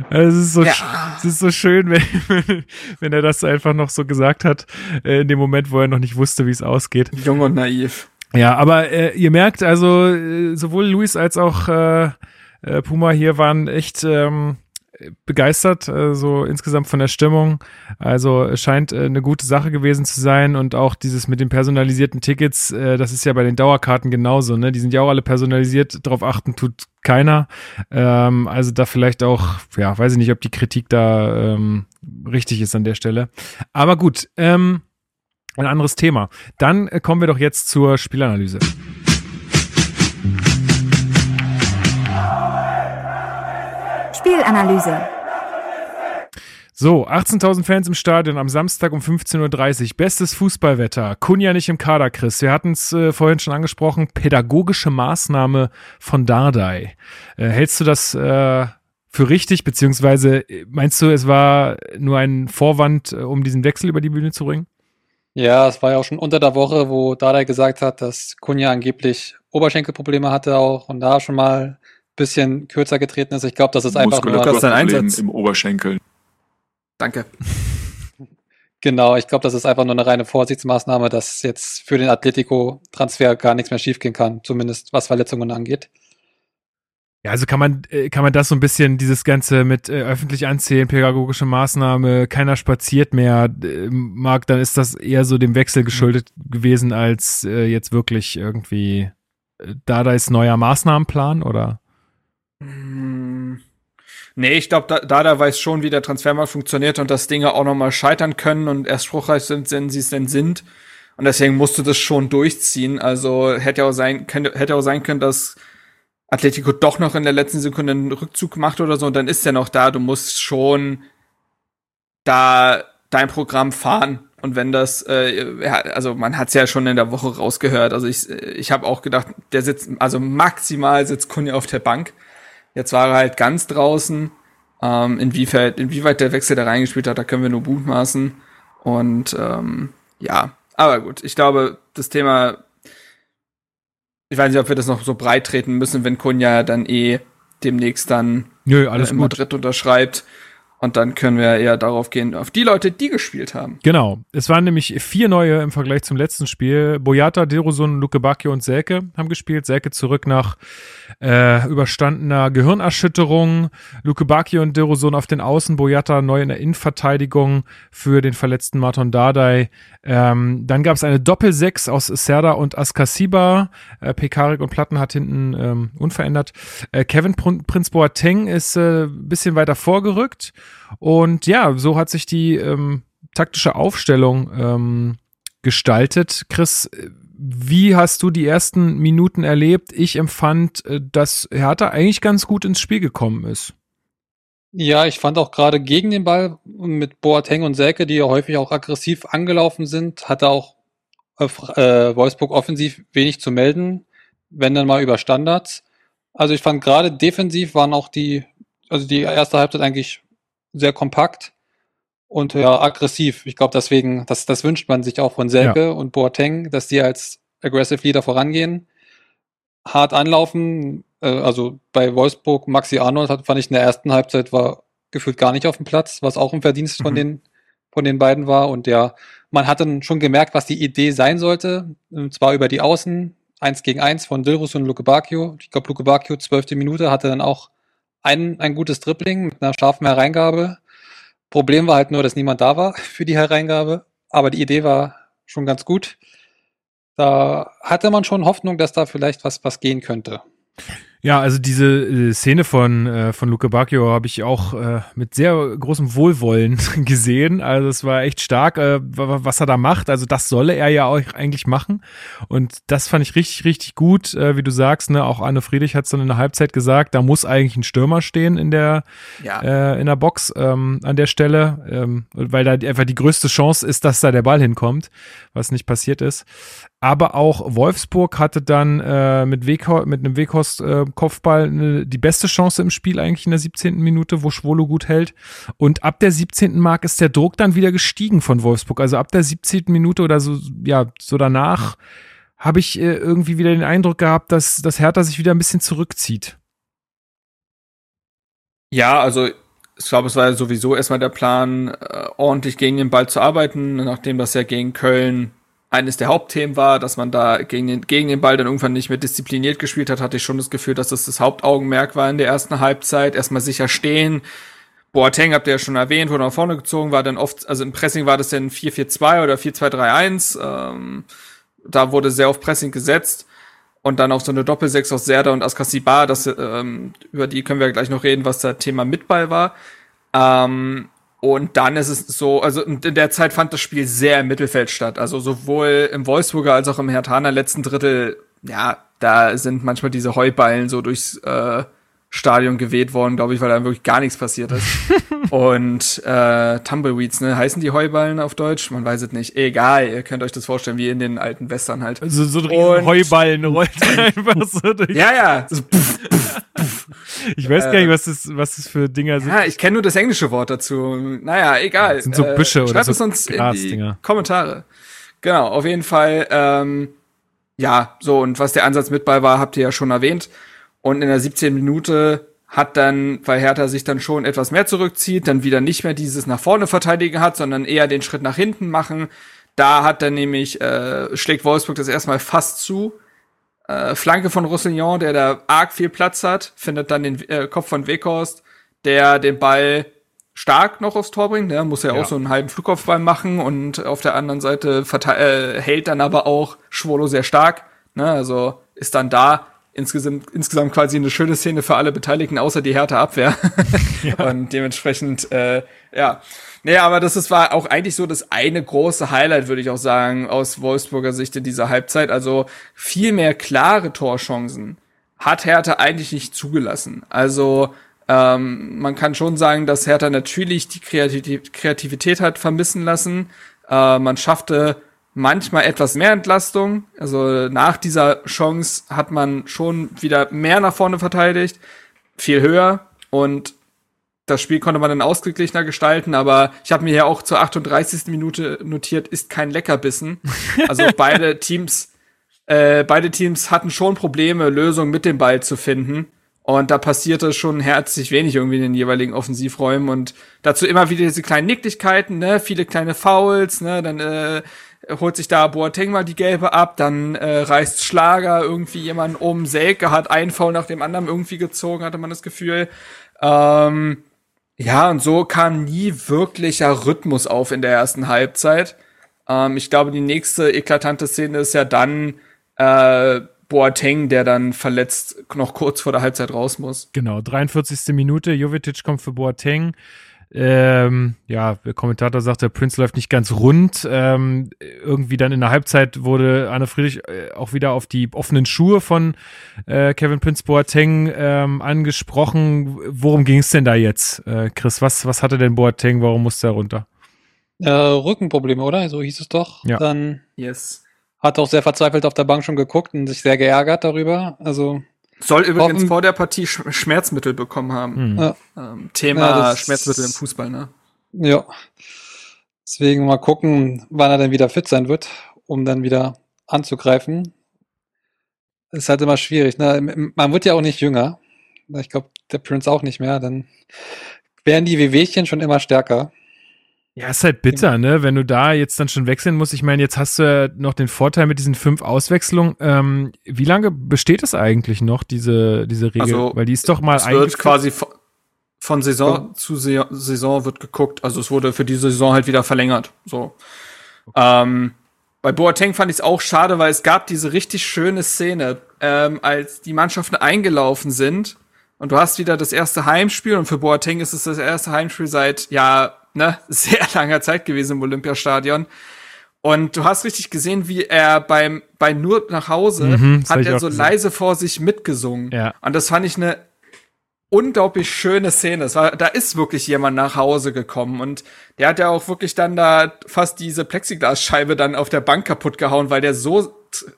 S1: Es ist so, ja. es ist so schön, <laughs> wenn, wenn er das einfach noch so gesagt hat, äh, in dem Moment, wo er noch nicht wusste, wie es ausgeht.
S4: Jung und naiv.
S1: Ja, aber äh, ihr merkt also, äh, sowohl Luis als auch äh, äh, Puma hier waren echt ähm, begeistert, äh, so insgesamt von der Stimmung. Also scheint äh, eine gute Sache gewesen zu sein und auch dieses mit den personalisierten Tickets, äh, das ist ja bei den Dauerkarten genauso, ne? Die sind ja auch alle personalisiert, darauf achten tut keiner. Ähm, also da vielleicht auch, ja, weiß ich nicht, ob die Kritik da ähm, richtig ist an der Stelle. Aber gut, ähm, ein anderes Thema. Dann äh, kommen wir doch jetzt zur Spielanalyse.
S2: Spielanalyse.
S1: So, 18.000 Fans im Stadion am Samstag um 15.30 Uhr. Bestes Fußballwetter. Kunja nicht im Kader, Chris. Wir hatten es äh, vorhin schon angesprochen. Pädagogische Maßnahme von Dardai. Äh, hältst du das äh, für richtig? Beziehungsweise äh, meinst du, es war nur ein Vorwand, äh, um diesen Wechsel über die Bühne zu bringen?
S5: Ja, es war ja auch schon unter der Woche, wo Dardai gesagt hat, dass Kunja angeblich Oberschenkelprobleme hatte auch und da schon mal bisschen kürzer getreten ist. Ich glaube, das ist einfach nur
S4: dein Einsatz
S8: im Oberschenkel.
S4: Danke.
S5: Genau, ich glaube, das ist einfach nur eine reine Vorsichtsmaßnahme, dass jetzt für den Atletico-Transfer gar nichts mehr schiefgehen kann, zumindest was Verletzungen angeht.
S1: Ja, also kann man, äh, kann man das so ein bisschen, dieses Ganze mit äh, öffentlich anzählen, pädagogische Maßnahme, keiner spaziert mehr, äh, Marc, dann ist das eher so dem Wechsel geschuldet gewesen, als äh, jetzt wirklich irgendwie äh, Dadais neuer Maßnahmenplan, oder?
S4: Hm. Nee, ich glaube, da, Dada weiß schon, wie der Transfermarkt funktioniert und dass Dinge auch nochmal scheitern können und erst spruchreich sind, wenn sie es denn sind. Und deswegen musste das schon durchziehen. Also hätte auch sein, könnte, hätte auch sein können, dass Atletico doch noch in der letzten Sekunde einen Rückzug macht oder so, und dann ist er noch da. Du musst schon da dein Programm fahren. Und wenn das, äh, ja, also man hat's ja schon in der Woche rausgehört. Also ich, ich habe auch gedacht, der sitzt, also maximal sitzt Kunja auf der Bank. Jetzt war er halt ganz draußen. Ähm, inwieweit, inwieweit der Wechsel da reingespielt hat, da können wir nur mutmaßen. Und ähm, ja, aber gut, ich glaube, das Thema, ich weiß nicht, ob wir das noch so breit treten müssen, wenn Kunja dann eh demnächst dann
S1: Nö, alles
S4: äh, in
S1: gut.
S4: Madrid unterschreibt. Und dann können wir eher darauf gehen, auf die Leute, die gespielt haben.
S1: Genau. Es waren nämlich vier neue im Vergleich zum letzten Spiel. Boyata, Derosun, Luke Bacchio und Selke haben gespielt. Selke zurück nach äh, überstandener Gehirnerschütterung. Luke Bacchio und Derosun auf den Außen. Boyata neu in der Innenverteidigung für den verletzten Marton Dardai. Ähm, dann gab es eine Doppel-Sechs aus Serda und Askasiba. Äh, Pekarik und Platten hat hinten ähm, unverändert. Äh, Kevin Prin- Prinz Boateng ist äh, bisschen weiter vorgerückt. Und ja, so hat sich die ähm, taktische Aufstellung ähm, gestaltet. Chris, äh, wie hast du die ersten Minuten erlebt? Ich empfand, äh, dass Hertha eigentlich ganz gut ins Spiel gekommen ist.
S5: Ja, ich fand auch gerade gegen den Ball mit Boateng und Selke, die ja häufig auch aggressiv angelaufen sind, hatte auch äh, äh, Wolfsburg offensiv wenig zu melden, wenn dann mal über Standards. Also ich fand gerade defensiv waren auch die, also die erste Halbzeit eigentlich sehr kompakt und ja aggressiv. Ich glaube deswegen, das, das wünscht man sich auch von Selke und Boateng, dass die als aggressive Leader vorangehen, hart anlaufen. Äh, also bei Wolfsburg Maxi Arnold hat, fand ich in der ersten Halbzeit war gefühlt gar nicht auf dem Platz, was auch ein Verdienst von
S4: Mhm.
S5: den von den beiden war und ja, man hat dann schon gemerkt, was die Idee sein sollte, und zwar über die Außen, eins gegen eins von Dilrus und Luke Bacchio. Ich glaube, Luke Bacchio, zwölfte Minute, hatte dann auch ein, ein gutes Dribbling mit einer scharfen Hereingabe. Problem war halt nur, dass niemand da war für die Hereingabe, aber die Idee war schon ganz gut. Da hatte man schon Hoffnung, dass da vielleicht was, was gehen könnte.
S1: Ja, also diese äh, Szene von, äh, von Luke Bacchio habe ich auch äh, mit sehr großem Wohlwollen <laughs> gesehen. Also es war echt stark, äh, wa- was er da macht. Also das solle er ja auch eigentlich machen. Und das fand ich richtig, richtig gut, äh, wie du sagst. Ne? Auch Arne Friedrich hat es dann in der Halbzeit gesagt, da muss eigentlich ein Stürmer stehen in der,
S4: Ja.
S1: äh, in der Box ähm, an der Stelle, ähm, weil da einfach die größte Chance ist, dass da der Ball hinkommt, was nicht passiert ist. Aber auch Wolfsburg hatte dann äh, mit, Wegho mit einem Weghorst äh, ne, die beste Chance im Spiel eigentlich in der 17. Minute, wo Schwolo gut hält. Und ab der 17. Mark ist der Druck dann wieder gestiegen von Wolfsburg. Also ab der 17. Minute oder so, ja, so danach habe ich äh, irgendwie wieder den Eindruck gehabt, dass, dass Hertha sich wieder ein bisschen zurückzieht.
S4: Ja, also ich glaube, es war ja sowieso erstmal der Plan, äh, ordentlich gegen den Ball zu arbeiten, nachdem das ja gegen Köln eines der Hauptthemen war, dass man da gegen den, gegen den Ball dann irgendwann nicht mehr diszipliniert gespielt hat, hatte ich schon das Gefühl, dass das das Hauptaugenmerk war in der ersten Halbzeit. Erstmal sicher stehen. Boateng habt ihr ja schon erwähnt, wurde nach vorne gezogen, war dann oft, also im Pressing war das dann 4-4-2 oder 4-2-3-1. Ähm, da wurde sehr auf Pressing gesetzt. Und dann auch so eine Doppelsechs aus Serda und Askasibar, das, ähm, über die können wir gleich noch reden, was da Thema Mitball war. Ähm, und dann ist es so, also in der Zeit fand das Spiel sehr im Mittelfeld statt. Also sowohl im Wolfsburger als auch im Hertaner letzten Drittel, ja, da sind manchmal diese Heuballen so durchs äh, Stadion geweht worden, glaube ich, weil da wirklich gar nichts passiert ist. <laughs> und äh, Tumbleweeds, ne? Heißen die Heuballen auf Deutsch? Man weiß es nicht. Egal, ihr könnt euch das vorstellen, wie in den alten Western halt.
S1: Also so ein riesen Heuballen rollt <laughs> einfach so durch.
S4: Ja, ja. So, pff,
S1: Ich weiß gar nicht, was das, was das für Dinger sind.
S4: Ja, ich kenne nur das englische Wort dazu. Naja, egal.
S1: Das sind so Büsche oder
S4: schreibt
S1: so
S4: es uns in die
S1: Grasdinger.
S4: Kommentare. Genau, auf jeden Fall. Ähm, ja, so und was der Ansatz mit bei war, habt ihr ja schon erwähnt. Und in der 17. Minute hat dann, weil Hertha sich dann schon etwas mehr zurückzieht, dann wieder nicht mehr dieses nach vorne verteidigen hat, sondern eher den Schritt nach hinten machen. Da hat dann nämlich, äh, schlägt Wolfsburg das erstmal fast zu. Äh, Flanke von Roussillon, der da arg viel Platz hat, findet dann den äh, Kopf von Weghorst, der den Ball stark noch aufs Tor bringt. Der muss ja,
S1: Ja.
S4: auch so einen halben Flugkopfball machen und auf der anderen Seite äh, hält dann aber auch Schwolo sehr stark. Ne? Also ist dann da insgesamt, insgesamt quasi eine schöne Szene für alle Beteiligten, außer die Härte Abwehr. <laughs> Und dementsprechend, äh, ja. Nee, aber das ist, war auch eigentlich so das eine große Highlight, würde ich auch sagen, aus Wolfsburger Sicht in dieser Halbzeit. Also viel mehr klare Torchancen hat Hertha eigentlich nicht zugelassen. Also ähm, man kann schon sagen, dass Hertha natürlich die Kreativ Kreativität hat vermissen lassen. Äh, man schaffte manchmal etwas mehr Entlastung. Also nach dieser Chance hat man schon wieder mehr nach vorne verteidigt, viel höher und das Spiel konnte man dann ausgeglichener gestalten, aber ich habe mir ja auch zur 38. Minute notiert, ist kein Leckerbissen. <laughs> Also beide Teams, äh, beide Teams hatten schon Probleme, Lösungen mit dem Ball zu finden. Und da passierte schon herzlich wenig irgendwie in den jeweiligen Offensivräumen und dazu immer wieder diese kleinen Nicklichkeiten, ne, viele kleine Fouls, ne, dann äh, holt sich da Boateng mal die gelbe ab, dann äh, reißt Schlager irgendwie jemanden um, Selke hat einen Foul nach dem anderen irgendwie gezogen, hatte man das Gefühl. Ähm, ja, und so kam nie wirklicher Rhythmus auf in der ersten Halbzeit. Ähm, ich glaube, die nächste eklatante Szene ist ja dann äh, Boateng, der dann verletzt noch kurz vor der Halbzeit raus muss.
S1: Genau, 43. Minute, Jovetic kommt für Boateng. Ähm, ja, der Kommentator sagt, der Prince läuft nicht ganz rund. Ähm, irgendwie dann in der Halbzeit wurde Anne Friedrich äh, auch wieder auf die offenen Schuhe von äh, Kevin Prince Boateng ähm, angesprochen. Worum ging es denn da jetzt, äh, Chris? Was, was hatte denn Boateng? Warum musste er runter?
S5: Äh, Rückenprobleme, oder? So hieß es doch.
S1: Ja.
S5: Dann
S4: Yes.
S5: hat auch sehr verzweifelt auf der Bank schon geguckt und sich sehr geärgert darüber. Also,
S4: Soll übrigens
S5: Hoffen-
S4: vor der Partie Sch Schmerzmittel bekommen haben.
S1: Hm.
S5: Ja.
S4: Ähm, Thema
S5: Ja,
S4: Schmerzmittel im Fußball, ne?
S5: ja. Deswegen mal gucken, wann er dann wieder fit sein wird, um dann wieder anzugreifen. Ist halt immer schwierig. Ne? Man wird ja auch nicht jünger. Ich glaube, der Prince auch nicht mehr. Dann werden die Wehwehchen schon immer stärker.
S1: Ja, ist halt bitter, ne? Wenn du da jetzt dann schon wechseln musst. Ich meine, jetzt hast du ja noch den Vorteil mit diesen fünf Auswechslungen. Ähm, wie lange besteht es eigentlich noch, diese, diese Regel?
S4: Also,
S1: Weil die ist doch mal
S4: Es wird quasi von, von Saison zu Se Saison wird geguckt. Also es wurde für diese Saison halt wieder verlängert. So. Ähm, bei Boateng fand ich es auch schade, weil es gab diese richtig schöne Szene, ähm, als die Mannschaften eingelaufen sind und du hast wieder das erste Heimspiel und für Boateng ist es das erste Heimspiel seit ja ne <laughs> sehr langer Zeit gewesen im Olympiastadion. Und du hast richtig gesehen, wie er beim bei nur nach Hause
S1: Mhm,
S4: hat er so
S1: gesehen.
S4: leise vor sich mitgesungen.
S1: Ja.
S4: Und das fand ich eine unglaublich schöne Szene. Es war, da ist wirklich jemand nach Hause gekommen und der hat ja auch wirklich dann da fast diese Plexiglasscheibe dann auf der Bank kaputt gehauen, weil der so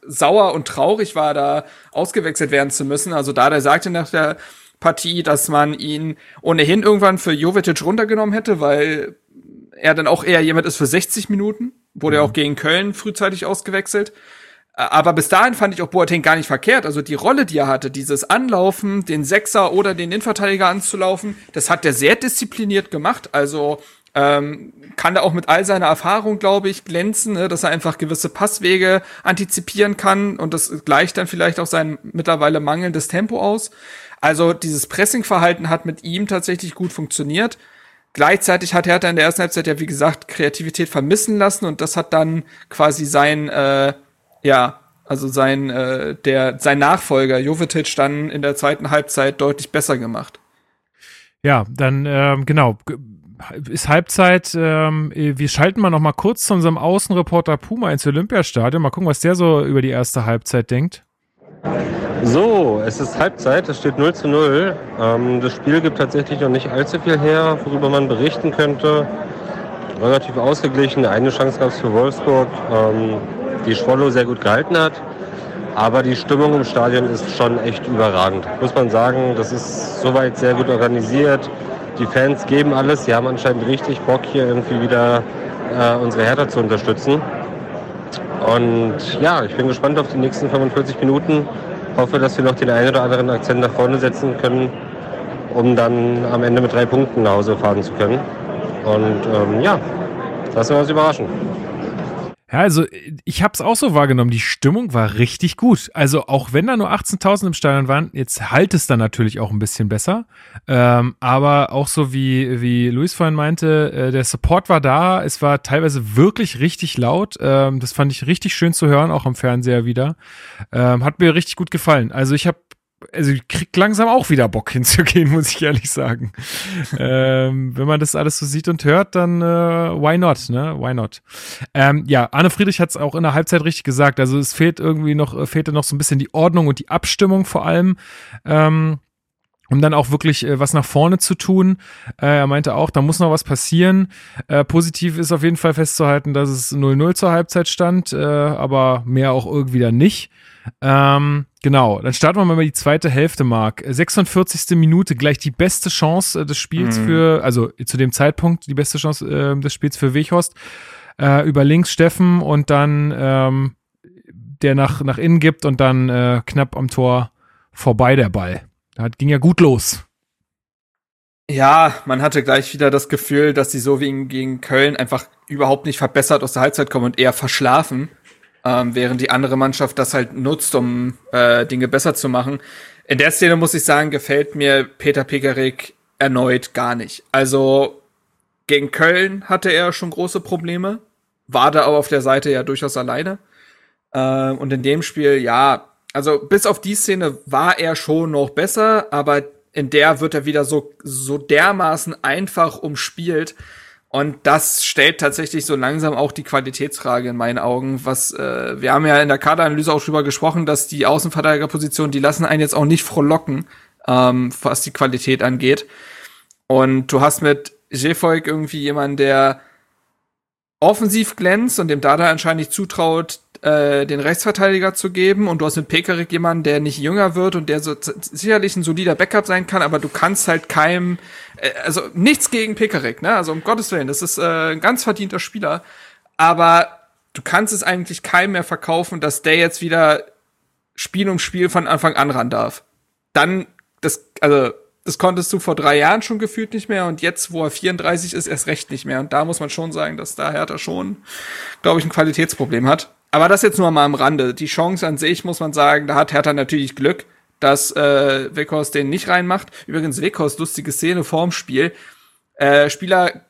S4: sauer und traurig war, da ausgewechselt werden zu müssen. Also da, der sagte nach der Partie, dass man ihn ohnehin irgendwann für Jovetic runtergenommen hätte, weil er dann auch eher jemand ist für 60 Minuten. Wurde ja auch gegen Köln frühzeitig ausgewechselt. Aber bis dahin fand ich auch Boateng gar nicht verkehrt. Also die Rolle, die er hatte, dieses Anlaufen, den Sechser oder den Innenverteidiger anzulaufen, das hat er sehr diszipliniert gemacht. Also ähm, kann er auch mit all seiner Erfahrung, glaube ich, glänzen, ne, dass er einfach gewisse Passwege antizipieren kann und das gleicht dann vielleicht auch sein mittlerweile mangelndes Tempo aus. Also dieses Pressingverhalten hat mit ihm tatsächlich gut funktioniert. Gleichzeitig hat Hertha in der ersten Halbzeit ja, wie gesagt, Kreativität vermissen lassen und das hat dann quasi sein, äh, ja, also sein, äh, der, sein Nachfolger Jovetic dann in der zweiten Halbzeit deutlich besser gemacht.
S1: Ja, dann ähm, genau. Ist Halbzeit. Ähm, wir schalten mal noch mal kurz zu unserem Außenreporter Puma ins Olympiastadion. Mal gucken, was der so über die erste Halbzeit denkt.
S7: So, es ist Halbzeit, es steht 0 zu 0. Ähm, das Spiel gibt tatsächlich noch nicht allzu viel her, worüber man berichten könnte. Relativ ausgeglichen, eine Chance gab es für Wolfsburg, ähm, die Schwollo sehr gut gehalten hat. Aber die Stimmung im Stadion ist schon echt überragend. Muss man sagen, das ist soweit sehr gut organisiert. Die Fans geben alles, sie haben anscheinend richtig Bock, hier irgendwie wieder äh, unsere Hertha zu unterstützen. Und ja, ich bin gespannt auf die nächsten 45 Minuten. Hoffe, dass wir noch den einen oder anderen Akzent nach vorne setzen können. um dann am Ende mit drei Punkten nach Hause fahren zu können. Und ähm, ja, lassen wir uns überraschen.
S1: Ja, also ich habe es auch so wahrgenommen. Die Stimmung war richtig gut. Also auch wenn da nur 18.000 im Stadion waren, jetzt halt es dann natürlich auch ein bisschen besser. Ähm, aber auch so wie wie Luis vorhin meinte, äh, der Support war da. Es war teilweise wirklich richtig laut. Ähm, das fand ich richtig schön zu hören, auch am Fernseher wieder. Ähm, hat mir richtig gut gefallen. Also ich habe also ich krieg langsam auch wieder Bock <laughs> hinzugehen, muss ich ehrlich sagen. ähm, wenn man das alles so sieht und hört, dann äh, why not, ne? Why not? Ähm, ja, Arne Friedrich hat es auch in der Halbzeit richtig gesagt. Also es fehlt irgendwie noch, äh, fehlte noch so ein bisschen die Ordnung und die Abstimmung vor allem. Ähm, um dann auch wirklich äh, was nach vorne zu tun. Äh, er meinte auch, da muss noch was passieren. Äh, positiv ist auf jeden Fall festzuhalten, dass es 0-0 zur Halbzeit stand, äh, aber mehr auch irgendwie dann nicht. Ähm, genau, dann starten wir mal die zweite Hälfte, Mark. 46. Minute, gleich die beste Chance äh, des Spiels
S4: Mhm.
S1: für, also zu dem Zeitpunkt die beste Chance äh, des Spiels für Weghorst. Äh, über links Steffen und dann ähm, der nach, nach innen gibt und dann äh, knapp am Tor vorbei der Ball. Das ging ja gut los.
S4: Ja, man hatte gleich wieder das Gefühl, dass sie so wie gegen Köln einfach überhaupt nicht verbessert aus der Halbzeit kommen und eher verschlafen, ähm, während die andere Mannschaft das halt nutzt, um äh, Dinge besser zu machen. In der Szene muss ich sagen, gefällt mir Peter Pekarik erneut gar nicht. Also gegen Köln hatte er schon große Probleme, war da aber auf der Seite ja durchaus alleine. Ähm, und in dem Spiel, ja, also bis auf die Szene war er schon noch besser, aber in der wird er wieder so, so dermaßen einfach umspielt. Und das stellt tatsächlich so langsam auch die Qualitätsfrage in meinen Augen. Was äh, wir haben ja in der Kaderanalyse auch drüber gesprochen, dass die Außenverteidigerposition, die lassen einen jetzt auch nicht frohlocken, ähm, was die Qualität angeht. Und du hast mit Jefolk irgendwie jemanden, der offensiv glänzt und dem Dada anscheinend nicht zutraut, äh, den Rechtsverteidiger zu geben. Und du hast mit Pekarik jemanden, der nicht jünger wird und der so sicherlich ein solider Backup sein kann, aber du kannst halt keinem, äh, also nichts gegen Pekarik, ne? Also um Gottes Willen, das ist äh, ein ganz verdienter Spieler. Aber du kannst es eigentlich keinem mehr verkaufen, dass der jetzt wieder Spiel um Spiel von Anfang an ran darf. Dann, das, also, das konntest du vor drei Jahren schon gefühlt nicht mehr und jetzt, wo er 34 ist, erst recht nicht mehr. Und da muss man schon sagen, dass da Hertha schon, glaube ich, ein Qualitätsproblem hat. Aber das jetzt nur mal am Rande. Die Chance an sich, muss man sagen, da hat Hertha natürlich Glück, dass äh, Weghorst den nicht reinmacht. Übrigens, Weghorst, lustige Szene vorm Spiel. Äh, Spieler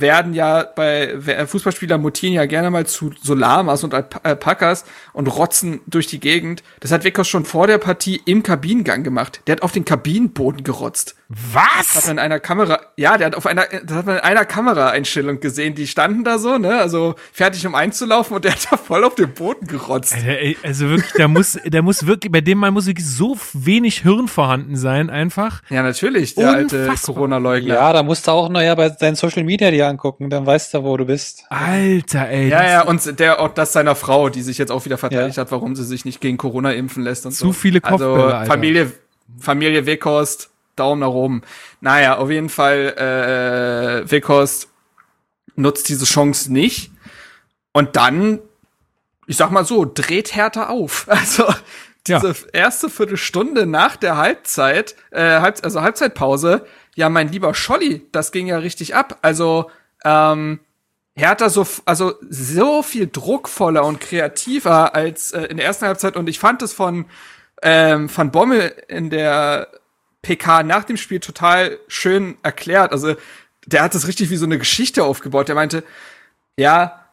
S4: werden ja bei Fußballspieler mutieren ja gerne mal zu so Lamas und Alp Alpakas und rotzen durch die Gegend. Das hat Weghorst schon vor der Partie im Kabinengang gemacht. Der hat auf den Kabinenboden gerotzt. Das hat
S1: Was?
S4: man in einer Kamera, ja, der hat auf einer, das hat man in einer Kameraeinstellung gesehen. Die standen da so, ne, also fertig um einzulaufen und der hat da voll auf den Boden gerotzt.
S1: Also wirklich, da muss, da muss wirklich, bei dem Mann muss wirklich so wenig Hirn vorhanden sein, einfach.
S4: Ja, natürlich, der alte
S1: Unfassbar.
S4: Corona-Leugner.
S5: Ja, da musst du auch noch ja bei deinen Social Media dir angucken, dann weißt du, wo du bist.
S1: Alter, ey.
S4: Ja, ja, und der auch das seiner Frau, die sich jetzt auch wieder verteidigt
S5: Ja.
S4: hat, warum sie sich nicht gegen Corona impfen lässt und
S1: Zu
S4: so.
S1: viele
S4: Also
S1: Kopfbälle, Alter.
S4: Familie, Familie Weghorst, Daumen nach oben. Naja, auf jeden Fall, äh, Weghorst nutzt diese Chance nicht. Und dann, ich sag mal so, dreht Hertha auf. <laughs> Also,
S1: Ja.
S4: diese erste Viertelstunde nach der Halbzeit, äh, Halb also Halbzeitpause, ja, mein lieber Scholli, das ging ja richtig ab. Also, ähm, Hertha so, also so viel druckvoller und kreativer als äh, in der ersten Halbzeit. Und ich fand es von, ähm, von Bommel in der PK nach dem Spiel total schön erklärt. Also der hat das richtig wie so eine Geschichte aufgebaut. Der meinte, ja,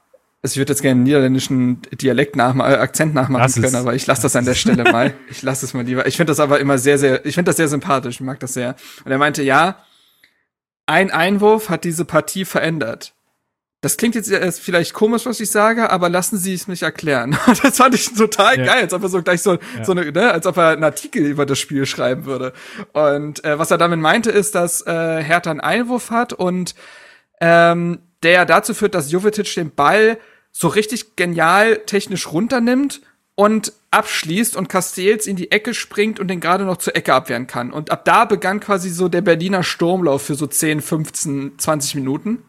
S4: also ich würde jetzt gerne einen niederländischen Dialekt nachma äh, Akzent nachmachen
S1: Lass es.
S4: können, aber ich lasse das an der Stelle mal. <laughs> Ich lasse es mal lieber. Ich finde das aber immer sehr, sehr, ich finde das sehr sympathisch. Ich mag das sehr. Und er meinte, ja, ein Einwurf hat diese Partie verändert. Das klingt jetzt vielleicht komisch, was ich sage, aber lassen Sie es mich erklären. <laughs> Das fand ich total
S1: Ja.
S4: geil, als ob er so gleich so, so eine, ne, als ob er einen Artikel über das Spiel schreiben würde. Und äh, was er damit meinte, ist, dass äh, Hertha einen Einwurf hat und ähm, der ja dazu führt, dass Jovetic den Ball so richtig genial technisch runternimmt und abschließt und Castells in die Ecke springt und den gerade noch zur Ecke abwehren kann. Und ab da begann quasi so der Berliner Sturmlauf für so 10, 15, 20 Minuten.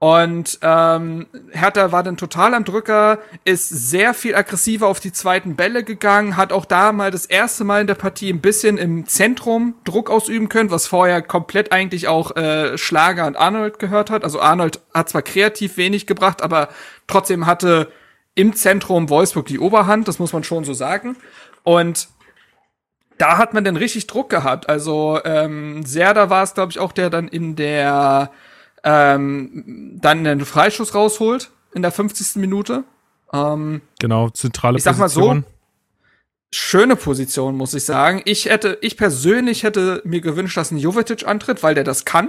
S4: Und ähm, Hertha war dann total am Drücker, ist sehr viel aggressiver auf die zweiten Bälle gegangen, hat auch da mal das erste Mal in der Partie ein bisschen im Zentrum Druck ausüben können, was vorher komplett eigentlich auch äh, Schlager und Arnold gehört hat. Also Arnold hat zwar kreativ wenig gebracht, aber trotzdem hatte im Zentrum Wolfsburg die Oberhand, das muss man schon so sagen. Und da hat man dann richtig Druck gehabt. Also ähm, Serda war es, glaube ich, auch der dann in der ähm, dann einen Freischuss rausholt in der 50. Minute. Ähm,
S1: Genau, zentrale
S4: Ich sag mal so,
S1: Position.
S4: schöne Position, muss ich sagen. Ich hätte, ich persönlich hätte mir gewünscht, dass ein Jovetic antritt, weil der das kann.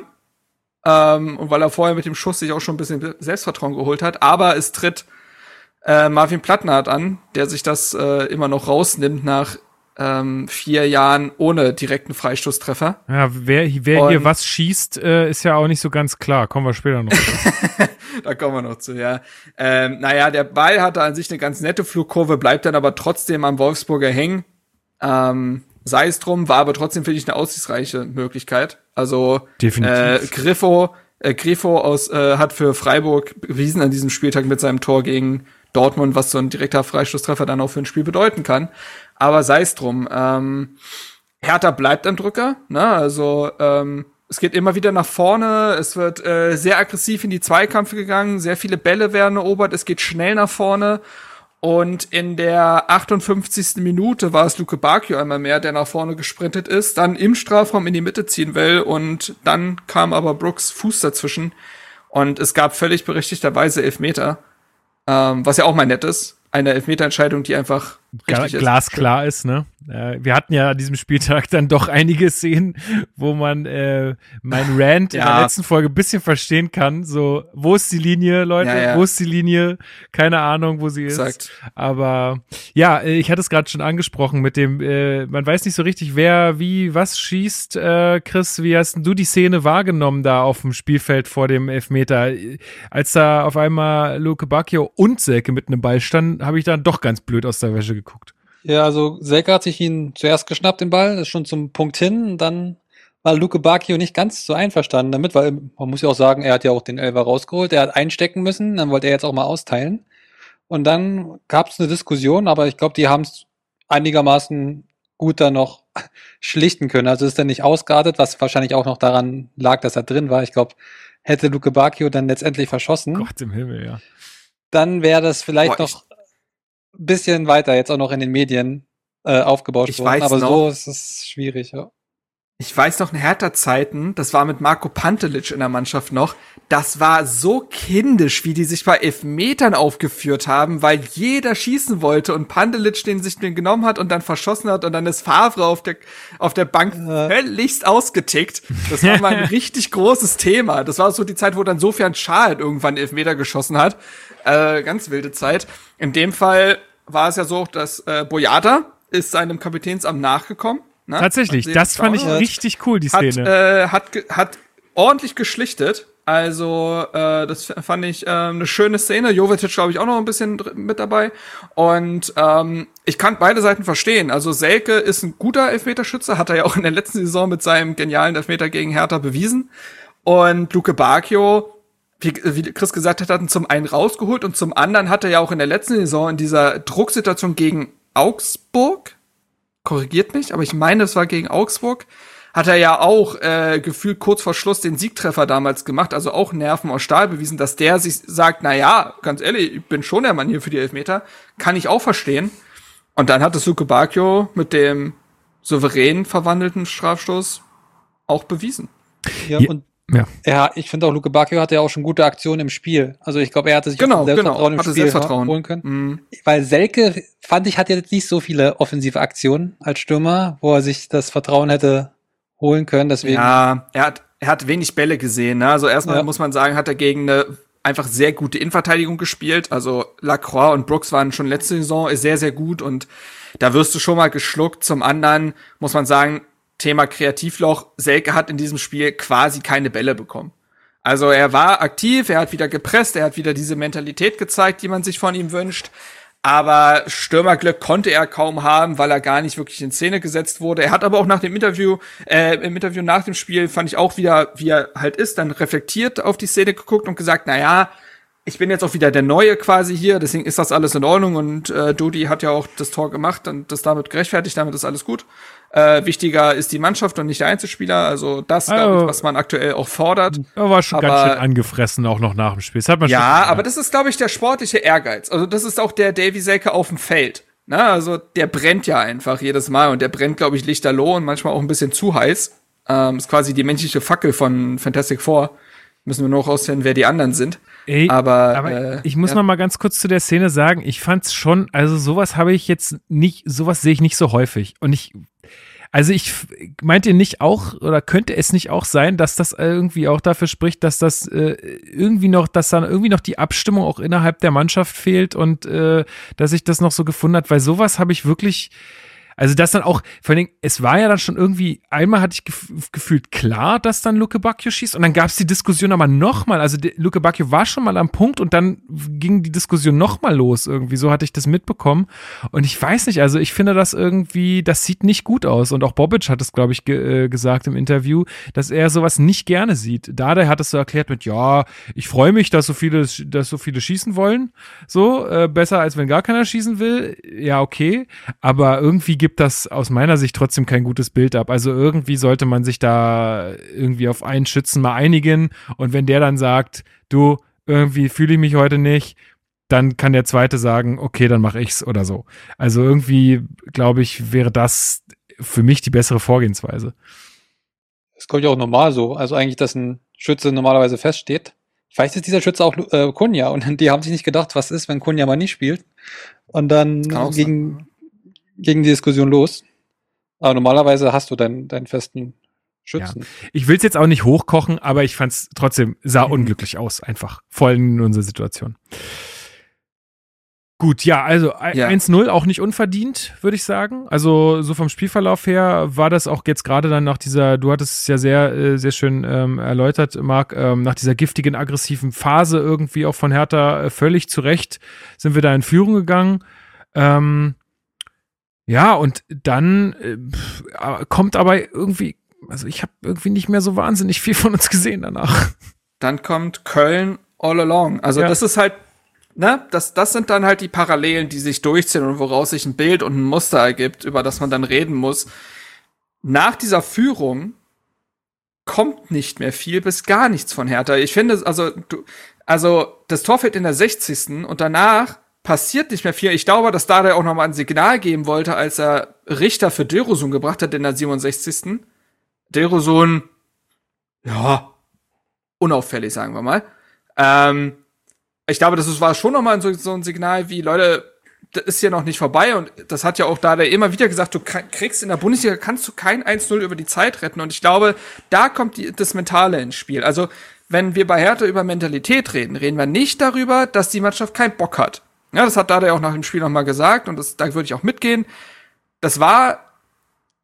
S4: Ähm, und weil er vorher mit dem Schuss sich auch schon ein bisschen Selbstvertrauen geholt hat. Aber es tritt äh, Marvin Plattnert an, der sich das äh, immer noch rausnimmt nach ähm, vier Jahren ohne direkten Freistoßtreffer.
S1: Ja, wer, wer hier was schießt, äh, ist ja auch nicht so ganz klar. Kommen wir später noch. <laughs>
S4: da kommen wir noch zu, ja. Ähm, naja, der Ball hatte an sich eine ganz nette Flugkurve, bleibt dann aber trotzdem am Wolfsburger hängen. Ähm, sei es drum, war aber trotzdem, finde ich, eine aussichtsreiche Möglichkeit. Also
S1: Definitiv.
S4: äh, Griffo, äh, Griffo aus, äh, hat für Freiburg bewiesen an diesem Spieltag mit seinem Tor gegen Dortmund, was so ein direkter Freistoßtreffer dann auch für ein Spiel bedeuten kann. Aber sei es drum. Ähm, Hertha bleibt am Drücker, ne? Also ähm, es geht immer wieder nach vorne, es wird äh, sehr aggressiv in die Zweikämpfe gegangen, sehr viele Bälle werden erobert, es geht schnell nach vorne. Und in der 58. Minute war es Luke Bakio einmal mehr, der nach vorne gesprintet ist, dann im Strafraum in die Mitte ziehen will und dann kam aber Brooks Fuß dazwischen und es gab völlig berechtigterweise Elfmeter, ähm, was ja auch mal nett ist. Eine Elfmeterentscheidung, die einfach richtig
S1: glasklar ist, ne? Äh, wir hatten ja an diesem Spieltag dann doch einige Szenen, wo man äh, mein <laughs> Rant in der
S4: Ja.
S1: letzten Folge ein bisschen verstehen kann. So, wo ist die Linie, Leute?
S4: Ja, ja.
S1: Wo ist die Linie? Keine Ahnung, wo sie ist.
S4: Exakt.
S1: Aber ja, ich hatte es gerade schon angesprochen mit dem, äh, man weiß nicht so richtig, wer wie was schießt. Äh, Chris, wie hast denn du die Szene wahrgenommen da auf dem Spielfeld vor dem Elfmeter? Als da auf einmal Luke Bacchio und Selke mit einem Ball standen, habe ich dann doch ganz blöd aus der Wäsche geguckt.
S5: Ja, also Selke hat sich ihn zuerst geschnappt, den Ball, ist schon zum Punkt hin. Und dann war Luke Bacchio nicht ganz so einverstanden damit, weil man muss ja auch sagen, er hat ja auch den Elfer rausgeholt, er hat einstecken müssen, dann wollte er jetzt auch mal austeilen. Und dann gab es eine Diskussion, aber ich glaube, die haben es einigermaßen gut dann noch <laughs> schlichten können. Also ist er nicht ausgeartet, was wahrscheinlich auch noch daran lag, dass er drin war. Ich glaube, hätte Luke Bacchio dann letztendlich verschossen,
S1: Gott im Himmel, ja.
S5: dann wäre das vielleicht
S4: Boah,
S5: noch bisschen weiter jetzt auch noch in den Medien äh, aufgebaut
S4: Ich
S5: worden.
S4: weiß
S5: Aber
S4: noch.
S5: so ist es schwierig. Ja.
S4: Ich weiß noch in Hertha-Zeiten, das war mit Marco Pantelic in der Mannschaft noch, das war so kindisch, wie die sich bei Elfmetern aufgeführt haben, weil jeder schießen wollte und Pantelic den sich den genommen hat und dann verschossen hat und dann ist Favre auf der, auf der Bank völligst ausgetickt. Das war mal ein <laughs> richtig großes Thema. Das war so die Zeit, wo dann Sofian Schal irgendwann Elfmeter geschossen hat. Äh, ganz wilde Zeit. In dem Fall war es ja so, dass äh, Boyata ist seinem Kapitänsamt nachgekommen. Ne?
S1: Tatsächlich, das fand ich
S4: Hat-
S1: richtig cool, die
S4: hat,
S1: Szene.
S4: äh, hat, hat ordentlich geschlichtet. Also, äh, das fand ich äh, eine schöne Szene. Jovetic, glaube ich, auch noch ein bisschen mit dabei. Und ähm, ich kann beide Seiten verstehen. Also, Selke ist ein guter Elfmeterschütze, hat er ja auch in der letzten Saison mit seinem genialen Elfmeter gegen Hertha bewiesen. Und Luke Bacchio, wie, wie Chris gesagt hat, hat ihn zum einen rausgeholt und zum anderen hat er ja auch in der letzten Saison in dieser Drucksituation gegen Augsburg, korrigiert mich, aber ich meine, es war gegen Augsburg, hat er ja auch äh, gefühlt kurz vor Schluss den Siegtreffer damals gemacht, also auch Nerven aus Stahl bewiesen, dass der sich sagt, na ja, ganz ehrlich, ich bin schon der Mann hier für die Elfmeter, kann ich auch verstehen. Und dann hat es Luke Bacchio mit dem souverän verwandelten Strafstoß auch bewiesen.
S5: Ja,
S1: Ja,
S5: und
S1: ja.
S5: ja, ich finde auch, Luke Bacchio hatte ja auch schon gute Aktionen im Spiel. Also ich glaube, er hatte sich
S4: Genau,
S5: Selbstvertrauen
S4: genau,
S5: im
S4: hatte
S5: Spiel
S4: Selbstvertrauen.
S5: holen können.
S4: Mhm.
S5: Weil Selke, fand ich, hat jetzt nicht so viele offensive Aktionen als Stürmer, wo er sich das Vertrauen hätte holen können. Deswegen,
S4: Ja, er hat, er hat wenig Bälle gesehen. Ne? Also erstmal
S5: Ja.
S4: muss man sagen, hat er gegen eine einfach sehr gute Innenverteidigung gespielt. Also Lacroix und Brooks waren schon letzte Saison sehr, sehr gut und da wirst du schon mal geschluckt. Zum anderen muss man sagen, Thema Kreativloch, Selke hat in diesem Spiel quasi keine Bälle bekommen. Also er war aktiv, er hat wieder gepresst, er hat wieder diese Mentalität gezeigt, die man sich von ihm wünscht. Aber Stürmerglück konnte er kaum haben, weil er gar nicht wirklich in Szene gesetzt wurde. Er hat aber auch nach dem Interview, äh, im Interview nach dem Spiel fand ich auch wieder, wie er halt ist, dann reflektiert auf die Szene geguckt und gesagt, na ja, ich bin jetzt auch wieder der Neue quasi hier, deswegen ist das alles in Ordnung und äh, Dodi hat ja auch das Tor gemacht und das damit gerechtfertigt, damit ist alles gut. Äh, wichtiger ist die Mannschaft und nicht der Einzelspieler, also das,
S1: Also-
S4: glaub ich, was man aktuell auch fordert.
S1: Er war schon ganz
S4: Aber-
S1: schön angefressen, auch noch nach dem Spiel. Das hat man
S4: Ja,
S1: schon
S4: aber das ist, glaube ich, der sportliche Ehrgeiz. Also das ist auch der Davy Selke auf dem Feld. Na, also der brennt ja einfach jedes Mal und der brennt, glaube ich, lichterloh und manchmal auch ein bisschen zu heiß. Ähm, ist quasi die menschliche Fackel von Fantastic Four. Müssen wir noch rausfinden, wer die anderen sind.
S1: Ey,
S4: aber,
S1: aber
S4: äh,
S1: ich muss
S4: ja.
S1: noch mal ganz kurz zu der Szene sagen, ich fand's schon, also sowas habe ich jetzt nicht, sowas sehe ich nicht so häufig. Und ich, also ich meint ihr nicht auch, oder könnte es nicht auch sein, dass das irgendwie auch dafür spricht, dass das äh, irgendwie noch, dass dann irgendwie noch die Abstimmung auch innerhalb der Mannschaft fehlt und äh, dass sich das noch so gefunden hat, weil sowas habe ich wirklich, also das dann auch, vor allen Dingen, es war ja dann schon irgendwie, einmal hatte ich gef gefühlt klar, dass dann Luke Bacchio schießt und dann gab es die Diskussion aber nochmal, also Luke Bacchio war schon mal am Punkt und dann ging die Diskussion nochmal los irgendwie, so hatte ich das mitbekommen. Und ich weiß nicht, also ich finde das irgendwie, das sieht nicht gut aus. Und auch Bobic hat es, glaube ich, ge äh, gesagt im Interview, dass er sowas nicht gerne sieht. Dada hat es so erklärt mit, ja, ich freue mich, dass so viele, dass so viele schießen wollen, so, äh, besser als wenn gar keiner schießen will, ja, okay, aber irgendwie gibt das aus meiner Sicht trotzdem kein gutes Bild ab. Also irgendwie sollte man sich da irgendwie auf einen Schützen mal einigen und wenn der dann sagt, du, irgendwie fühle ich mich heute nicht, dann kann der zweite sagen, okay, dann mache ich's oder so. Also irgendwie, glaube ich, wäre das für mich die bessere Vorgehensweise.
S5: Das kommt ja auch normal so. Also eigentlich, dass ein Schütze normalerweise feststeht. Vielleicht ist dieser Schütze auch äh, Kunja und <laughs> die haben sich nicht gedacht, was ist, wenn Kunja mal nicht spielt. Und dann
S4: auch
S5: ging, die Diskussion los. Aber normalerweise hast du deinen, deinen festen Schützen.
S1: Ich will es jetzt auch nicht hochkochen, aber ich fand es trotzdem, sah unglücklich aus, einfach. Vor allem in unserer Situation. Gut, ja, also ein-
S4: Ja.
S1: 1-0 auch nicht unverdient, würde ich sagen. Also so vom Spielverlauf her war das auch jetzt gerade dann nach dieser, du hattest es ja sehr, äh, sehr schön ähm, erläutert, Marc, ähm, nach dieser giftigen, aggressiven Phase irgendwie auch von Hertha äh, völlig zurecht sind wir da in Führung gegangen. Ähm, ja, und dann äh, kommt aber irgendwie, also ich habe irgendwie nicht mehr so wahnsinnig viel von uns gesehen danach.
S4: Dann kommt Köln all along. Also
S1: Ja.
S4: das ist halt, ne, das, das sind dann halt die Parallelen, die sich durchziehen und woraus sich ein Bild und ein Muster ergibt, über das man dann reden muss. Nach dieser Führung kommt nicht mehr viel bis gar nichts von Hertha. Ich finde, also, du, also das Tor fällt in der 60. und danach passiert nicht mehr viel. Ich glaube, dass Dada auch noch mal ein Signal geben wollte, als er Richter für Dilrosun gebracht hat in der 67. Dilrosun, ja, unauffällig, sagen wir mal. Ähm, ich glaube, das war schon noch mal so, so ein Signal wie, Leute, das ist ja noch nicht vorbei und das hat ja auch Dada immer wieder gesagt, du kr- kriegst in der Bundesliga, kannst du kein 1-0 über die Zeit retten und ich glaube, da kommt die, das Mentale ins Spiel. Also, wenn wir bei Hertha über Mentalität reden, reden wir nicht darüber, dass die Mannschaft keinen Bock hat. Ja, das hat Dada auch nach dem Spiel noch mal gesagt und das, da würde ich auch mitgehen. Das war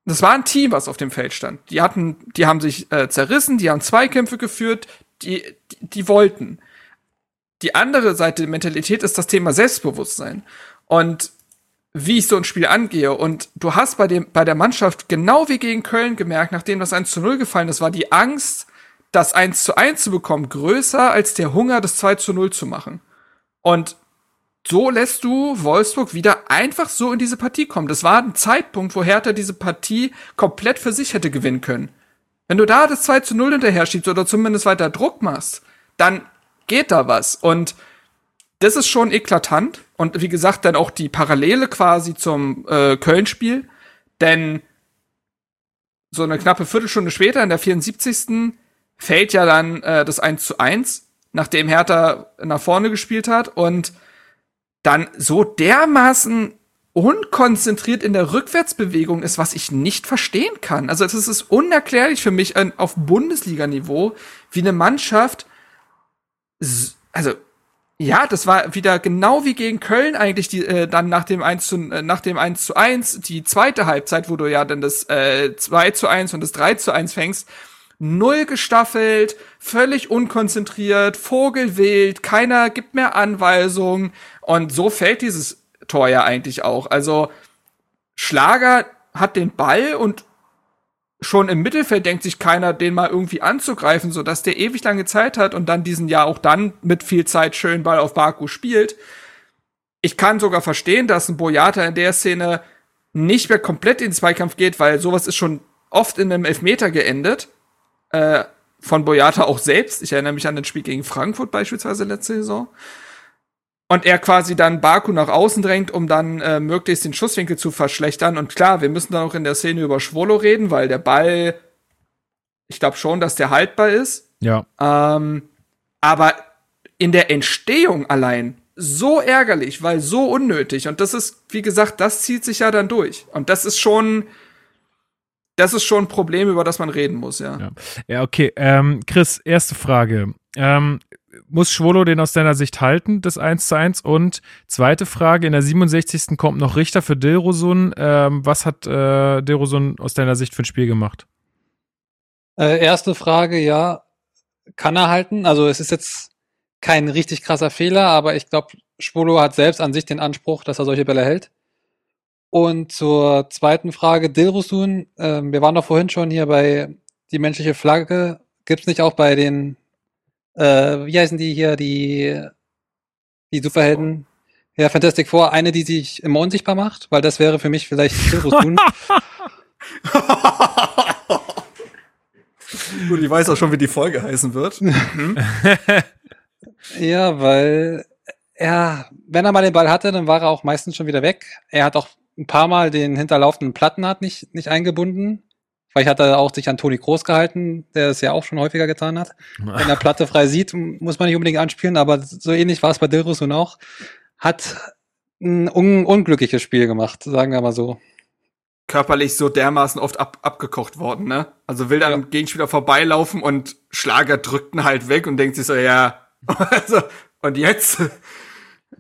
S4: das war ein Team, was auf dem Feld stand. Die hatten, die haben sich äh, zerrissen, die haben Zweikämpfe geführt, die, die, die wollten. Die andere Seite der Mentalität ist das Thema Selbstbewusstsein. Und wie ich so ein Spiel angehe. Und du hast bei dem, bei der Mannschaft genau wie gegen Köln gemerkt, nachdem das 1 zu 0 gefallen ist, war die Angst, das 1 zu 1 zu bekommen, größer als der Hunger, das 2 zu 0 zu machen. Und so lässt du Wolfsburg wieder einfach so in diese Partie kommen. Das war ein Zeitpunkt, wo Hertha diese Partie komplett für sich hätte gewinnen können. Wenn du da das 2 zu 0 hinterher schiebst oder zumindest weiter Druck machst, dann geht da was. Und das ist schon eklatant. Und wie gesagt, dann auch die Parallele quasi zum äh, Köln-Spiel. Denn so eine knappe Viertelstunde später, in der 74. fällt ja dann äh, das 1 zu 1, nachdem Hertha nach vorne gespielt hat. Und dann so dermaßen unkonzentriert in der Rückwärtsbewegung ist, was ich nicht verstehen kann. Also es ist unerklärlich für mich auf Bundesliga-Niveau, wie eine Mannschaft, also ja, das war wieder genau wie gegen Köln eigentlich die äh, dann nach dem 1 zu äh, nach dem 1 zu 1 die zweite Halbzeit, wo du ja dann das äh, 2 zu 1 und das 3 zu 1 fängst, null gestaffelt, völlig unkonzentriert, vogelwild, keiner gibt mehr Anweisungen und so fällt dieses Tor ja eigentlich auch. Also Schlager hat den Ball und schon im Mittelfeld denkt sich keiner, den mal irgendwie anzugreifen, so dass der ewig lange Zeit hat und dann diesen Jahr auch dann mit viel Zeit schön Ball auf Baku spielt. Ich kann sogar verstehen, dass ein Boyata in der Szene nicht mehr komplett in den Zweikampf geht, weil sowas ist schon oft in einem Elfmeter geendet. Äh, von Boyata auch selbst. Ich erinnere mich an das Spiel gegen Frankfurt beispielsweise letzte Saison. Und er quasi dann Baku nach außen drängt, um dann äh, möglichst den Schusswinkel zu verschlechtern. Und klar, wir müssen dann auch in der Szene über Schwolo reden, weil der Ball, ich glaube schon, dass der haltbar ist.
S1: Ja.
S4: Ähm, aber in der Entstehung allein so ärgerlich, weil so unnötig. Und das ist, wie gesagt, das zieht sich ja dann durch. Und das ist schon, das ist schon ein Problem, über das man reden muss, ja.
S1: Ja, ja okay. Ähm, Chris, erste Frage. Ähm, muss Schwolo den aus deiner Sicht halten, das 1 zu 1? Und zweite Frage, in der 67. kommt noch Richter für Dilrosun. Ähm, was hat äh, Dilrosun aus deiner Sicht für ein Spiel gemacht?
S5: Äh, erste Frage, ja, kann er halten? Also es ist jetzt kein richtig krasser Fehler, aber ich glaube, Schwolo hat selbst an sich den Anspruch, dass er solche Bälle hält. Und zur zweiten Frage, Dilrosun, äh, wir waren doch vorhin schon hier bei die menschliche Flagge. Gibt's nicht auch bei den äh, wie heißen die hier, die, die Superhelden? Ja, Fantastic Four, eine, die sich immer unsichtbar macht, weil das wäre für mich vielleicht Silverstone. <laughs>
S4: Gut, ich weiß auch schon, wie die Folge heißen wird. <laughs>
S5: ja, weil er, wenn er mal den Ball hatte, dann war er auch meistens schon wieder weg. Er hat auch ein paar Mal den hinterlaufenden Plattenhardt nicht, nicht eingebunden. Vielleicht hat er auch sich an Toni Groß gehalten, der es ja auch schon häufiger getan hat. Wenn er Platte frei sieht, muss man nicht unbedingt anspielen, aber so ähnlich war es bei Dilrosun auch. Hat ein un unglückliches Spiel gemacht, sagen wir mal so.
S4: Körperlich so dermaßen oft ab abgekocht worden, ne? Also will dann ja. Gegenspieler vorbeilaufen und Schlager drückt ihn halt weg und denkt sich so, ja, <laughs> also, und jetzt?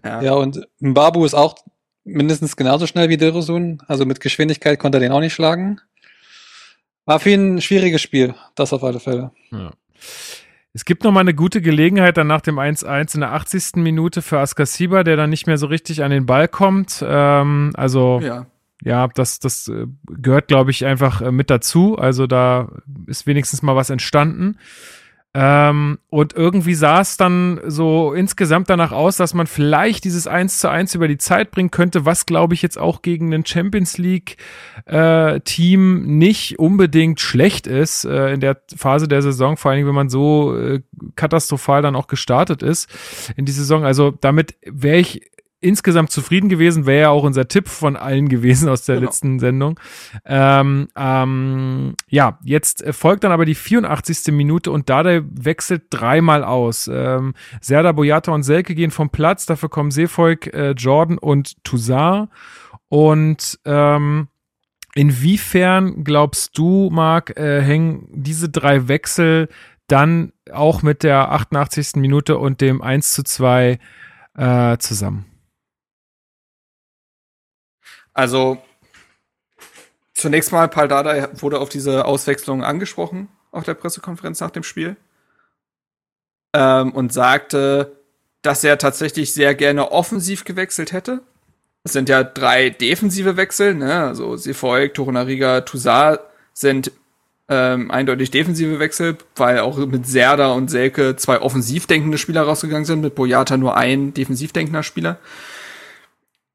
S5: ja. ja, und Mbabu ist auch mindestens genauso schnell wie Dilrosun. Also mit Geschwindigkeit konnte er den auch nicht schlagen. War für ihn ein schwieriges Spiel, das auf alle Fälle. Ja.
S1: Es gibt noch mal eine gute Gelegenheit dann nach dem 1-1 in der 80. Minute für Askasiba, der dann nicht mehr so richtig an den Ball kommt. Ähm, also ja, ja das, das äh, gehört, glaube ich, einfach äh, mit dazu. Also da ist wenigstens mal was entstanden. Ähm, und irgendwie sah es dann so insgesamt danach aus, dass man vielleicht dieses 1 zu 1 über die Zeit bringen könnte, was glaube ich jetzt auch gegen ein Champions League äh, nicht unbedingt schlecht ist äh, in der Phase der Saison, vor allem wenn man so äh, katastrophal dann auch gestartet ist in die Saison. Also damit wäre ich insgesamt zufrieden gewesen, wäre ja auch unser Tipp von allen gewesen aus der genau. letzten Sendung. Ähm, ähm, ja, jetzt folgt dann aber die 84. Minute und Dada wechselt dreimal aus. Ähm, Serda, Boyata und Selke gehen vom Platz, dafür kommen Seefolk, äh, Jordan und Toussaint. Und ähm, inwiefern glaubst du, Marc, äh, hängen diese drei Wechsel dann auch mit der 88. Minute und dem 1 zu 2 äh, zusammen?
S4: Also zunächst mal, Paul Dada wurde auf diese Auswechslung angesprochen auf der Pressekonferenz nach dem Spiel ähm, und sagte, dass er tatsächlich sehr gerne offensiv gewechselt hätte. Es sind ja drei defensive Wechsel, ne? Also Sefolk, Torunariga, Toussaint sind ähm, eindeutig defensive Wechsel, weil auch mit Serda und Selke zwei offensiv denkende Spieler rausgegangen sind, mit Boyata nur ein defensiv denkender Spieler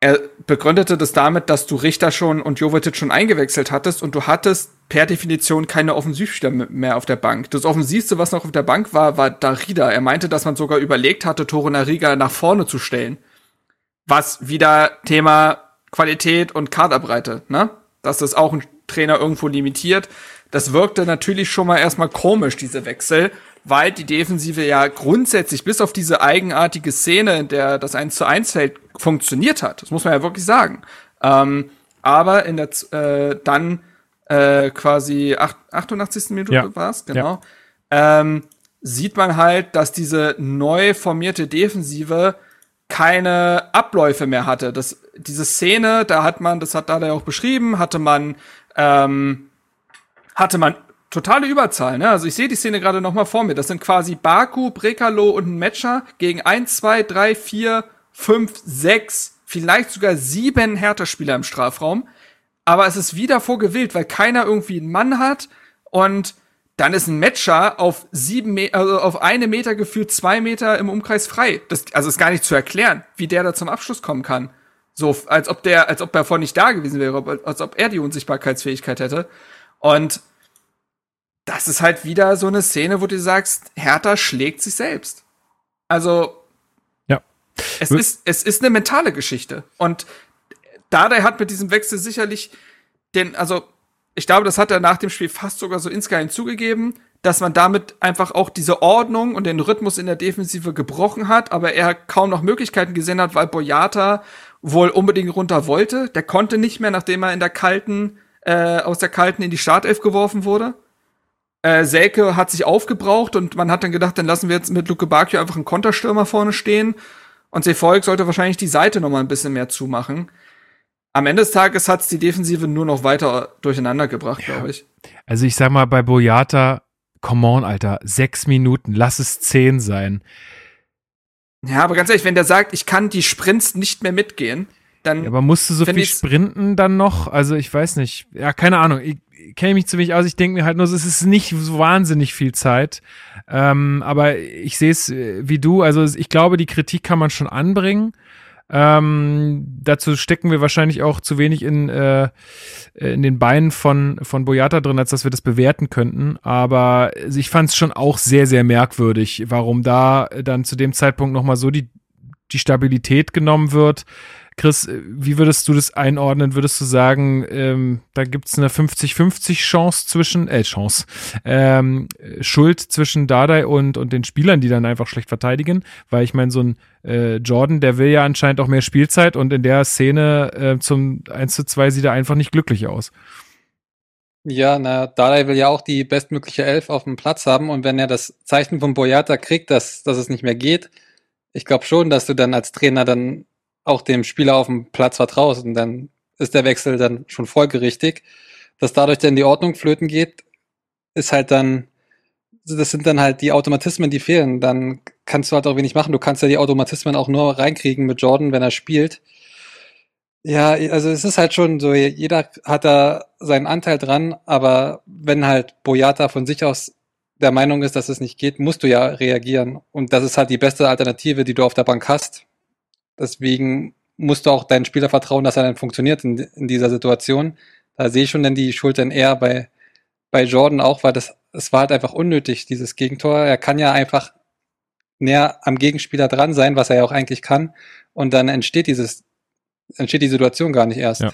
S4: er begründete das damit, dass du Richter schon und Jovetic schon eingewechselt hattest und du hattest per Definition keine Offensivspieler mehr auf der Bank. Das Offensivste, was noch auf der Bank war, war Darida. Er meinte, dass man sogar überlegt hatte, Tore Nariga nach vorne zu stellen. Was wieder Thema Qualität und Kaderbreite, ne? Dass das auch ein Trainer irgendwo limitiert. Das wirkte natürlich schon mal erstmal komisch, diese Wechsel weil die Defensive ja grundsätzlich bis auf diese eigenartige Szene, in der das 1 zu 1 fällt, funktioniert hat. Das muss man ja wirklich sagen. Ähm, aber in der äh, dann äh, quasi 8, 88. Minute ja. war es, genau. Ja. Ähm, sieht man halt, dass diese neu formierte Defensive keine Abläufe mehr hatte. Das, diese Szene, da hat man, das hat da ja auch beschrieben, hatte man ähm, hatte man totale Überzahl, ne? Also ich sehe die Szene gerade noch mal vor mir. Das sind quasi Baku, Brekalo und ein Matcher gegen 1, 2, 3, 4, 5, 6 vielleicht sogar sieben Hertha-Spieler im Strafraum. Aber es ist wieder vorgewählt, weil keiner irgendwie einen Mann hat und dann ist ein Matcher auf sieben Me also auf eine Meter gefühlt zwei Meter im Umkreis frei. Das, also ist gar nicht zu erklären, wie der da zum Abschluss kommen kann. So, als ob der, als ob er vorher nicht da gewesen wäre, als ob er die Unsichtbarkeitsfähigkeit hätte. Und das ist halt wieder so eine Szene, wo du sagst, Hertha schlägt sich selbst. Also,
S1: ja.
S4: Es ist, es ist eine mentale Geschichte. Und Dardai hat mit diesem Wechsel sicherlich den, also, ich glaube, das hat er nach dem Spiel fast sogar so insgeheim zugegeben, dass man damit einfach auch diese Ordnung und den Rhythmus in der Defensive gebrochen hat, aber er kaum noch Möglichkeiten gesehen hat, weil Boyata wohl unbedingt runter wollte. Der konnte nicht mehr, nachdem er in der kalten, äh, aus der kalten in die Startelf geworfen wurde. Äh, Selke hat sich aufgebraucht und man hat dann gedacht, dann lassen wir jetzt mit Luke Bakio einfach einen Konterstürmer vorne stehen. Und Sefolk sollte wahrscheinlich die Seite noch mal ein bisschen mehr zumachen. Am Ende des Tages hat's die Defensive nur noch weiter durcheinander gebracht, ja. glaube ich.
S1: Also ich sag mal, bei Boyata, come on, Alter, sechs Minuten, lass es zehn sein.
S4: Ja, aber ganz ehrlich, wenn der sagt, ich kann die Sprints nicht mehr mitgehen, dann. Ja,
S1: aber musst du so viel sprinten dann noch? Also ich weiß nicht. Ja, keine Ahnung. Ich, kenne mich zu wenig aus. Ich denke mir halt nur, es ist nicht so wahnsinnig viel Zeit. Ähm, aber ich sehe es äh, wie du. Also ich glaube, die Kritik kann man schon anbringen. Ähm, dazu stecken wir wahrscheinlich auch zu wenig in, äh, in den Beinen von, von Boyata drin, als dass wir das bewerten könnten. Aber ich fand es schon auch sehr, sehr merkwürdig, warum da dann zu dem Zeitpunkt nochmal so die, die Stabilität genommen wird. Chris, wie würdest du das einordnen? Würdest du sagen, ähm, da gibt es eine 50-50 Chance zwischen, äh, Chance, ähm, Schuld zwischen Dardai und, und den Spielern, die dann einfach schlecht verteidigen? Weil ich meine, so ein äh, Jordan, der will ja anscheinend auch mehr Spielzeit und in der Szene äh, zum 1 zu 2 sieht er einfach nicht glücklich aus.
S5: Ja, na, Dardai will ja auch die bestmögliche Elf auf dem Platz haben und wenn er das Zeichen von Boyata kriegt, dass, dass es nicht mehr geht, ich glaube schon, dass du dann als Trainer dann auch dem Spieler auf dem Platz vertraust und dann ist der Wechsel dann schon folgerichtig. Dass dadurch dann die Ordnung flöten geht, ist halt dann, das sind dann halt die Automatismen, die fehlen. Dann kannst du halt auch wenig machen. Du kannst ja die Automatismen auch nur reinkriegen mit Jordan, wenn er spielt. Ja, also es ist halt schon so, jeder hat da seinen Anteil dran, aber wenn halt Boyata von sich aus der Meinung ist, dass es nicht geht, musst du ja reagieren. Und das ist halt die beste Alternative, die du auf der Bank hast. Deswegen musst du auch deinen Spieler vertrauen, dass er dann funktioniert in, in dieser Situation. Da sehe ich schon dann die Schuld dann eher bei, bei Jordan auch, weil das, es war halt einfach unnötig, dieses Gegentor. Er kann ja einfach näher am Gegenspieler dran sein, was er ja auch eigentlich kann. Und dann entsteht dieses, entsteht die Situation gar nicht erst.
S1: Ja.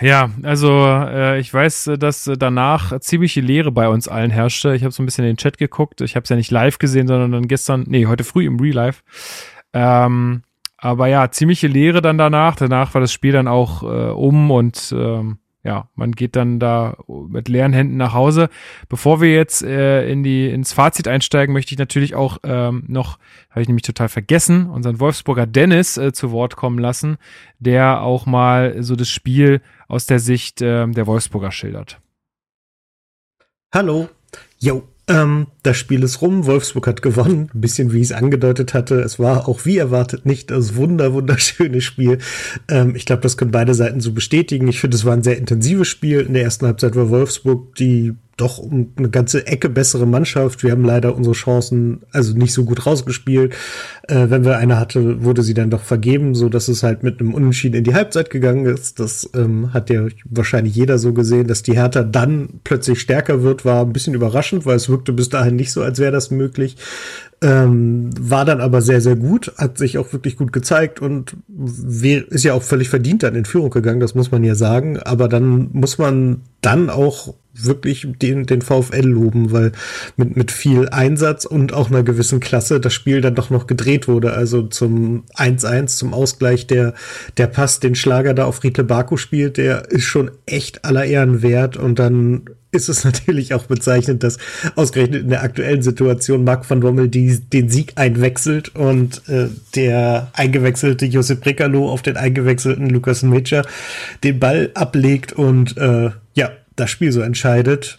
S1: Ja, also äh, ich weiß, dass danach ziemliche Leere bei uns allen herrschte. Ich habe so ein bisschen in den Chat geguckt. Ich habe es ja nicht live gesehen, sondern dann gestern, nee, heute früh im Real Life. Ähm, aber ja, ziemliche Leere dann danach. Danach war das Spiel dann auch äh, um und ähm, ja, man geht dann da mit leeren Händen nach Hause. Bevor wir jetzt äh, in die ins Fazit einsteigen, möchte ich natürlich auch ähm, noch, habe ich nämlich total vergessen, unseren Wolfsburger Dennis äh, zu Wort kommen lassen, der auch mal so das Spiel aus der Sicht äh, der Wolfsburger schildert.
S8: Hallo. Jo, ähm, das Spiel ist rum, Wolfsburg hat gewonnen, ein bisschen wie ich es angedeutet hatte. Es war auch wie erwartet nicht das wunder wunderschöne Spiel. Ähm, ich glaube, das können beide Seiten so bestätigen. Ich finde, es war ein sehr intensives Spiel. In der ersten Halbzeit war Wolfsburg die doch um eine ganze Ecke bessere Mannschaft. Wir haben leider unsere Chancen also nicht so gut rausgespielt. Äh, wenn wir eine hatte, wurde sie dann doch vergeben, so dass es halt mit einem Unentschieden in die Halbzeit gegangen ist. Das ähm, hat ja wahrscheinlich jeder so gesehen, dass die Hertha dann plötzlich stärker wird, war ein bisschen überraschend, weil es wirkte bis dahin nicht so, als wäre das möglich. Ähm, war dann aber sehr, sehr gut, hat sich auch wirklich gut gezeigt und ist ja auch völlig verdient dann in Führung gegangen, das muss man ja sagen. Aber dann muss man dann auch wirklich den, den VfL loben, weil mit, mit viel Einsatz und auch einer gewissen Klasse das Spiel dann doch noch gedreht wurde. Also zum 1-1, zum Ausgleich der, der Pass, den Schlager da auf Riedle Baku spielt, der ist schon echt aller Ehren wert und dann ist es natürlich auch bezeichnend, dass ausgerechnet in der aktuellen Situation Marc van Bommel die, den Sieg einwechselt und äh, der eingewechselte Josep Brekalo auf den eingewechselten Lukas Metscher den Ball ablegt und äh, ja, das Spiel so entscheidet.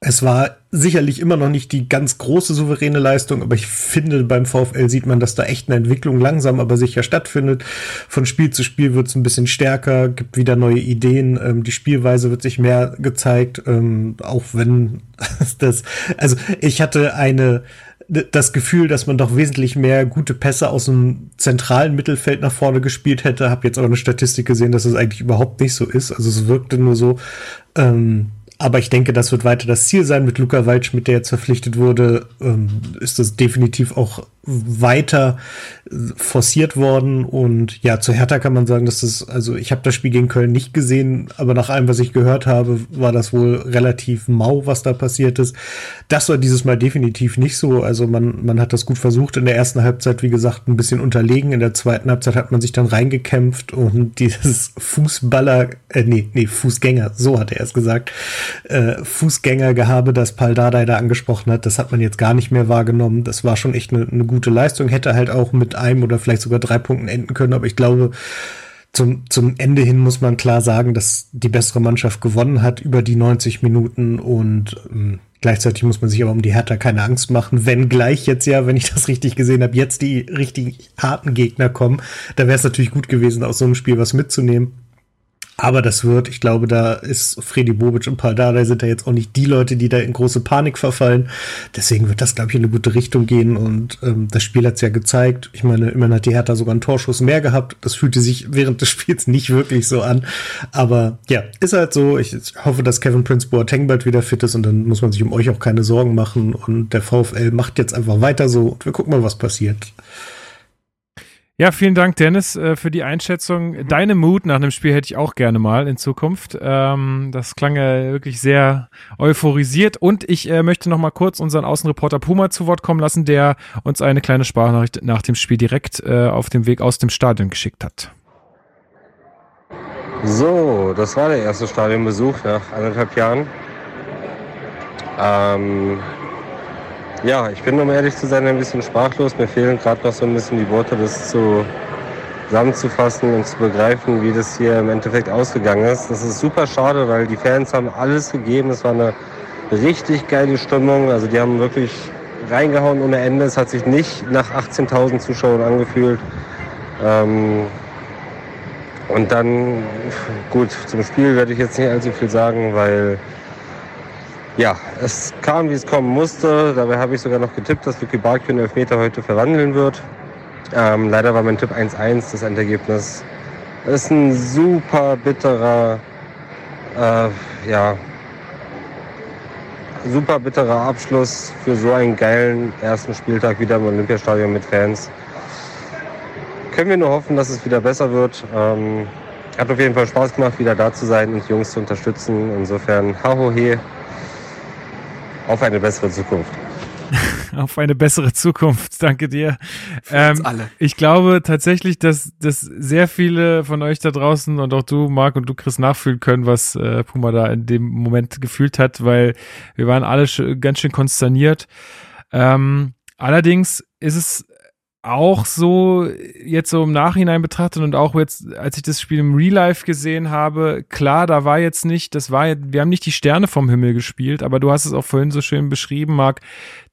S8: Es war sicherlich immer noch nicht die ganz große souveräne Leistung, aber ich finde, beim VfL sieht man, dass da echt eine Entwicklung langsam, aber sicher stattfindet. Von Spiel zu Spiel wird es ein bisschen stärker, gibt wieder neue Ideen, ähm, die Spielweise wird sich mehr gezeigt, ähm, auch wenn <laughs> das, also ich hatte eine, das Gefühl, dass man doch wesentlich mehr gute Pässe aus dem zentralen Mittelfeld nach vorne gespielt hätte. Hab jetzt aber eine Statistik gesehen, dass es das eigentlich überhaupt nicht so ist. Also es wirkte nur so, ähm, aber ich denke, das wird weiter das Ziel sein. Mit Luca Waldschmidt, der jetzt verpflichtet wurde, ähm, ist das definitiv auch weiter forciert worden. Und ja, zu Hertha kann man sagen, dass das, also ich habe das Spiel gegen Köln nicht gesehen, aber nach allem, was ich gehört habe, war das wohl relativ mau, was da passiert ist. Das war dieses Mal definitiv nicht so. Also man, man hat das gut versucht. In der ersten Halbzeit, wie gesagt, ein bisschen unterlegen. In der zweiten Halbzeit hat man sich dann reingekämpft und <laughs> dieses Fußballer, äh, nee, nee, Fußgänger, so hat er es gesagt, äh, Fußgängergehabe, das Dardai da angesprochen hat, das hat man jetzt gar nicht mehr wahrgenommen. Das war schon echt eine, eine gute gute Leistung, hätte halt auch mit einem oder vielleicht sogar drei Punkten enden können, aber ich glaube, zum, zum Ende hin muss man klar sagen, dass die bessere Mannschaft gewonnen hat über die 90 Minuten. Und ähm, gleichzeitig muss man sich aber um die Hertha keine Angst machen, wenn gleich jetzt ja, wenn ich das richtig gesehen habe, jetzt die richtig harten Gegner kommen, da wäre es natürlich gut gewesen, aus so einem Spiel was mitzunehmen. Aber das wird, ich glaube, da ist Freddy Bobic und Paldada sind da jetzt auch nicht die Leute, die da in große Panik verfallen. Deswegen wird das, glaube ich, in eine gute Richtung gehen. Und ähm, das Spiel hat es ja gezeigt. Ich meine, immerhin hat die Hertha sogar einen Torschuss mehr gehabt. Das fühlte sich während des Spiels nicht wirklich so an. Aber ja, ist halt so. Ich hoffe, dass Kevin Prince Boateng bald wieder fit ist und dann muss man sich um euch auch keine Sorgen machen. Und der VfL macht jetzt einfach weiter so und wir gucken mal, was passiert.
S1: Ja, vielen Dank, Dennis, äh, für die Einschätzung. Deine Mut nach dem Spiel hätte ich auch gerne mal in Zukunft. Ähm, das klang ja wirklich sehr euphorisiert. Und ich äh, möchte noch mal kurz unseren Außenreporter Puma zu Wort kommen lassen, der uns eine kleine Sprachnachricht nach dem Spiel direkt äh, auf dem Weg aus dem Stadion geschickt hat.
S7: So, das war der erste Stadionbesuch nach anderthalb Jahren. Ähm, ja, ich bin, um ehrlich zu sein, ein bisschen sprachlos. Mir fehlen gerade noch so ein bisschen die Worte, das zu, zusammenzufassen und zu begreifen, wie das hier im Endeffekt ausgegangen ist. Das ist super schade, weil die Fans haben alles gegeben. Es war eine richtig geile Stimmung. Also die haben wirklich reingehauen ohne Ende. Es hat sich nicht nach 18.000 Zuschauern angefühlt. Ähm und dann, gut, zum Spiel werde ich jetzt nicht allzu viel sagen, weil ja, es kam, wie es kommen musste. Dabei habe ich sogar noch getippt, dass Lucky Bakio einen Elfmeter heute verwandeln wird. Ähm, leider war mein Tipp 1-1 das Endergebnis. Es ist ein super bitterer, äh, ja, super bitterer Abschluss für so einen geilen ersten Spieltag wieder im Olympiastadion mit Fans. Können wir nur hoffen, dass es wieder besser wird. Ähm, hat auf jeden Fall Spaß gemacht, wieder da zu sein und die Jungs zu unterstützen. Insofern, hahohe, auf eine bessere Zukunft. <laughs>
S1: auf eine bessere Zukunft. Danke dir.
S4: Ähm, alle.
S1: Ich glaube tatsächlich, dass, dass sehr viele von euch da draußen und auch du, Marc und du, Chris, nachfühlen können, was äh, Puma da in dem Moment gefühlt hat, weil wir waren alle ganz schön konsterniert. Ähm, allerdings ist es auch so jetzt so im Nachhinein betrachtet und auch jetzt, als ich das Spiel im Real Life gesehen habe, klar, da war jetzt nicht, das war, wir haben nicht die Sterne vom Himmel gespielt, aber du hast es auch vorhin so schön beschrieben, Marc,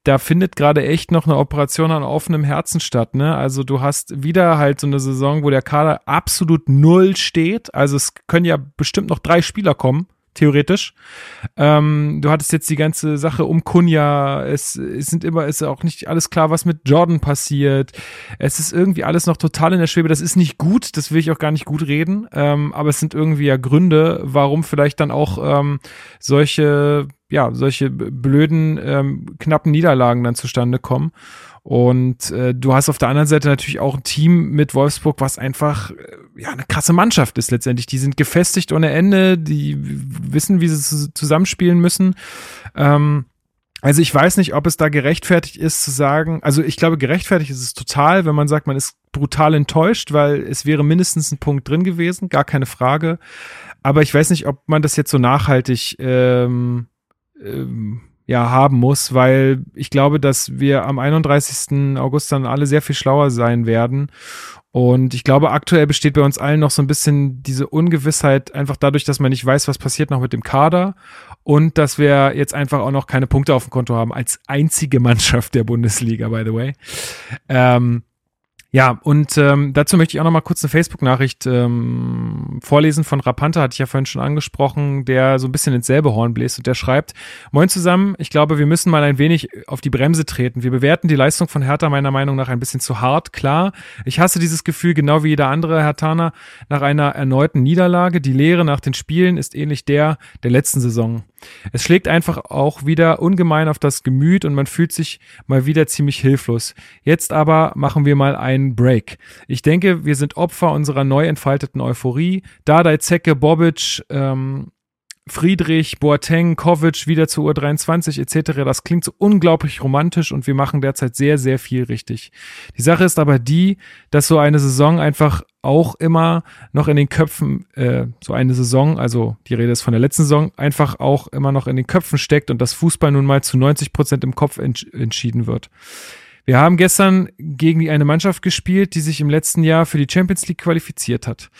S1: da findet gerade echt noch eine Operation an offenem Herzen statt, ne? Also du hast wieder halt so eine Saison, wo der Kader absolut null steht, also es können ja bestimmt noch drei Spieler kommen, theoretisch. Ähm, du hattest jetzt die ganze Sache um Kunja. Es, es sind immer, ist auch nicht alles klar, was mit Jordan passiert. Es ist irgendwie alles noch total in der Schwebe. Das ist nicht gut, das will ich auch gar nicht gut reden. Ähm, aber es sind irgendwie ja Gründe, warum vielleicht dann auch ähm, solche, ja, solche blöden, ähm, knappen Niederlagen dann zustande kommen. Und äh, du hast auf der anderen Seite natürlich auch ein Team mit Wolfsburg, was einfach äh, ja eine krasse Mannschaft ist letztendlich. Die sind gefestigt ohne Ende, die wissen, wie sie zusammenspielen müssen. Ähm, also ich weiß nicht, ob es da gerechtfertigt ist zu sagen, also ich glaube, gerechtfertigt ist es total, wenn man sagt, man ist brutal enttäuscht, weil es wäre mindestens ein Punkt drin gewesen, gar keine Frage. Aber ich weiß nicht, ob man das jetzt so nachhaltig ähm, ähm, ja, haben muss, weil ich glaube, dass wir am 31. August dann alle sehr viel schlauer sein werden. Und ich glaube, aktuell besteht bei uns allen noch so ein bisschen diese Ungewissheit, einfach dadurch, dass man nicht weiß, was passiert noch mit dem Kader und dass wir jetzt einfach auch noch keine Punkte auf dem Konto haben, als einzige <laughs> Mannschaft der Bundesliga, by the way. Ähm, ja, und ähm, dazu möchte ich auch noch mal kurz eine Facebook-Nachricht ähm, vorlesen von Rapanta, hatte ich ja vorhin schon angesprochen, der so ein bisschen ins selbe Horn bläst und der schreibt, Moin zusammen, ich glaube, wir müssen mal ein wenig auf die Bremse treten. Wir bewerten die Leistung von Hertha meiner Meinung nach ein bisschen zu hart, klar. Ich hasse dieses Gefühl, genau wie jeder andere Hertaner, nach einer erneuten Niederlage. Die Lehre nach den Spielen ist ähnlich der der letzten Saison. Es schlägt einfach auch wieder ungemein auf das Gemüt und man fühlt sich mal wieder ziemlich hilflos. Jetzt aber machen wir mal einen Break. Ich denke, wir sind Opfer unserer neu entfalteten Euphorie. Dardai, Zecke, Bobic, ähm, Friedrich, Boateng, Kovic wieder zur U23 etc. Das klingt so unglaublich romantisch und wir machen derzeit sehr, sehr viel richtig. Die Sache ist aber die, dass so eine Saison einfach auch immer noch in den Köpfen, äh, so eine Saison, also die Rede ist von der letzten Saison, einfach auch immer noch in den Köpfen steckt und das Fußball nun mal zu 90 Prozent im Kopf ents entschieden wird. Wir haben gestern gegen eine Mannschaft gespielt, die sich im letzten Jahr für die Champions League qualifiziert hat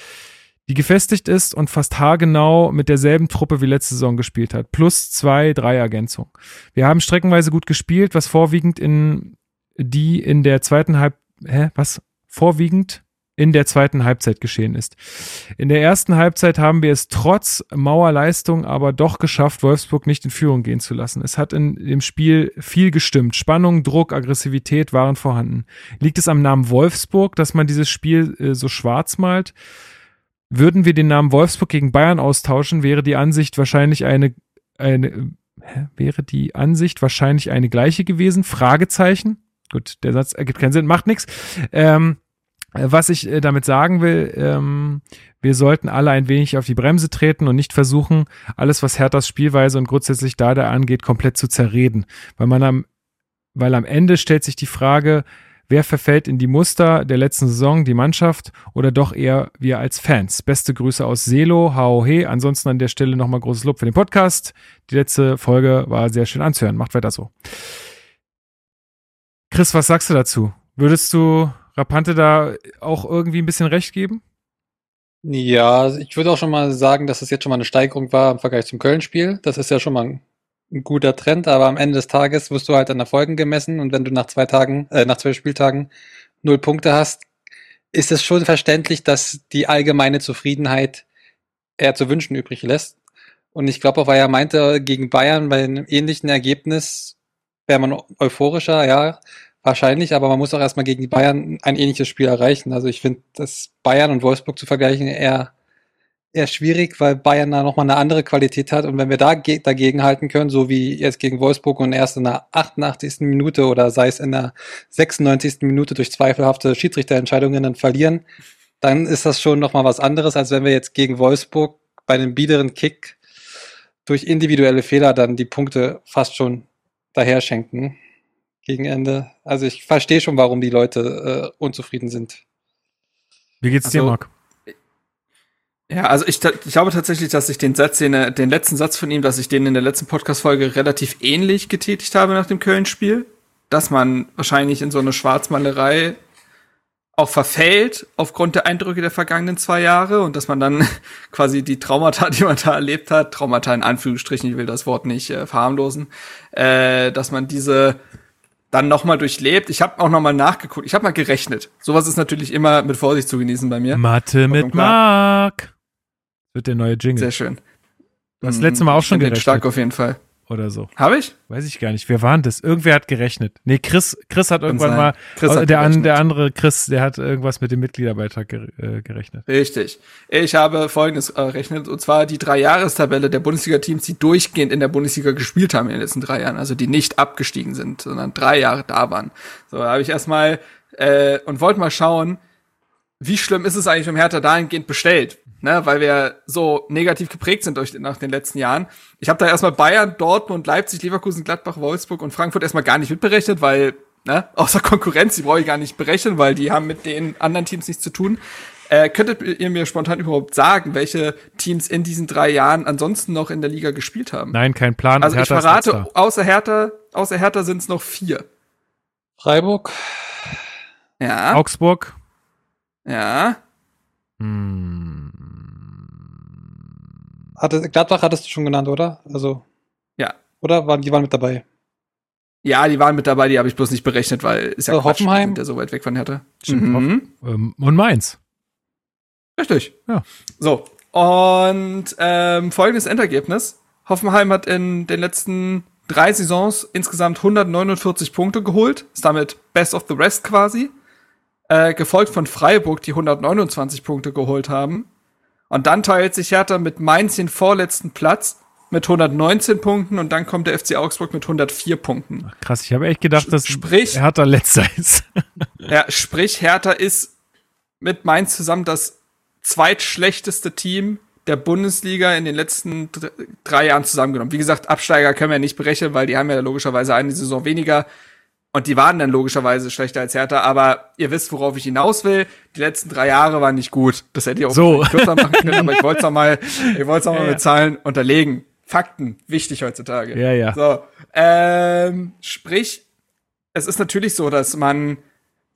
S1: die gefestigt ist und fast haargenau mit derselben Truppe wie letzte Saison gespielt hat. Plus zwei, drei Ergänzungen. Wir haben streckenweise gut gespielt, was vorwiegend in die in der zweiten Halb, hä, was? Vorwiegend in der zweiten Halbzeit geschehen ist. In der ersten Halbzeit haben wir es trotz Mauerleistung aber doch geschafft, Wolfsburg nicht in Führung gehen zu lassen. Es hat in dem Spiel viel gestimmt. Spannung, Druck, Aggressivität waren vorhanden. Liegt es am Namen Wolfsburg, dass man dieses Spiel äh, so schwarz malt? Würden wir den Namen Wolfsburg gegen Bayern austauschen, wäre die Ansicht wahrscheinlich eine, eine hä, wäre die Ansicht wahrscheinlich eine gleiche gewesen? Fragezeichen. Gut, der Satz ergibt keinen Sinn, macht nichts. Ähm, was ich äh, damit sagen will, ähm, wir sollten alle ein wenig auf die Bremse treten und nicht versuchen, alles, was Herthas Spielweise und grundsätzlich da angeht, komplett zu zerreden. Weil man am, weil am Ende stellt sich die Frage, Wer verfällt in die Muster der letzten Saison, die Mannschaft oder doch eher wir als Fans? Beste Grüße aus Selo, HOH. Ansonsten an der Stelle nochmal großes Lob für den Podcast. Die letzte Folge war sehr schön anzuhören. Macht weiter so. Chris, was sagst du dazu? Würdest du Rapante da auch irgendwie ein bisschen recht geben?
S5: Ja, ich würde auch schon mal sagen, dass es jetzt schon mal eine Steigerung war im Vergleich zum Köln-Spiel. Das ist ja schon mal ein ein guter Trend, aber am Ende des Tages wirst du halt an Erfolgen gemessen und wenn du nach zwei Tagen, äh, nach zwei Spieltagen null Punkte hast, ist es schon verständlich, dass die allgemeine Zufriedenheit eher zu wünschen übrig lässt. Und ich glaube auch, weil er meinte, gegen Bayern bei einem ähnlichen Ergebnis wäre man euphorischer, ja, wahrscheinlich, aber man muss auch erstmal gegen Bayern ein ähnliches Spiel erreichen. Also ich finde, das Bayern und Wolfsburg zu vergleichen eher eher schwierig, weil Bayern da nochmal eine andere Qualität hat. Und wenn wir da dagegen halten können, so wie jetzt gegen Wolfsburg und erst in der 88. Minute oder sei es in der 96. Minute durch zweifelhafte Schiedsrichterentscheidungen dann verlieren, dann ist das schon nochmal was anderes, als wenn wir jetzt gegen Wolfsburg bei einem biederen Kick durch individuelle Fehler dann die Punkte fast schon daher schenken gegen Ende. Also ich verstehe schon, warum die Leute äh, unzufrieden sind.
S1: Wie geht's dir, also, Marc?
S4: Ja, also ich, ich glaube tatsächlich, dass ich den Satz, den, den letzten Satz von ihm, dass ich den in der letzten Podcast-Folge relativ ähnlich getätigt habe nach dem Köln-Spiel. Dass man wahrscheinlich in so eine Schwarzmalerei auch verfällt aufgrund der Eindrücke der vergangenen zwei Jahre und dass man dann <laughs> quasi die Traumata, die man da erlebt hat, Traumata in Anführungsstrichen, ich will das Wort nicht äh, verharmlosen, äh, dass man diese dann nochmal durchlebt. Ich habe auch nochmal nachgeguckt. Ich habe mal gerechnet. Sowas ist natürlich immer mit Vorsicht zu genießen bei mir.
S1: Mathe mit Mark. Wird der neue Jingle.
S4: Sehr schön.
S1: Du hast das letzte Mal auch schon gerechnet.
S4: Stark auf jeden Fall.
S1: Oder so.
S4: Habe ich?
S1: Weiß ich gar nicht. Wer war denn das? Irgendwer hat gerechnet. Nee, Chris, Chris hat irgendwann mal, Chris hat der, an, der andere Chris, der hat irgendwas mit dem Mitgliederbeitrag äh, gerechnet.
S4: Richtig. Ich habe folgendes errechnet, und zwar die Drei-Jahres-Tabelle der Bundesliga-Teams, die durchgehend in der Bundesliga gespielt haben in den letzten drei Jahren, also die nicht abgestiegen sind, sondern drei Jahre da waren. So, da habe ich erstmal äh, und wollte mal schauen, wie schlimm ist es eigentlich um Hertha dahingehend bestellt? Ne, weil wir so negativ geprägt sind durch, nach den letzten Jahren. Ich habe da erstmal Bayern, Dortmund, Leipzig, Leverkusen, Gladbach, Wolfsburg und Frankfurt erstmal gar nicht mitberechnet, weil, ne, außer <laughs> Konkurrenz, die brauche ich gar nicht berechnen, weil die haben mit den anderen Teams nichts zu tun. Äh, könntet ihr mir spontan überhaupt sagen, welche Teams in diesen drei Jahren ansonsten noch in der Liga gespielt haben?
S1: Nein, kein Plan.
S4: Also ich verrate, außer Hertha, außer Hertha sind es noch vier.
S5: Freiburg,
S4: Ja,
S1: Augsburg.
S4: ja.
S1: Hm.
S5: Hatte, Gladbach hattest du schon genannt, oder? Also.
S4: Ja.
S5: Oder? Waren, die waren mit dabei.
S4: Ja, die waren mit dabei, die habe ich bloß nicht berechnet, weil ist ja
S5: So,
S4: Quatsch, die
S5: Hoffenheim?
S4: ja so weit weg von Hertha. Mhm.
S1: Ähm, und Mainz.
S4: Richtig.
S1: Ja.
S4: So. Und ähm, folgendes Endergebnis. Hoffenheim hat in den letzten drei Saisons insgesamt 149 Punkte geholt. Ist damit Best of the Rest quasi. Äh, gefolgt von Freiburg, die 129 Punkte geholt haben. Und dann teilt sich Hertha mit Mainz den vorletzten Platz mit 119 Punkten und dann kommt der FC Augsburg mit 104 Punkten.
S1: Krass, ich habe echt gedacht, dass
S4: Sprich-
S1: Hertha letzter ist. <laughs>
S4: Ja, sprich, Hertha ist mit Mainz zusammen das zweitschlechteste Team der Bundesliga in den letzten dr- drei Jahren zusammengenommen. Wie gesagt, Absteiger können wir nicht berechnen, weil die haben ja logischerweise eine Saison weniger. Und die waren dann logischerweise schlechter als Hertha, aber ihr wisst, worauf ich hinaus will. Die letzten drei Jahre waren nicht gut. Das hätte ich auch
S1: So.
S4: kürzer machen können, aber ich wollte es nochmal, <laughs> ich wollte es nochmal
S1: Ja,
S4: mit Zahlen unterlegen. Fakten, wichtig heutzutage.
S1: Ja, ja.
S4: So, ähm, sprich, es ist natürlich so, dass man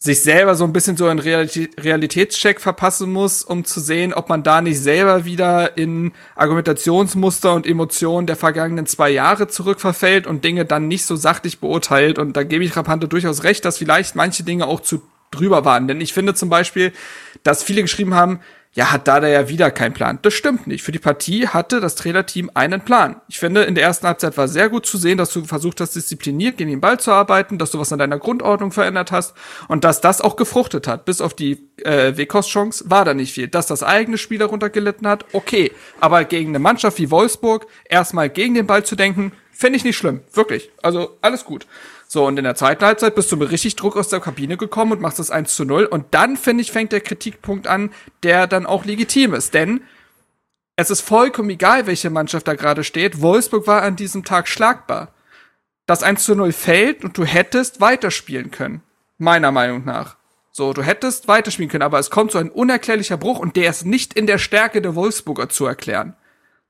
S4: sich selber so ein bisschen so einen Realitä Realitätscheck verpassen muss, um zu sehen, ob man da nicht selber wieder in Argumentationsmuster und Emotionen der vergangenen zwei Jahre zurückverfällt und Dinge dann nicht so sachlich beurteilt. Und da gebe ich Rapante durchaus recht, dass vielleicht manche Dinge auch zu drüber waren. Denn ich finde zum Beispiel, dass viele geschrieben haben, ja, hat Dada ja wieder keinen Plan. Das stimmt nicht. Für die Partie hatte das Trainerteam einen Plan. Ich finde, in der ersten Halbzeit war sehr gut zu sehen, dass du versucht hast, diszipliniert gegen den Ball zu arbeiten, dass du was an deiner Grundordnung verändert hast und dass das auch gefruchtet hat. Bis auf die äh, Wekos-Chance war da nicht viel. Dass das eigene Spiel darunter gelitten hat, okay. Aber gegen eine Mannschaft wie Wolfsburg erstmal gegen den Ball zu denken, finde ich nicht schlimm. Wirklich. Also alles gut. So, und in der zweiten Halbzeit bist du mit richtig Druck aus der Kabine gekommen und machst das 1 zu 0. Und dann, finde ich, fängt der Kritikpunkt an, der dann auch legitim ist. Denn es ist vollkommen egal, welche Mannschaft da gerade steht. Wolfsburg war an diesem Tag schlagbar. Das 1 zu 0 fällt und du hättest weiterspielen können. Meiner Meinung nach. So, du hättest weiterspielen können, aber es kommt so ein unerklärlicher Bruch und der ist nicht in der Stärke der Wolfsburger zu erklären,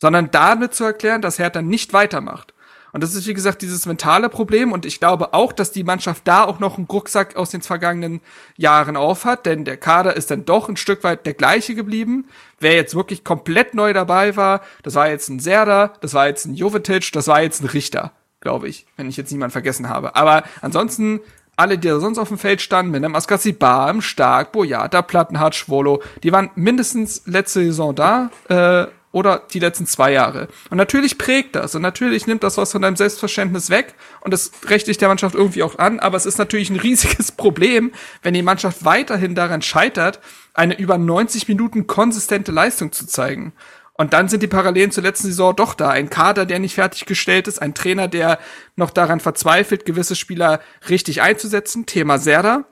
S4: sondern damit zu erklären, dass Hertha nicht weitermacht. Und das ist, wie gesagt, dieses mentale Problem. Und ich glaube auch, dass die Mannschaft da auch noch einen Rucksack aus den vergangenen Jahren aufhat, denn der Kader ist dann doch ein Stück weit der gleiche geblieben. Wer jetzt wirklich komplett neu dabei war, das war jetzt ein Serda, das war jetzt ein Jovetic, das war jetzt ein Richter, glaube ich, wenn ich jetzt niemanden vergessen habe. Aber ansonsten alle, die da sonst auf dem Feld standen, mit einem Askasibar, Stark, Boyata, Plattenhardt, Schwolo, die waren mindestens letzte Saison da, äh, oder die letzten zwei Jahre. Und natürlich prägt das und natürlich nimmt das was von deinem Selbstverständnis weg und das rechne ich der Mannschaft irgendwie auch an, aber es ist natürlich ein riesiges <laughs> Problem, wenn die Mannschaft weiterhin daran scheitert, eine über 90 Minuten konsistente Leistung zu zeigen. Und dann sind die Parallelen zur letzten Saison doch da. Ein Kader, der nicht fertiggestellt ist, ein Trainer, der noch daran verzweifelt, gewisse Spieler richtig einzusetzen. Thema Serda.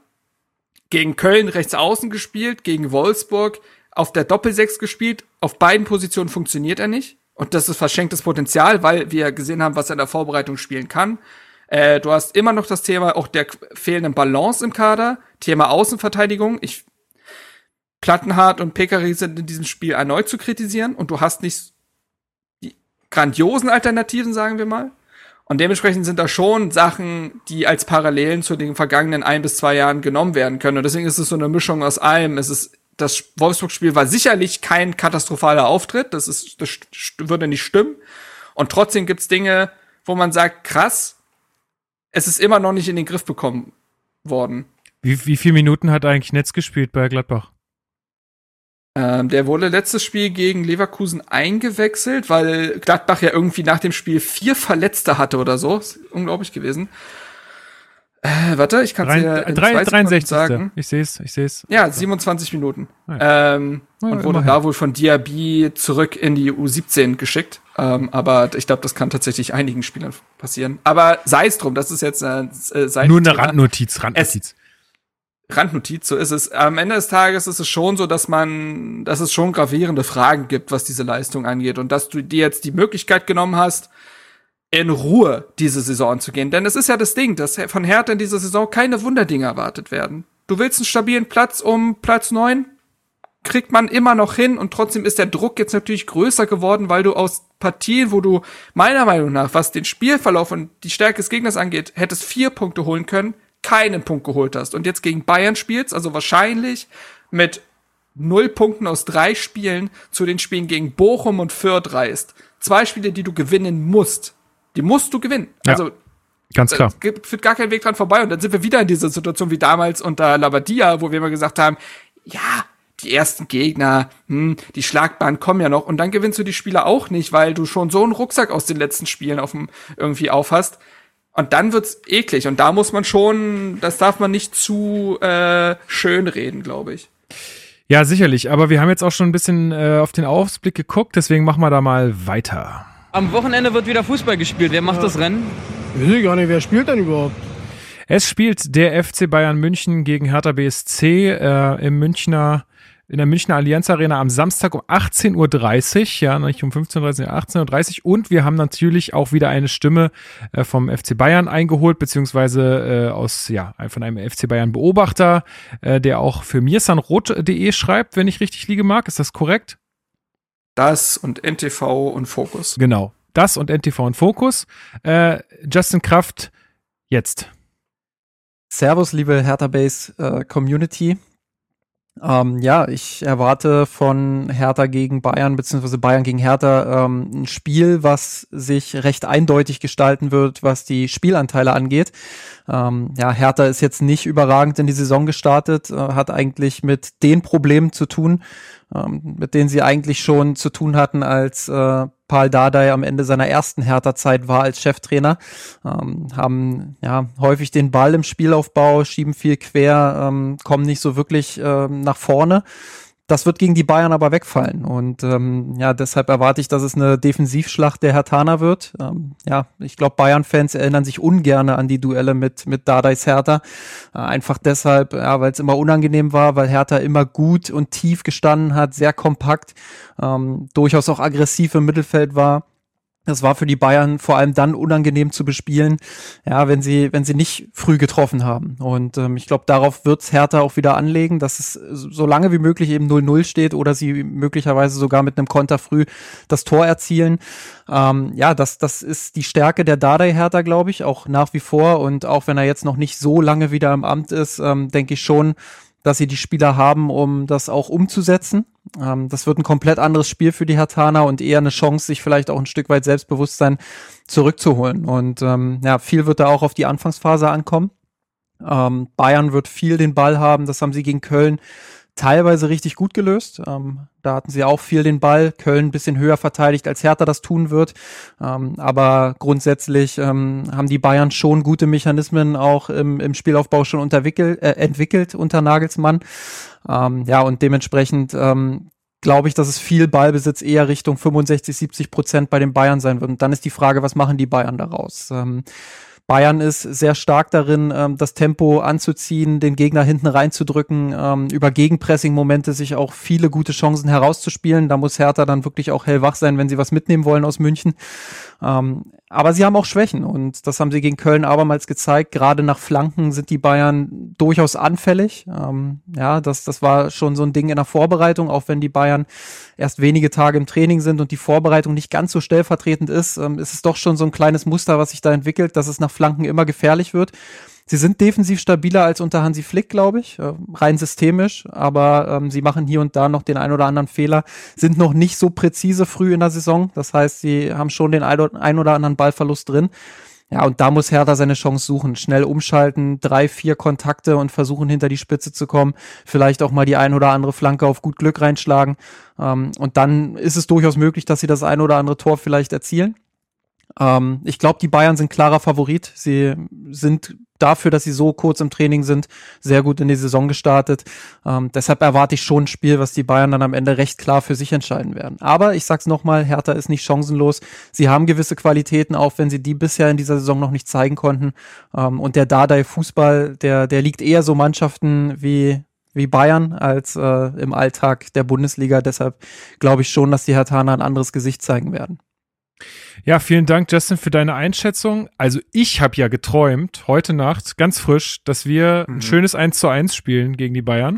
S4: Gegen Köln rechts außen gespielt, gegen Wolfsburg auf der Doppelsechs gespielt. Auf beiden Positionen funktioniert er nicht. Und das ist verschenktes Potenzial, weil wir gesehen haben, was er in der Vorbereitung spielen kann. Äh, du hast immer noch das Thema auch der fehlenden Balance im Kader. Thema Außenverteidigung. Ich, Plattenhardt und Pekari sind in diesem Spiel erneut zu kritisieren. Und du hast nicht die grandiosen Alternativen, sagen wir mal. Und dementsprechend sind da schon Sachen, die als Parallelen zu den vergangenen ein bis zwei Jahren genommen werden können. Und deswegen ist es so eine Mischung aus allem. Es ist das Wolfsburg-Spiel war sicherlich kein katastrophaler Auftritt. Das ist, das würde nicht stimmen. Und trotzdem gibt's Dinge, wo man sagt, krass, es ist immer noch nicht in den Griff bekommen worden.
S1: Wie, wie viele Minuten hat eigentlich Netz gespielt bei Gladbach?
S4: Ähm, der wurde letztes Spiel gegen Leverkusen eingewechselt, weil Gladbach ja irgendwie nach dem Spiel vier Verletzte hatte oder so. Ist unglaublich gewesen. Äh, warte, ich kann es dir in
S1: Drei-
S4: zwei Sekunden
S1: 63.
S4: sagen.
S1: Ich sehe es, ich sehe es.
S4: Ja, 27 Minuten.
S1: Ja.
S4: Ähm,
S1: Ja,
S4: und wurde
S1: immerhin.
S4: da wohl von Diaby zurück in die U17 geschickt. Ähm, aber ich glaube, das kann tatsächlich einigen Spielern passieren. Aber sei es drum, das ist jetzt äh, äh, Seitenthema.
S1: Nur eine Randnotiz, Randnotiz.
S4: Randnotiz, so ist es. Am Ende des Tages ist es schon so, dass man, dass es schon gravierende Fragen gibt, was diese Leistung angeht und dass du dir jetzt die Möglichkeit genommen hast, in Ruhe diese Saison zu gehen. Denn es ist ja das Ding, dass von Hertha in dieser Saison keine Wunderdinge erwartet werden. Du willst einen stabilen Platz um Platz neun? kriegt man immer noch hin und trotzdem ist der Druck jetzt natürlich größer geworden, weil du aus Partien, wo du meiner Meinung nach, was den Spielverlauf und die Stärke des Gegners angeht, hättest vier Punkte holen können, keinen Punkt geholt hast und jetzt gegen Bayern spielst, also wahrscheinlich mit null Punkten aus drei Spielen zu den Spielen gegen Bochum und Fürth reist. Zwei Spiele, die du gewinnen musst. Die musst du gewinnen.
S1: Ja.
S4: Also
S1: Ganz klar.
S4: es gibt, führt gar kein Weg dran vorbei. Und dann sind wir wieder in dieser Situation wie damals unter Labadia, wo wir immer gesagt haben, ja, die ersten Gegner, hm, die Schlagbahn kommen ja noch. Und dann gewinnst du die Spiele auch nicht, weil du schon so einen Rucksack aus den letzten Spielen auf dem, irgendwie aufhast. Und dann wird's eklig. Und da muss man schon, das darf man nicht zu äh, schön reden, glaube ich.
S1: Ja, sicherlich. Aber wir haben jetzt auch schon ein bisschen äh, auf den Ausblick geguckt, deswegen machen wir da mal weiter.
S9: Am Wochenende wird wieder Fußball gespielt. Wer macht das Rennen?
S10: Weiß ich gar nicht, wer spielt denn überhaupt?
S1: Es spielt der FC Bayern München gegen Hertha BSC äh, im Münchner in der Münchner Allianz Arena am Samstag um 18.30 Uhr, ja, nicht um 15.30 Uhr, 18.30 Uhr. Und wir haben natürlich auch wieder eine Stimme äh, vom FC Bayern eingeholt, beziehungsweise äh, aus, ja, von einem FC Bayern Beobachter, äh, der auch für mirsanrot.de schreibt, wenn ich richtig liege mag. Ist das korrekt?
S4: Das und NTV und Fokus.
S1: Genau. Das und NTV und Fokus. Äh, Justin Kraft, jetzt.
S11: Servus, liebe Hertha Base äh, Community. Ähm, ja, ich erwarte von Hertha gegen Bayern beziehungsweise Bayern gegen Hertha ähm, ein Spiel, was sich recht eindeutig gestalten wird, was die Spielanteile angeht. Ähm, ja, Hertha ist jetzt nicht überragend in die Saison gestartet, äh, hat eigentlich mit den Problemen zu tun, ähm, mit denen sie eigentlich schon zu tun hatten, als äh, Paul Dardai am Ende seiner ersten Hertha-Zeit war als Cheftrainer. Ähm, haben ja häufig den Ball im Spielaufbau, schieben viel quer, ähm, kommen nicht so wirklich ähm, nach vorne. Das wird gegen die Bayern aber wegfallen. Und ähm, ja, deshalb erwarte ich, dass es eine Defensivschlacht der Hertaner wird. Ähm, ja, ich glaube, Bayern-Fans erinnern sich ungerne an die Duelle mit, mit Dardais Hertha. Äh, einfach deshalb, ja, weil es immer unangenehm war, weil Hertha immer gut und tief gestanden hat, sehr kompakt, ähm, durchaus auch aggressiv im Mittelfeld war. Das war für die Bayern vor allem dann unangenehm zu bespielen, ja, wenn sie, wenn sie nicht früh getroffen haben. Und ähm, ich glaube, darauf wird's Hertha auch wieder anlegen, dass es so lange wie möglich eben 0-0 steht oder sie möglicherweise sogar mit einem Konter früh das Tor erzielen. Ähm, ja, das, das ist die Stärke der Dardai Hertha, glaube ich, auch nach wie vor. Und auch wenn er jetzt noch nicht so lange wieder im Amt ist, ähm, denke ich schon, dass sie die Spieler haben, um das auch umzusetzen. Ähm, das wird ein komplett anderes Spiel für die Hertaner und eher eine Chance, sich vielleicht auch ein Stück weit Selbstbewusstsein zurückzuholen. Und ähm, ja, viel wird da auch auf die Anfangsphase ankommen. Ähm, Bayern wird viel den Ball haben, das haben sie gegen Köln teilweise richtig gut gelöst. Ähm, da hatten sie auch viel den Ball. Köln ein bisschen höher verteidigt, als Hertha das tun wird. Ähm, aber grundsätzlich ähm, haben die Bayern schon gute Mechanismen auch im, im Spielaufbau schon unterwickelt, äh, entwickelt unter Nagelsmann. Ähm, ja, und dementsprechend ähm, glaube ich, dass es viel Ballbesitz eher Richtung 65, 70 Prozent bei den Bayern sein wird. Und dann ist die Frage, was machen die Bayern daraus? Ähm, Bayern ist sehr stark darin, ähm, das Tempo anzuziehen, den Gegner hinten reinzudrücken, ähm, über Gegenpressing-Momente sich auch viele gute Chancen herauszuspielen. Da muss Hertha dann wirklich auch hellwach sein, wenn sie was mitnehmen wollen aus München. Ähm, aber sie haben auch Schwächen und das haben sie gegen Köln abermals gezeigt. Gerade nach Flanken sind die Bayern durchaus anfällig. Ähm, ja, das, das war schon so ein Ding in der Vorbereitung, auch wenn die Bayern erst wenige Tage im Training sind und die Vorbereitung nicht ganz so stellvertretend ist, ähm, ist es doch schon so ein kleines Muster, was sich da entwickelt, dass es nach Flanken immer gefährlich wird. Sie sind defensiv stabiler als unter Hansi Flick, glaube ich, äh, rein systemisch, aber ähm, sie machen hier und da noch den ein oder anderen Fehler, sind noch nicht so präzise früh in der Saison. Das heißt, sie haben schon den ein oder anderen Ballverlust drin. Ja, und da muss Hertha seine Chance suchen. Schnell umschalten, drei, vier Kontakte und versuchen hinter die Spitze zu kommen. Vielleicht auch mal die ein oder andere Flanke auf gut Glück reinschlagen. Ähm, und dann ist es durchaus möglich, dass sie das ein oder andere Tor vielleicht erzielen. Ähm, ich glaube, die Bayern sind klarer Favorit. Sie sind dafür, dass sie so kurz im Training sind, sehr gut in die Saison gestartet. Ähm, deshalb erwarte ich schon ein Spiel, was die Bayern dann am Ende recht klar für sich entscheiden werden. Aber ich sag's nochmal, Hertha ist nicht chancenlos. Sie haben gewisse Qualitäten, auch wenn sie die bisher in dieser Saison noch nicht zeigen konnten. Ähm, und der Dardai Fußball, der, der liegt eher so Mannschaften wie wie Bayern als äh, im Alltag der Bundesliga. Deshalb glaube ich schon, dass die Hertaner ein anderes Gesicht zeigen werden.
S1: Ja, vielen Dank, Justin, für deine Einschätzung. Also ich habe ja geträumt, heute Nacht, ganz frisch, dass wir mhm. ein schönes 1 zu 1 spielen gegen die Bayern.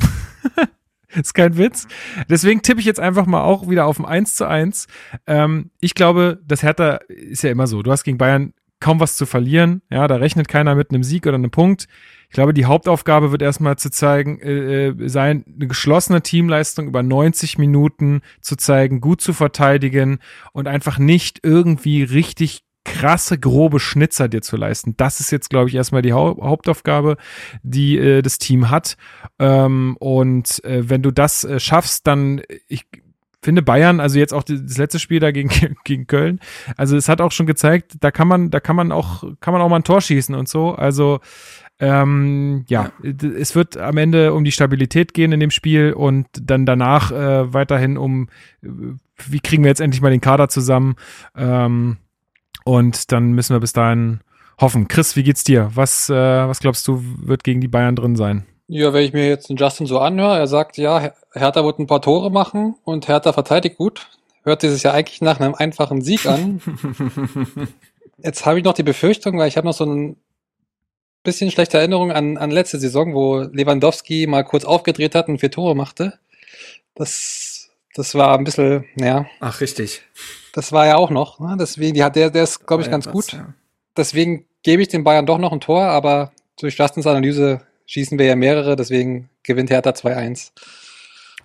S1: <laughs> ist kein Witz. Deswegen tippe ich jetzt einfach mal auch wieder auf ein 1 zu 1. Ähm, ich glaube, das Hertha ist ja immer so. Du hast gegen Bayern kaum was zu verlieren. Ja, da rechnet keiner mit einem Sieg oder einem Punkt. Ich glaube, die Hauptaufgabe wird erstmal zu zeigen, äh, äh sein, eine geschlossene Teamleistung über 90 Minuten zu zeigen, gut zu verteidigen und einfach nicht irgendwie richtig krasse, grobe Schnitzer dir zu leisten. Das ist jetzt, glaube ich, erstmal die Hau Hauptaufgabe, die äh, das Team hat. Ähm, und äh, wenn du das äh, schaffst, dann, ich finde Bayern, also jetzt auch das letzte Spiel da gegen, <laughs> gegen Köln, also es hat auch schon gezeigt, da kann man, da kann man auch, kann man auch mal ein Tor schießen und so. Also ähm, ja, ja, es wird am Ende um die Stabilität gehen in dem Spiel und dann danach äh, weiterhin um, äh, wie kriegen wir jetzt endlich mal den Kader zusammen. Ähm, und dann müssen wir bis dahin hoffen. Chris, wie geht's dir? Was, äh, was glaubst du, wird gegen die Bayern drin sein?
S5: Ja, wenn ich mir jetzt den Justin so anhöre, er sagt, ja, Hertha wird ein paar Tore machen und Hertha verteidigt gut. Hört dieses ja eigentlich nach einem einfachen Sieg an. <laughs> jetzt habe ich noch die Befürchtung, weil ich habe noch so ein bisschen schlechte Erinnerung an, an letzte Saison, wo Lewandowski mal kurz aufgedreht hat und vier Tore machte. Das, das war ein bisschen, ja.
S4: Ach, richtig.
S5: Das war ja auch noch. Ne? Deswegen, die hat der, der ist, glaube ich, ganz gut. Ja. Deswegen gebe ich den Bayern doch noch ein Tor, aber durch Justins Analyse schießen wir ja mehrere, deswegen gewinnt Hertha 2-1.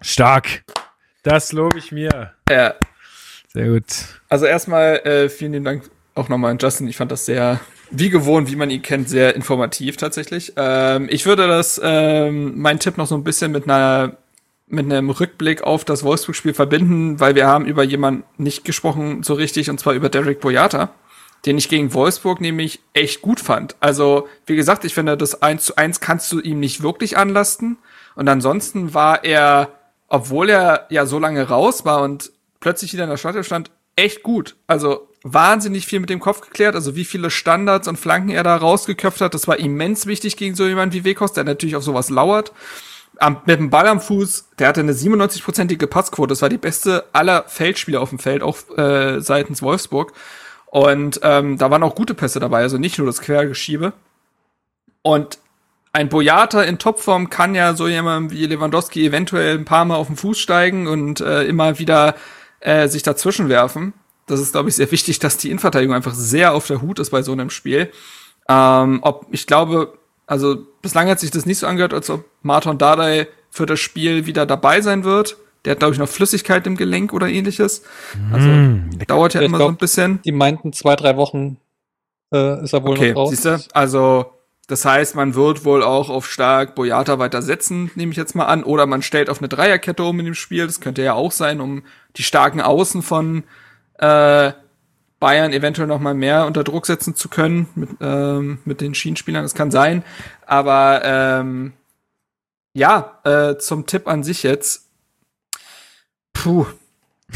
S1: Stark. Das lobe ich mir.
S4: Ja.
S1: Sehr gut.
S4: Also erstmal äh, vielen lieben Dank auch nochmal an Justin. Ich fand das sehr, wie gewohnt, wie man ihn kennt, sehr informativ tatsächlich. Ähm, ich würde das, ähm, mein Tipp noch so ein bisschen mit einer mit einem Rückblick auf das Wolfsburg-Spiel verbinden, weil wir haben über jemanden nicht gesprochen so richtig, und zwar über Derek Boyata, den ich gegen Wolfsburg nämlich echt gut fand. Also, wie gesagt, ich finde, das 1 zu 1 kannst du ihm nicht wirklich anlasten. Und ansonsten war er, obwohl er ja so lange raus war und plötzlich wieder in der Stadt stand, echt gut. Also wahnsinnig viel mit dem Kopf geklärt, also wie viele Standards und Flanken er da rausgeköpft hat, das war immens wichtig gegen so jemanden wie Wekos, der natürlich auf sowas lauert am, mit dem Ball am Fuß, der hatte eine 97-prozentige Passquote. Das war die beste aller Feldspieler auf dem Feld, auch äh, seitens Wolfsburg. Und ähm, da waren auch gute Pässe dabei, also nicht nur das Quergeschiebe. Und ein Boyata in Topform kann ja so jemand wie Lewandowski eventuell ein paar Mal auf den Fuß steigen und äh, immer wieder äh, sich dazwischen werfen. Das ist, glaube ich, sehr wichtig, dass die Innenverteidigung einfach sehr auf der Hut ist bei so einem Spiel. Ähm, ob ich glaube, also bislang hat sich das nicht so angehört, als ob Martin Dardai für das Spiel wieder dabei sein wird. Der hat, glaube ich, noch Flüssigkeit im Gelenk oder ähnliches. Also mm, dauert ja immer glaub, so ein bisschen.
S5: Die meinten zwei, drei Wochen äh, ist er wohl okay, noch raus.
S4: Siehste? Also das heißt, man wird wohl auch auf stark Boyata weiter setzen, nehme ich jetzt mal an. Oder man stellt auf eine Dreierkette um in dem Spiel. Das könnte ja auch sein, um die starken Außen von äh, Bayern eventuell noch mal mehr unter Druck setzen zu können mit, ähm, mit den Schienenspielern. Das kann sein. Aber ähm, ja, äh, zum Tipp an sich jetzt. Puh.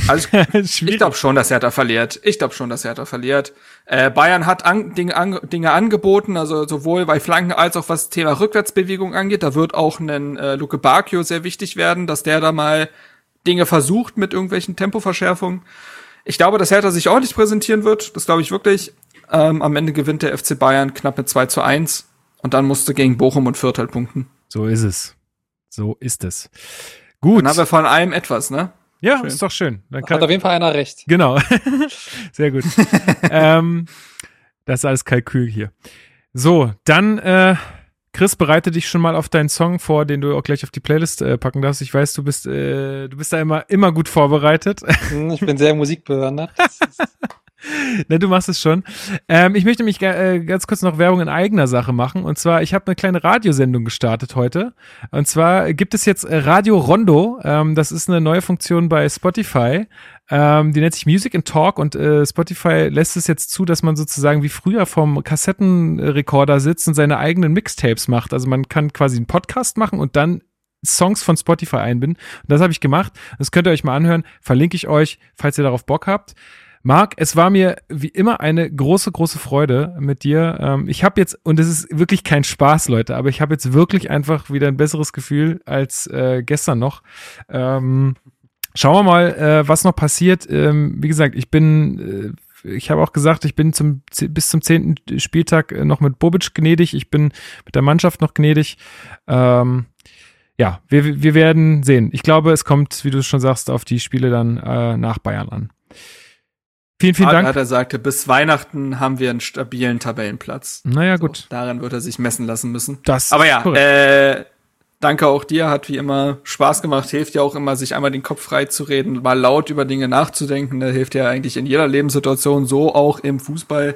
S4: Also <laughs> ich, ich glaube schon, dass Hertha verliert. Ich glaube schon, dass Hertha verliert. Äh, Bayern hat an, Dinge, an, Dinge angeboten, also sowohl bei Flanken als auch was Thema Rückwärtsbewegung angeht. Da wird auch ein äh, Luke Bacchio sehr wichtig werden, dass der da mal Dinge versucht mit irgendwelchen Tempoverschärfungen. Ich glaube, dass Hertha sich ordentlich präsentieren wird. Das glaube ich wirklich. Ähm, am Ende gewinnt der FC Bayern knapp mit 2 zu 1. Und dann musste gegen Bochum und Fürth halt punkten.
S1: So ist es. So ist es. Gut.
S4: Dann haben wir von allem etwas, ne?
S1: Ja, schön. ist doch schön.
S5: Dann kann, Hat auf jeden Fall einer recht.
S1: Genau. <laughs> Sehr gut. <laughs> ähm, das ist alles Kalkül hier. So, dann äh, Chris, bereite dich schon mal auf deinen Song vor, den du auch gleich auf die Playlist äh, packen darfst. Ich weiß, du bist, äh, du bist da immer, immer gut vorbereitet.
S5: Hm, ich bin sehr musikbewandert. <laughs>
S1: ne, du machst es schon. Ähm, ich möchte mich äh, ganz kurz noch Werbung in eigener Sache machen. Und zwar, ich habe eine kleine Radiosendung gestartet heute. Und zwar gibt es jetzt Radio Rondo. Ähm, das ist eine neue Funktion bei Spotify. Ähm, die nennt sich Music and Talk und äh, Spotify lässt es jetzt zu, dass man sozusagen wie früher vom Kassettenrekorder sitzt und seine eigenen Mixtapes macht. Also man kann quasi einen Podcast machen und dann Songs von Spotify einbinden. Und das habe ich gemacht. Das könnt ihr euch mal anhören. Verlinke ich euch, falls ihr darauf Bock habt. Marc, es war mir wie immer eine große, große Freude mit dir. Ähm, ich habe jetzt, und es ist wirklich kein Spaß, Leute, aber ich habe jetzt wirklich einfach wieder ein besseres Gefühl als äh, gestern noch. Ähm, Schauen wir mal, äh, was noch passiert. Ähm, wie gesagt, ich bin, äh, ich habe auch gesagt, ich bin zum, bis zum zehnten Spieltag äh, noch mit Bobic gnädig. Ich bin mit der Mannschaft noch gnädig. Ähm, ja, wir, wir werden sehen. Ich glaube, es kommt, wie du schon sagst, auf die Spiele dann äh, nach Bayern an. Vielen, vielen Dank.
S4: Er sagte, bis Weihnachten haben wir einen stabilen Tabellenplatz.
S1: Naja, gut.
S4: So, daran wird er sich messen lassen müssen.
S1: Das
S4: Aber ja, äh, danke auch dir, hat wie immer Spaß gemacht, hilft ja auch immer, sich einmal den Kopf frei zu reden, mal laut über Dinge nachzudenken. Das hilft ja eigentlich in jeder Lebenssituation, so auch im Fußball.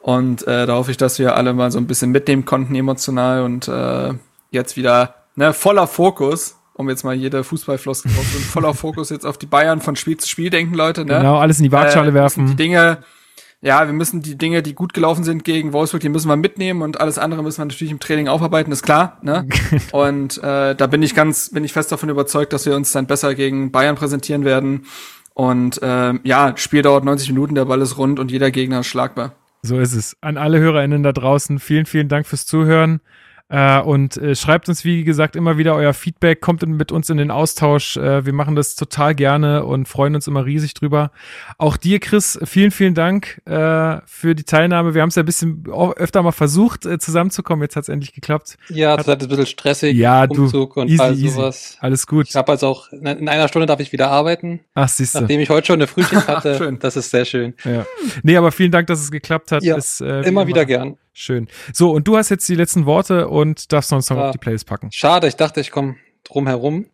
S4: Und äh, da hoffe ich, dass wir alle mal so ein bisschen mitnehmen konnten emotional und äh, jetzt wieder ne, voller Fokus um jetzt mal jede Fußballfloskel <laughs> voller Fokus jetzt auf die Bayern von Spiel zu Spiel denken, Leute. Ne?
S1: Genau, alles in die Waagschale
S4: äh,
S1: werfen.
S4: Die Dinge, ja, wir müssen die Dinge, die gut gelaufen sind gegen Wolfsburg, die müssen wir mitnehmen und alles andere müssen wir natürlich im Training aufarbeiten, ist klar. Ne? <laughs> und äh, da bin ich ganz, bin ich fest davon überzeugt, dass wir uns dann besser gegen Bayern präsentieren werden. Und äh, ja, Spiel dauert 90 Minuten, der Ball ist rund und jeder Gegner ist schlagbar.
S1: So ist es. An alle HörerInnen da draußen, vielen, vielen Dank fürs Zuhören. Äh, und äh, schreibt uns, wie gesagt, immer wieder euer Feedback, kommt mit uns in den Austausch. Äh, wir machen das total gerne und freuen uns immer riesig drüber. Auch dir, Chris, vielen, vielen Dank äh, für die Teilnahme. Wir haben es ja ein bisschen öfter mal versucht, äh, zusammenzukommen. Jetzt hat es endlich geklappt.
S5: Ja, es hat ein bisschen stressig,
S1: ja, Umzug
S5: du, und easy, all sowas.
S1: Easy. Alles gut.
S5: Ich habe also auch, in einer Stunde darf ich wieder arbeiten.
S1: Ach, siehst du.
S5: Nachdem ich heute schon eine Frühschicht <laughs> hatte. das ist sehr schön.
S1: Ja. Nee, aber vielen Dank, dass es geklappt hat.
S5: Ja,
S1: ist,
S5: äh, immer, immer wieder gern.
S1: Schön. So, und du hast jetzt die letzten Worte und darfst uns noch ja. auf die Playlist packen.
S5: Schade, ich dachte, ich komme drum herum.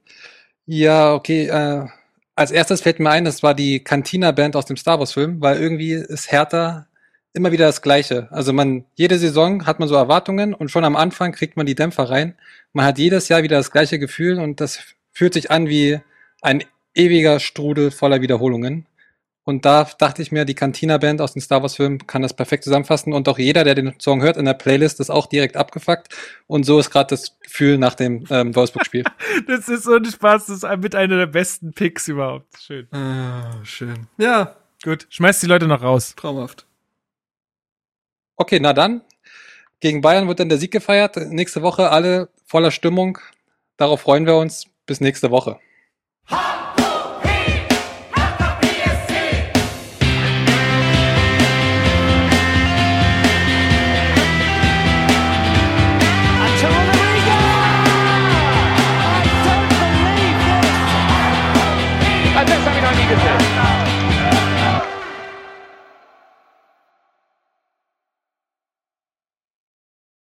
S5: Ja, okay. Äh, als erstes fällt mir ein, das war die Cantina-Band aus dem Star Wars-Film, weil irgendwie ist Hertha immer wieder das Gleiche. Also man, jede Saison hat man so Erwartungen und schon am Anfang kriegt man die Dämpfer rein. Man hat jedes Jahr wieder das gleiche Gefühl und das fühlt sich an wie ein ewiger Strudel voller Wiederholungen. Und da dachte ich mir, die Cantina-Band aus den Star Wars-Filmen kann das perfekt zusammenfassen. Und auch jeder, der den Song hört in der Playlist, ist auch direkt abgefuckt. Und so ist gerade das Gefühl nach dem ähm, Wolfsburg-Spiel. <laughs>
S1: das ist so ein Spaß. Das ist mit einer der besten Picks überhaupt. Schön.
S4: Ah, schön. Ja.
S1: Gut. Schmeißt die Leute noch raus.
S4: Traumhaft.
S5: Okay, na dann. Gegen Bayern wird dann der Sieg gefeiert. Nächste Woche alle voller Stimmung. Darauf freuen wir uns. Bis nächste Woche.
S3: I